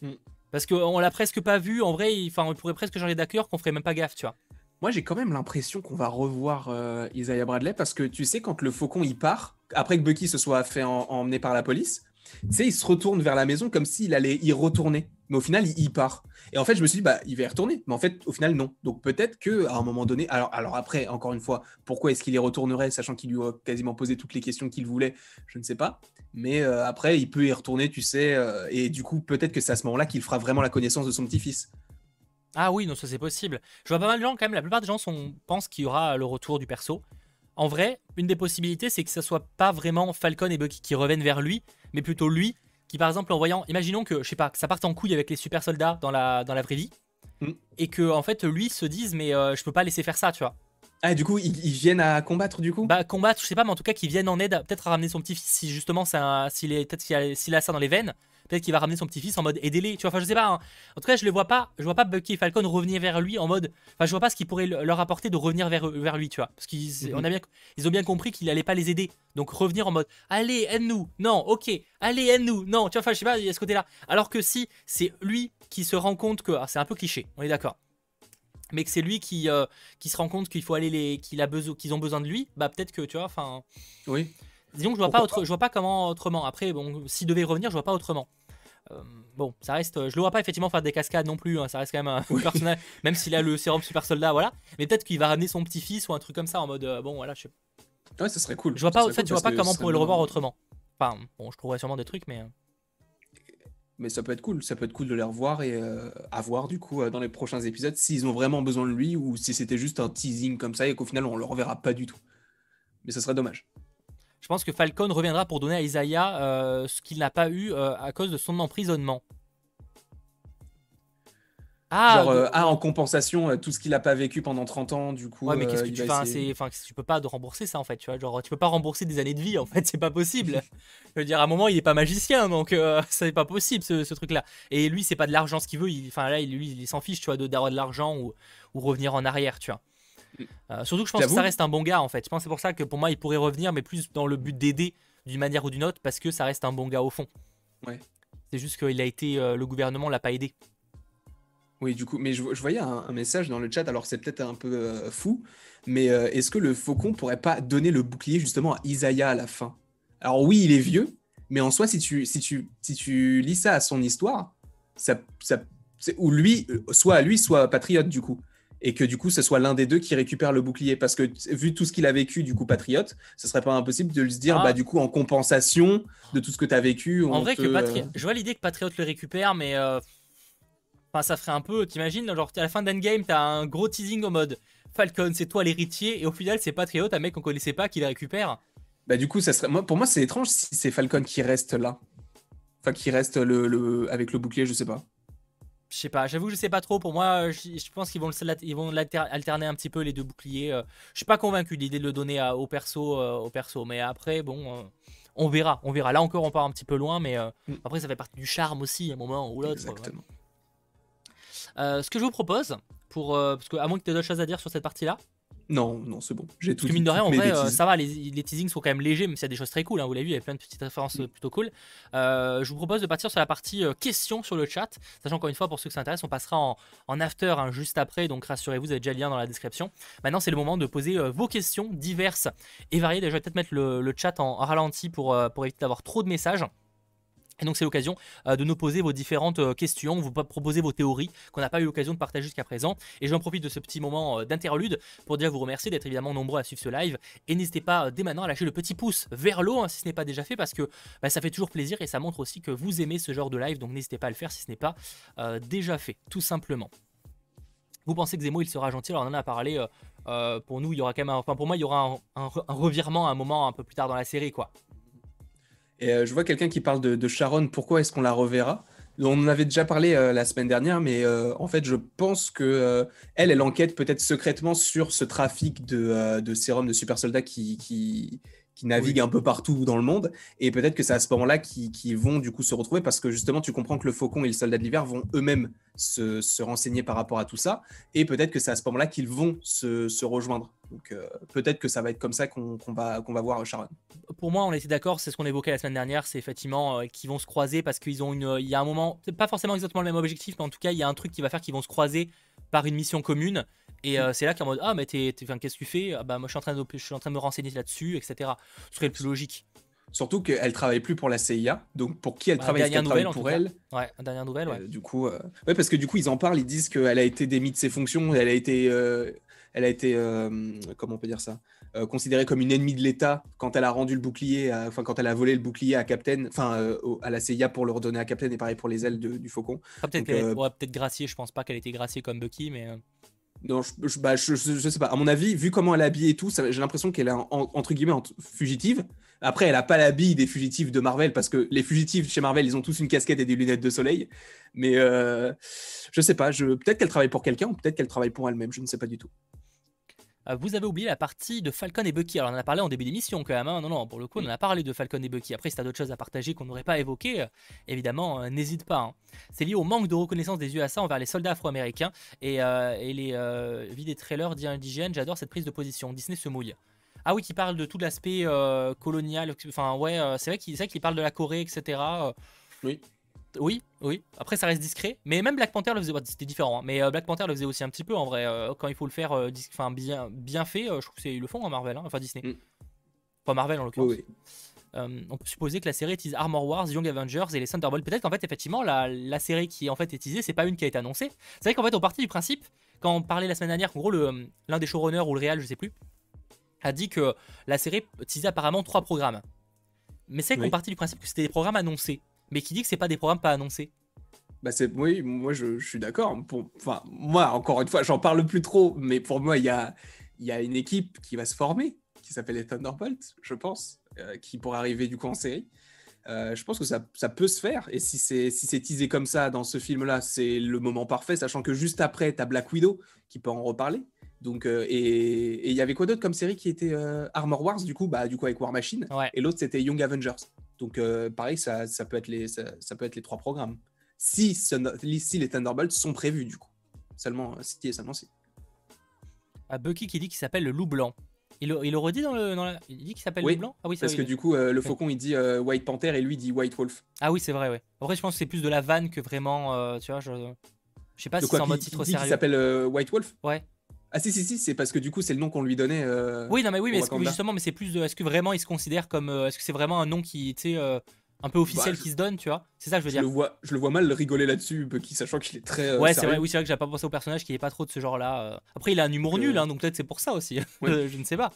Hmm. Parce qu'on l'a presque pas vu, en vrai, on pourrait presque changer d'acteur qu'on ferait même pas gaffe, tu vois. Moi, j'ai quand même l'impression qu'on va revoir euh, Isaiah Bradley parce que tu sais, quand le faucon il part, après que Bucky se soit fait emmener par la police, tu sais, il se retourne vers la maison comme s'il allait y retourner. Mais au final, il, part. Et en fait, je me suis dit, bah, il va y retourner. Mais en fait, au final, non. Donc peut-être qu'à un moment donné, alors, alors après, encore une fois, pourquoi est-ce qu'il y retournerait, sachant qu'il lui a quasiment posé toutes les questions qu'il voulait, je ne sais pas. Mais euh, après, il peut y retourner, tu sais. Euh, et du coup, peut-être que c'est à ce moment-là qu'il fera vraiment la connaissance de son petit-fils. Ah oui, non, ça c'est possible. Je vois pas mal de gens quand même. La plupart des gens sont, pensent qu'il y aura le retour du perso. En vrai, une des possibilités, c'est que ce soit pas vraiment Falcon et Bucky qui reviennent vers lui, mais plutôt lui qui, par exemple, en voyant, imaginons que, je sais pas, que ça parte en couille avec les super soldats dans la, dans la vraie vie, mm. et que, en fait, lui se dise, mais euh, je peux pas laisser faire ça, tu vois. Ah, du coup, ils, viennent à combattre, du coup? Bah, combattre, je sais pas, mais en tout cas, qu'ils viennent en aide, peut-être à ramener son petit-fils, si justement, s'il s'il a, ça dans les veines, peut-être qu'il va ramener son petit-fils en mode aidez-les, tu vois, enfin, je sais pas. Hein. En tout cas, je le vois pas, je vois pas Bucky et Falcon revenir vers lui en mode, enfin, je vois pas ce qui pourrait leur apporter de revenir vers, vers lui, tu vois. Parce qu'ils mhm. a bien, ils ont bien compris qu'il allait pas les aider. Donc, revenir en mode, allez, aide-nous, non, ok, allez, aide-nous, non, tu vois, enfin, je sais pas, il y a ce côté-là. Alors que si c'est lui qui se rend compte que, ah, c'est un peu cliché, on est d'accord mais que c'est lui qui, euh, qui se rend compte qu'il faut aller les qu'il a besoin qu'ils ont besoin de lui bah peut-être que tu vois enfin oui disons que je vois pas, autre, je vois pas comment autrement après bon s'il devait revenir je vois pas autrement bon ça reste je le vois pas effectivement faire des cascades non plus hein, ça reste quand même un personnage même s'il a le sérum super soldat voilà mais peut-être qu'il va ramener son petit fils ou un truc comme ça en mode euh, bon voilà je sais ouais ça serait cool je vois pas en fait je vois pas comment on pourrait le revoir autrement enfin bon je trouverais sûrement des trucs mais mais ça peut être cool. Ça peut être cool de les revoir et euh, à voir du coup euh, dans les prochains épisodes s'ils ont vraiment besoin de lui ou si c'était juste un teasing comme ça et qu'au final on le reverra pas du tout. Mais ça serait dommage. Je pense que Falcon reviendra pour donner à Isaiah euh, ce qu'il n'a pas eu à cause de son emprisonnement. Ah, Genre, ah, en compensation, tout ce qu'il n'a pas vécu pendant 30 ans, du coup. Ouais, mais qu'est-ce que tu fais enfin, Tu peux pas rembourser ça en fait, tu vois. Genre, tu peux pas rembourser des années de vie en fait, c'est pas possible. Je veux dire, à un moment, il est pas magicien, donc c'est pas possible ce, truc-là. Et lui, c'est pas de l'argent ce qu'il veut. Enfin, là, lui, il s'en fiche, tu vois, d'avoir de l'argent ou, ou, revenir en arrière, tu vois. Mm. surtout que je pense que ça reste un bon gars en fait. Je pense c'est pour ça que pour moi, il pourrait revenir, mais plus dans le but d'aider d'une manière ou d'une autre, parce que ça reste un bon gars au fond. Ouais. C'est juste qu'il a été. le gouvernement l'a pas aidé. Oui, du coup, mais je, voyais un, message dans le chat, alors c'est peut-être un peu euh, fou, mais euh, est-ce que le faucon pourrait pas donner le bouclier justement à Isaiah à la fin? Alors oui, il est vieux, mais en soi, si tu, si tu, si tu lis ça à son histoire, ça, ça, ou lui, euh, soit à lui, soit patriote du coup. Et que du coup, ce soit l'un des deux qui récupère le bouclier. Parce que vu tout ce qu'il a vécu, du coup, patriote, ce serait pas impossible de lui dire, ah. bah, du coup, en compensation de tout ce que tu as vécu. En vrai, que je vois l'idée que patriote le récupère, mais Enfin, ça ferait un peu, t'imagines, genre à la fin d'Endgame, t'as un gros teasing au mode Falcon, c'est toi l'héritier, et au final, c'est Patriot, un mec qu'on connaissait pas qui le récupère. Bah, du coup, ça serait. Moi, pour moi, c'est étrange si c'est Falcon qui reste là. Enfin, qui reste le, avec le bouclier, je sais pas. Je sais pas, j'avoue, je sais pas trop. Pour moi, je, pense qu'ils vont, ils vont alterner un petit peu les deux boucliers. Euh. Je suis pas convaincu de l'idée de le donner au, perso, euh, au perso. Mais après, bon, euh, on verra. On verra. Là encore, on part un petit peu loin, mais mm. après, ça fait partie du charme aussi, à un moment ou l'autre. Exactement. Euh, ce que je vous propose, pour, euh, parce que à moins que tu aies d'autres choses à dire sur cette partie-là. Non, non, c'est bon. J'ai tout. Parce mine de rien, en vrai, euh, ça va. Les, les, teasings sont quand même légers, mais c'est des choses très cool. Hein, vous l'avez vu, il y a plein de petites références mm. plutôt cool. je vous propose de partir sur la partie questions sur le chat. Sachant encore une fois, pour ceux qui s'intéressent, on passera en, en after hein, juste après. Donc rassurez-vous, vous avez déjà le lien dans la description. Maintenant, c'est le moment de poser vos questions diverses et variées. Déjà, je vais peut-être mettre le, chat en, en ralenti pour, pour éviter d'avoir trop de messages. Et donc c'est l'occasion euh, de nous poser vos différentes euh, questions, vous proposer vos théories qu'on n'a pas eu l'occasion de partager jusqu'à présent. Et j'en profite de ce petit moment euh, d'interlude pour dire vous remercier d'être évidemment nombreux à suivre ce live. Et n'hésitez pas dès maintenant à lâcher le petit pouce vers l'eau hein, si ce n'est pas déjà fait parce que bah, ça fait toujours plaisir et ça montre aussi que vous aimez ce genre de live. Donc n'hésitez pas à le faire si ce n'est pas déjà fait, tout simplement. Vous pensez que Zemo il sera gentil? Alors on en a parlé. pour nous, il y aura quand même, enfin pour moi, il y aura un, un revirement à un moment un peu plus tard dans la série, quoi. Et euh, je vois quelqu'un qui parle de, Sharon, pourquoi est-ce qu'on la reverra? On en avait déjà parlé euh, la semaine dernière, mais euh, en fait, je pense que elle, elle enquête peut-être secrètement sur ce trafic de, de sérum de super soldats qui, qui, qui naviguent un peu partout dans le monde. Et peut-être que c'est à ce moment-là qu'ils vont du coup se retrouver parce que justement, tu comprends que le Faucon et le Soldat de l'hiver vont eux-mêmes se, se, renseigner par rapport à tout ça. Et peut-être que c'est à ce moment-là qu'ils vont se, se, rejoindre. Donc euh, peut-être que ça va être comme ça qu'on va, qu'on va voir Sharon. Pour moi, on était d'accord, c'est ce qu'on évoquait la semaine dernière, c'est effectivement euh, qu'ils vont se croiser parce qu'ils ont une. Il y a un moment, c'est pas forcément exactement le même objectif, mais en tout cas, il y a un truc qui va faire qu'ils vont se croiser par une mission commune. Et euh, c'est là qu'en mode Ah, mais qu'est-ce que tu fais? Ah, Bah, moi, je suis, en train de, je suis en train de me renseigner là-dessus, etc. Ce serait le plus logique. Surtout qu'elle travaille plus pour la CIA, donc pour qui elle travaille, est travaille pour elle? Ouais, dernière nouvelle, ouais. Euh, du coup, euh, ouais, parce que du coup, ils en parlent, ils disent qu'elle a été démise de ses fonctions, elle a été, elle a été, comment on peut dire ça, considérée comme une ennemie de l'État quand elle a rendu le bouclier, enfin quand elle a volé le bouclier à Captain, enfin à la CIA pour le redonner à Captain, et pareil pour les ailes du Faucon. Ah, peut-être qu'elle pourrait peut-être gracier, je pense pas qu'elle ait été graciée comme Bucky, mais. Non, bah, je, je, sais pas. À mon avis, vu comment elle est habillée et tout, j'ai l'impression qu'elle est entre guillemets fugitive. Après, elle a pas l'habit des fugitifs de Marvel parce que les fugitifs chez Marvel, ils ont tous une casquette et des lunettes de soleil. Mais euh, je sais pas. Peut-être qu'elle travaille pour quelqu'un ou peut-être qu'elle travaille pour elle-même. Je ne sais pas du tout. Euh, vous avez oublié la partie de Falcon et Bucky. Alors, on en a parlé en début d'émission quand même. Hein. Non, non, pour le coup, on en a parlé de Falcon et Bucky. Après, si t'as d'autres choses à partager qu'on n'aurait pas évoquées, euh, évidemment, euh, n'hésite pas. Hein. C'est lié au manque de reconnaissance des USA envers les soldats afro-américains et, les vies des trailers indigènes. J'adore cette prise de position. Disney se mouille. Ah oui, qui parle de tout l'aspect colonial. Enfin, ouais, c'est vrai qu'il parle de la Corée, etc. Oui. Oui, oui. Après, ça reste discret. Mais même Black Panther le faisait. C'était différent. Hein. Mais euh, Black Panther le faisait aussi un petit peu en vrai. Euh, quand il faut le faire euh, enfin, bien, bien fait, je trouve qu'ils le font en Marvel. Hein. Enfin, Disney. Mm. Pas Marvel en l'occurrence. on peut supposer que la série utilise Armor Wars, Young Avengers et les Thunderbolts. Peut-être qu'en fait, effectivement, la, la, série qui est en fait utilisée, c'est pas une qui a été annoncée. C'est vrai qu'en fait, on partit du principe, quand on parlait la semaine dernière, qu'en gros, l'un des showrunners ou le réal, je sais plus, a dit que la série utilisait apparemment trois programmes. Mais c'est qu'on partit du principe que c'était des programmes annoncés. mais qui dit que c'est pas des programmes pas annoncés. Bah c'est oui, moi je, suis d'accord. Enfin, moi encore une fois, j'en parle plus trop, mais pour moi il y a, y a une équipe qui va se former, qui s'appelle les Thunderbolts, je pense, euh, qui pourrait arriver du coup en série. Euh, je pense que ça, ça, peut se faire. Et si c'est si teasé comme ça dans ce film-là, c'est le moment parfait, sachant que juste après, tu as Black Widow qui peut en reparler. Donc, euh, et il y avait quoi d'autre comme série qui était Armor Wars, du coup, bah, du coup avec War Machine. Et l'autre, c'était Young Avengers. Donc, pareil, ça, ça, peut être les, ça, ça, peut être les trois programmes. Si, si les Thunderbolts sont prévus, du coup. Seulement, si et seulement si. À Bucky qui dit qu'il s'appelle le loup blanc. Il, le redit dans le. Il dit qu'il s'appelle loup blanc? Ah oui, Parce que du coup, euh, le faucon il dit euh, White Panther et lui dit White Wolf. Ah oui, c'est vrai, ouais. En vrai, je pense que c'est plus de la vanne que vraiment. Euh, tu vois, je. Je sais pas si c'est en mode titre sérieux. Il s'appelle White Wolf? Ouais. Ah si si si, c'est parce que du coup c'est le nom qu'on lui donnait. oui non mais oui mais que justement mais c'est plus de, est-ce que vraiment il se considère comme, est-ce que c'est vraiment un nom qui était un peu officiel bah, qui se donne, tu vois? C'est ça que je veux dire. Le vois, je le vois mal rigoler là-dessus, Bucky, sachant qu'il est très. Euh, ouais, c'est vrai, oui, c'est vrai que j'ai pas pensé au personnage qui est pas trop de ce genre-là. Euh. Après, il a un humour nul, hein, donc peut-être c'est pour ça aussi. je ne sais pas.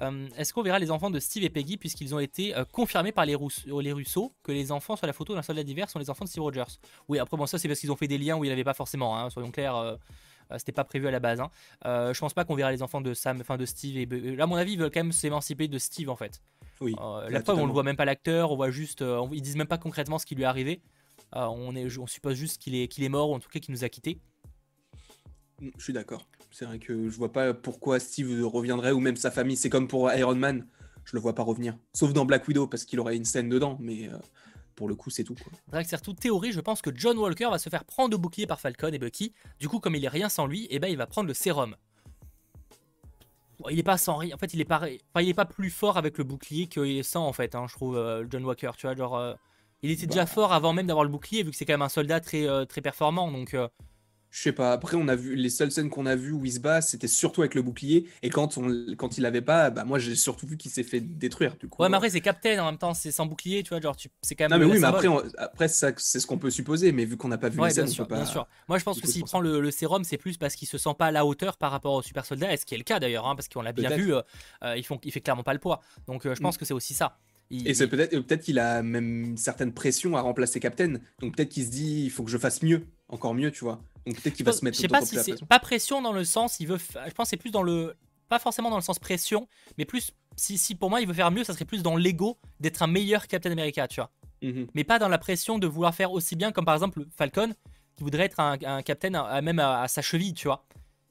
Euh, est-ce qu'on verra les enfants de Steve et Peggy puisqu'ils ont été confirmés par les, les Russo que les enfants sur la photo d'un soldat d'hiver sont les enfants de Steve Rogers? Oui, après, bon, ça c'est parce qu'ils ont fait des liens où il n'y avait pas forcément, hein, soyons clairs. C'était pas prévu à la base. Hein. je pense pas qu'on verra les enfants de Sam, enfin de Steve et. Là, à mon avis, ils veulent quand même s'émanciper de Steve en fait. Oui, euh, la preuve, on ne voit même pas l'acteur, on voit juste, euh, ils disent même pas concrètement ce qui lui est arrivé. Euh, on, est, on suppose juste qu'il est, qu'il est mort ou en tout cas qu'il nous a quittés. Mm, je suis d'accord. C'est vrai que je vois pas pourquoi Steve reviendrait ou même sa famille. C'est comme pour Iron Man, je le vois pas revenir. Sauf dans Black Widow parce qu'il aurait une scène dedans, mais pour le coup, c'est tout. Drake surtout théorie, je pense que John Walker va se faire prendre de bouclier par Falcon et Bucky. Du coup, comme il est rien sans lui, et eh ben, il va prendre le sérum il est pas sans rien. En fait, il est pas, il est pas plus fort avec le bouclier qu'il est sans en fait. Hein, je trouve euh, John Walker. Tu vois, genre, euh, il était déjà bah. fort avant même d'avoir le bouclier, vu que c'est quand même un soldat très, euh, très performant. Donc, je sais pas. Après, on a vu les seules scènes qu'on a vues où il se bat, c'était surtout avec le bouclier. Et quand, on, quand il l'avait pas, bah moi j'ai surtout vu qu'il s'est fait détruire. Du coup, ouais, mais après c'est Captain en même temps, c'est sans bouclier, tu vois. Genre, c'est quand même. Non, mais oui, mais après, après c'est ce qu'on peut supposer. Mais vu qu'on n'a pas vu les scènes, on peut pas. Bien sûr. Moi, je pense que s'il prend le, sérum, c'est plus parce qu'il se sent pas à la hauteur par rapport au super soldat. Ce qui est le cas d'ailleurs, hein, parce qu'on l'a bien vu, euh, euh, ils font, il fait clairement pas le poids. Donc, euh, je pense mm. que c'est aussi ça. Et c'est peut-être peut qu'il a même une certaine pression à remplacer Captain. Donc peut-être qu'il se dit il faut que je fasse mieux, encore mieux, tu vois. Donc peut-être qu'il va se mettre. Je sais pas si c'est pas pression dans le sens, il veut. Je pense c'est plus dans le, pas forcément dans le sens pression, mais plus si, si pour moi il veut faire mieux, ça serait plus dans l'ego d'être un meilleur Captain America, tu vois. Mhm. Mais pas dans la pression de vouloir faire aussi bien comme par exemple Falcon qui voudrait être un, un Captain à, même à, sa cheville, tu vois.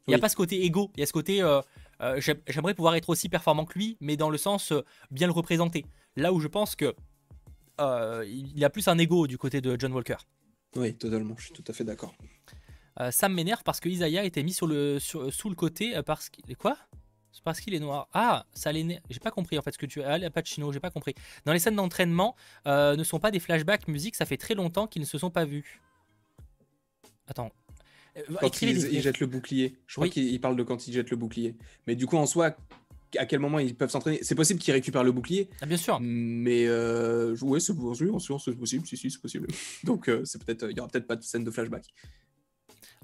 Il n'y a pas ce côté ego, il y a ce côté euh, euh, j'aimerais pouvoir être aussi performant que lui, mais dans le sens euh, bien le représenter. Là où je pense que il y a plus un ego du côté de John Walker. Oui, totalement, je suis tout à fait d'accord. Euh, ça m'énerve parce que Isaiah était mis sur le, sous le côté euh, parce qu'il est quoi? Parce qu'il est noir. Ah, ça l'énerve. J'ai pas compris en fait ce que tu as. Ah, Pacino, j'ai pas compris. Dans les scènes d'entraînement, euh, ne sont pas des flashbacks musique. Ça fait très longtemps qu'ils ne se sont pas vus. Attends. Quand il, jette le bouclier. Je crois qu'il parle de quand il jette le bouclier. Mais du coup, en soi, à quel moment ils peuvent s'entraîner C'est possible qu'ils récupèrent le bouclier. Ah, bien sûr. Mais euh, ouais, c'est possible. c'est possible. Si, si, c'est possible. Donc, c'est peut-être, il y aura peut-être pas de scène de flashback.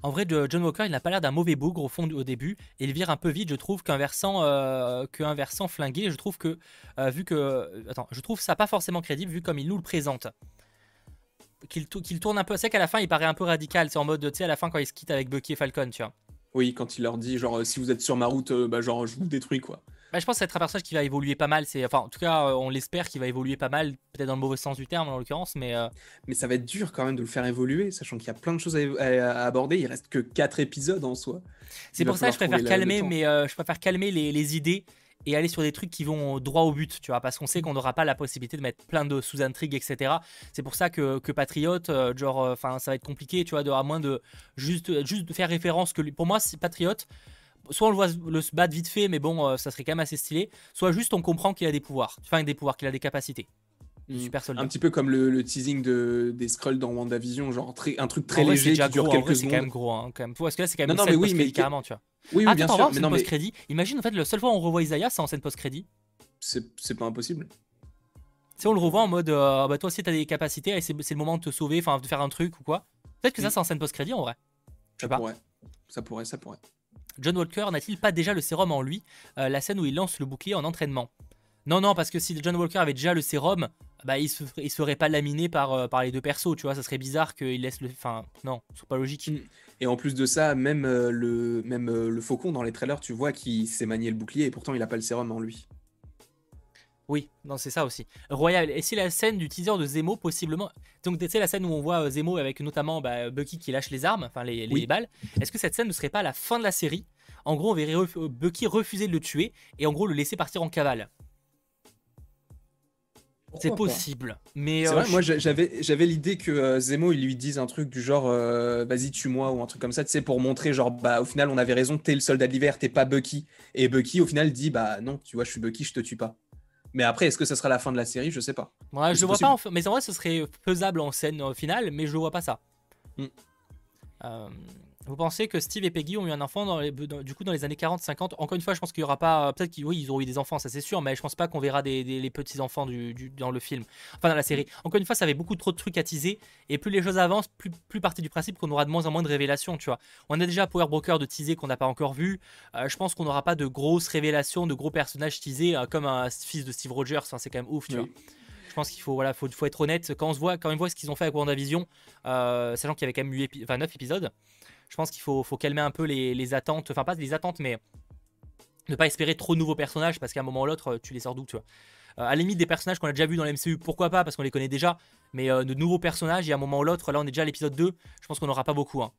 En vrai, John Walker, il n'a pas l'air d'un mauvais bougre au fond au début. Et il vire un peu vite, je trouve, qu'un versant, euh, versant flingué. Je trouve que, euh, vu que. Attends, je trouve ça pas forcément crédible, vu comme il nous le présente. Qu'il tourne un peu sec à la fin, il paraît un peu radical. C'est en mode, tu sais, à la fin, quand il se quitte avec Bucky et Falcon, tu vois. Oui, quand il leur dit, genre, si vous êtes sur ma route, euh, bah, genre, je vous détruis, quoi. Bah, je pense que c'est un personnage qui va évoluer pas mal. C'est, enfin, en tout cas, euh, on l'espère qu'il va évoluer pas mal, peut-être dans le mauvais sens du terme en l'occurrence, mais. Euh, mais ça va être dur quand même de le faire évoluer, sachant qu'il y a plein de choses à, aborder. Il reste que 4 épisodes en soi. C'est pour ça que je préfère calmer, mais euh, je préfère calmer les, idées et aller sur des trucs qui vont droit au but, tu vois, parce qu'on sait qu'on n'aura pas la possibilité de mettre plein de sous-intrigues, etc. C'est pour ça que, que Patriote, genre, enfin, ça va être compliqué, tu vois, de, à moins de juste, juste de faire référence que pour moi, Patriote soit on le voit le se battre vite fait, mais bon, euh, ça serait quand même assez stylé. Soit juste on comprend qu'il a des pouvoirs, enfin des pouvoirs, qu'il a des capacités. Mm. Super soldat. Un petit peu comme le, teasing de, des scrolls dans WandaVision, genre un truc très léger qui dure quelques C'est quand même gros, hein, quand même. Parce que là, c'est quand même non, non, mais oui, mais carrément, tu vois. Oui, oui bien sûr. Mais non, post-crédit. Imagine, en fait, la seule fois où on revoit Isaiah, c'est en scène post-crédit. C'est pas impossible. Si on le revoit en mode, euh, bah toi aussi t'as des capacités, c'est le moment de te sauver, enfin de faire un truc ou quoi. Peut-être que ça, mm. c'est en scène post-crédit en vrai. Je sais pas. Ça pourrait, ça pourrait. John Walker n'a-t-il pas déjà le sérum en lui euh, La scène où il lance le bouclier en entraînement? Non, non, parce que si John Walker avait déjà le sérum, bah, il se, il se ferait pas laminer par, euh, par les deux persos, tu vois. Ça serait bizarre qu'il laisse le. Enfin, non, c'est pas logique. Mm. Et en plus de ça, même, euh, le, même le faucon dans les trailers, tu vois qu'il sait manier le bouclier et pourtant il a pas le sérum en lui. Oui, non, c'est ça aussi. Royal, et si la scène du teaser de Zemo, possiblement? Donc, tu sais, la scène où on voit Zemo avec notamment bah, Bucky qui lâche les armes, enfin les, les balles. Est-ce que cette scène ne serait pas la fin de la série? En gros, on verrait Bucky refuser de le tuer et en gros le laisser partir en cavale. C'est possible. Mais euh, moi j'avais j'avais l'idée que euh, Zemo il lui dise un truc du genre euh, vas-y tue-moi ou un truc comme ça, tu sais pour montrer genre bah au final on avait raison, t'es le soldat d'hiver, t'es pas Bucky et Bucky au final dit bah non, tu vois, je suis Bucky, je te tue pas. Mais après est-ce que ça sera la fin de la série, je sais pas. Ouais, je vois pas mais en vrai ce serait faisable en scène au final, mais je vois pas ça. Hmm. Vous pensez que Steve et Peggy ont eu un enfant dans les, du coup dans les années 40-50 Encore une fois, je pense qu'il y aura pas. Peut-être qu'ils oui, ils auront eu des enfants, ça c'est sûr, mais je pense pas qu'on verra des, les petits enfants du, dans le film, enfin dans la série. Encore une fois, ça avait beaucoup trop de trucs à teaser, et plus les choses avancent, plus, plus partie du principe qu'on aura de moins en moins de révélations, tu vois. On a déjà Power Broker de teaser qu'on n'a pas encore vu. Euh, je pense qu'on n'aura pas de grosses révélations, de gros personnages teasés euh, comme un fils de Steve Rogers. Enfin, c'est quand même ouf, tu vois je pense qu'il faut, voilà, faut, faut, être honnête. Quand on se voit, quand on voit ce qu'ils ont fait avec WandaVision, euh, sachant qu'il y avait quand même eu 9 épisodes, je pense qu'il faut, calmer un peu les, attentes, enfin pas les attentes, mais ne pas espérer trop de nouveaux personnages parce qu'à un moment ou l'autre, tu les sors d'où, tu vois. Euh, à la limite des personnages qu'on a déjà vus dans la MCU, pourquoi pas, parce qu'on les connaît déjà, mais euh, de nouveaux personnages, et à un moment ou l'autre, là on est déjà à l'épisode 2, je pense qu'on n'aura pas beaucoup. Hein.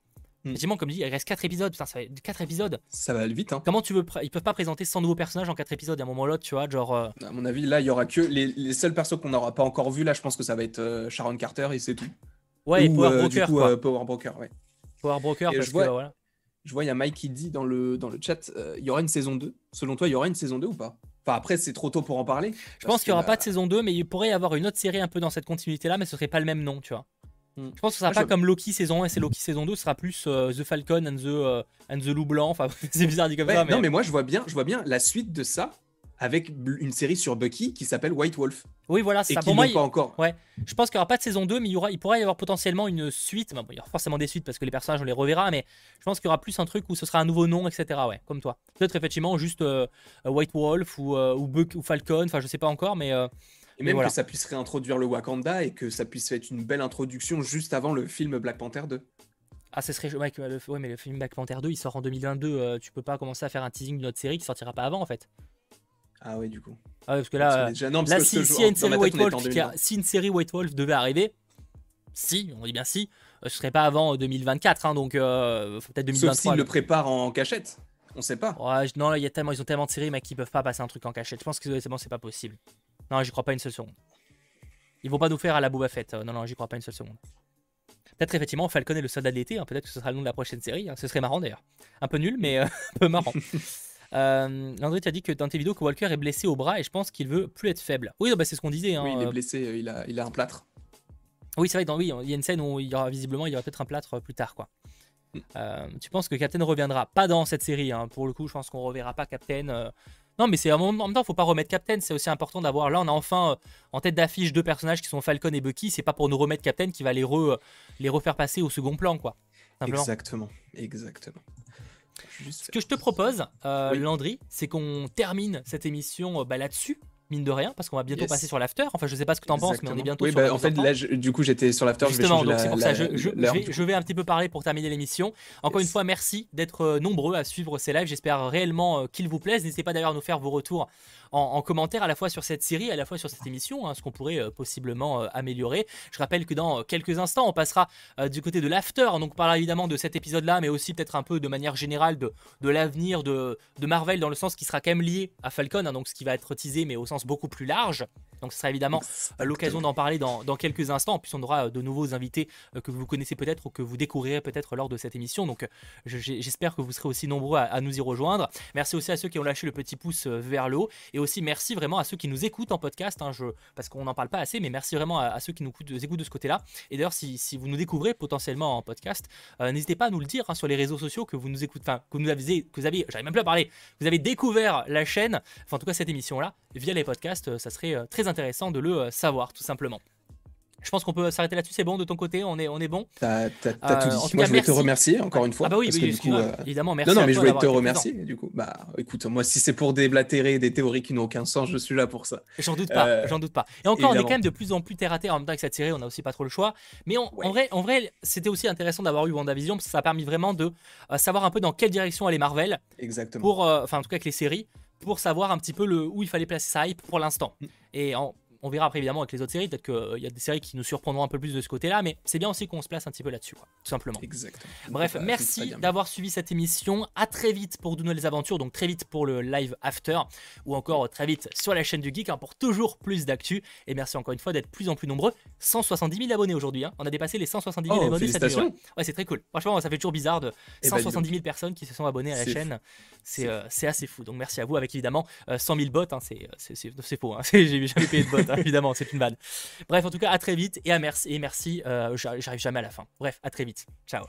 Hmm. Effectivement, comme dit, il reste 4 épisodes, putain, ça va 4 épisodes. Ça va vite, hein. Comment tu veux. Ils peuvent pas présenter 100 nouveaux personnages en 4 épisodes à un moment ou l'autre, tu vois, genre. Euh, à mon avis, là, il y aura que. Les, seuls persos qu'on n'aura pas encore vus, là, je pense que ça va être Sharon Carter et c'est tout. Ouais, et Power Broker. quoi. Power Broker, ouais. Power Broker, parce que voilà. Je vois, il y a Mike qui dit dans le, dans le chat, euh, il y aura une saison 2. Selon toi, il y aura une saison 2 ou pas? Enfin, après, c'est trop tôt pour en parler. Je pense qu'il n'y aura pas de saison 2, mais il pourrait y avoir une autre série un peu dans cette continuité-là, mais ce serait pas le même nom, tu vois. Hmm. Je pense que ce sera pas comme Loki saison 1 et c'est Loki saison 2, ce sera plus euh, The Falcon and the, euh, and the Loup Blanc. Enfin, c'est bizarre dit comme ça. Mais... Non, mais moi, je vois, bien, je vois bien la suite de ça avec une série sur Bucky qui s'appelle White Wolf. Oui, voilà, c'est ça. Pour moi, il... pas encore. Ouais, je pense qu'il n'y aura pas de saison 2, mais il, y aura, il pourrait y avoir potentiellement une suite. il y aura forcément des suites parce que les personnages, on les reverra, mais je pense qu'il y aura plus un truc où ce sera un nouveau nom, etc. Ouais, comme toi. Peut-être effectivement juste euh, White Wolf ou, euh, ou, Buck, ou Falcon, enfin, je sais pas encore, mais. Euh, et même que ça puisse réintroduire le Wakanda et que ça puisse être une belle introduction juste avant le film Black Panther 2. Ah, ce serait. Ouais, mais le film Black Panther 2, il sort en 2022. tu peux pas commencer à faire un teasing d'une autre série qui sortira pas avant, en fait. Ah oui, du coup. Ah parce que là, si, une série White Wolf, si une série White Wolf devait arriver, si, on dit bien si, euh, ce serait pas avant 2024, euh, hein, donc euh, peut-être 2023. Sauf s'ils le préparent en cachette, on sait pas. Ouais, non, il y a tellement, ils ont tellement de séries, mec, qu'ils peuvent pas passer un truc en cachette. Je pense que c'est bon, c'est pas possible. Non, j'y crois pas une seule seconde. Ils vont pas nous faire à la Boba Fett. Non, non, j'y crois pas une seule seconde. Peut-être effectivement Falcon et le soldat de l'été, hein. peut-être que ce sera le nom de la prochaine série. Hein. Ce serait marrant d'ailleurs. Un peu nul, mais un peu marrant. Euh, Landry, tu as dit que dans tes vidéos que Walker est blessé au bras et je pense qu'il veut plus être faible. Oui, bah, c'est ce qu'on disait. Hein, oui, il est euh. blessé, euh, il a, il a un plâtre. Oui, c'est vrai, dans, oui, il y a une scène où il y aura visiblement il y aura peut-être un plâtre plus tard. quoi. Mm. Euh, tu penses que Captain reviendra Pas dans cette série, hein. pour le coup, je pense qu'on reverra pas Captain. Non, mais c'est en même temps, faut pas remettre Captain. C'est aussi important d'avoir. Là, on a enfin en tête d'affiche deux personnages qui sont Falcon et Bucky. C'est pas pour nous remettre Captain qui va les, les refaire passer au second plan, quoi. Exactement, exactement. Ce que je te propose, euh, Landry, c'est qu'on termine cette émission euh, bah, là-dessus mine de rien, parce qu'on va bientôt passer sur l'after. Enfin, je sais pas ce que tu en penses, mais on est bientôt oui, sur bah, En fait, là, du coup, j'étais sur l'after. Justement, donc c'est pour ça. Je, je, vais, je, vais, un petit peu parler pour terminer l'émission. Encore une fois, merci d'être euh, nombreux à suivre ces lives. J'espère réellement qu'ils vous plaisent. N'hésitez pas d'ailleurs à nous faire vos retours en, commentaire à la fois sur cette série, à la fois sur cette émission, hein, ce qu'on pourrait euh, possiblement euh, améliorer. Je rappelle que dans quelques instants, on passera euh, du côté de l'after, donc on parlera évidemment de cet épisode-là, mais aussi peut-être un peu de manière générale de, de l'avenir de, de, Marvel, dans le sens qui sera quand même lié à Falcon, hein, donc ce qui va être teasé, mais au sens beaucoup plus large. Donc ce sera évidemment l'occasion d'en parler dans, dans, quelques instants. En plus, on aura de nouveaux invités que vous connaissez peut-être ou que vous découvrirez peut-être lors de cette émission. Donc j'espère que vous serez aussi nombreux à, à, nous y rejoindre. Merci aussi à ceux qui ont lâché le petit pouce vers le haut. Et aussi merci vraiment à ceux qui nous écoutent en podcast, hein, je, parce qu'on n'en parle pas assez, mais merci vraiment à, ceux qui nous écoutent de ce côté-là. Et d'ailleurs, si, vous nous découvrez potentiellement en podcast, euh, n'hésitez pas à nous le dire hein, sur les réseaux sociaux que vous nous écoutez, enfin que vous avez, j'arrive même plus à parler, vous avez découvert la chaîne, enfin en tout cas cette émission-là, via les podcasts, euh, ça serait euh, très intéressant de le savoir, tout simplement. Je pense qu'on peut s'arrêter là-dessus, c'est bon de ton côté, on est, on est bon. T'as tout dit. Moi, je voulais te remercier encore une fois. Ah bah oui, évidemment, merci. Non, non, mais je voulais te remercier. Du coup, bah, écoute, moi, si c'est pour déblatérer des théories qui n'ont aucun sens, je suis là pour ça. J'en doute pas, j'en doute pas. Et encore, on est quand même de plus en plus terre à terre en même temps avec cette série, on a aussi pas trop le choix. Mais en vrai, en vrai, c'était aussi intéressant d'avoir eu WandaVision parce que ça a permis vraiment de savoir un peu dans quelle direction aller Marvel. Exactement. Pour, enfin, en tout cas avec les séries, pour savoir un petit peu le, où il fallait placer sa hype pour l'instant. Mm. Et en, on verra après évidemment avec les autres séries, peut-être qu'il euh, y a des séries qui nous surprendront un peu plus de ce côté-là, mais c'est bien aussi qu'on se place un petit peu là-dessus, tout simplement. Exactement. Bref, merci d'avoir suivi cette émission. À très vite pour de nouvelles aventures, donc très vite pour le live after, ou encore très vite sur la chaîne du Geek hein, pour toujours plus d'actu. Et merci encore une fois d'être plus en plus nombreux. 170 000 abonnés aujourd'hui, hein. on a dépassé les 170 000 abonnés. Ça fait, ouais, c'est très cool. Franchement, ça fait toujours bizarre de 170 eh 000 ben, personnes qui se sont abonnées à la chaîne. Euh, c'est assez fou. Donc merci à vous avec évidemment 100 000 bots. Hein, c'est faux. J'ai jamais payé de bots, évidemment. C'est une vanne. Bref, en tout cas, à très vite et, à merci, et merci. Euh, j'arrive jamais à la fin. Bref, à très vite. Ciao.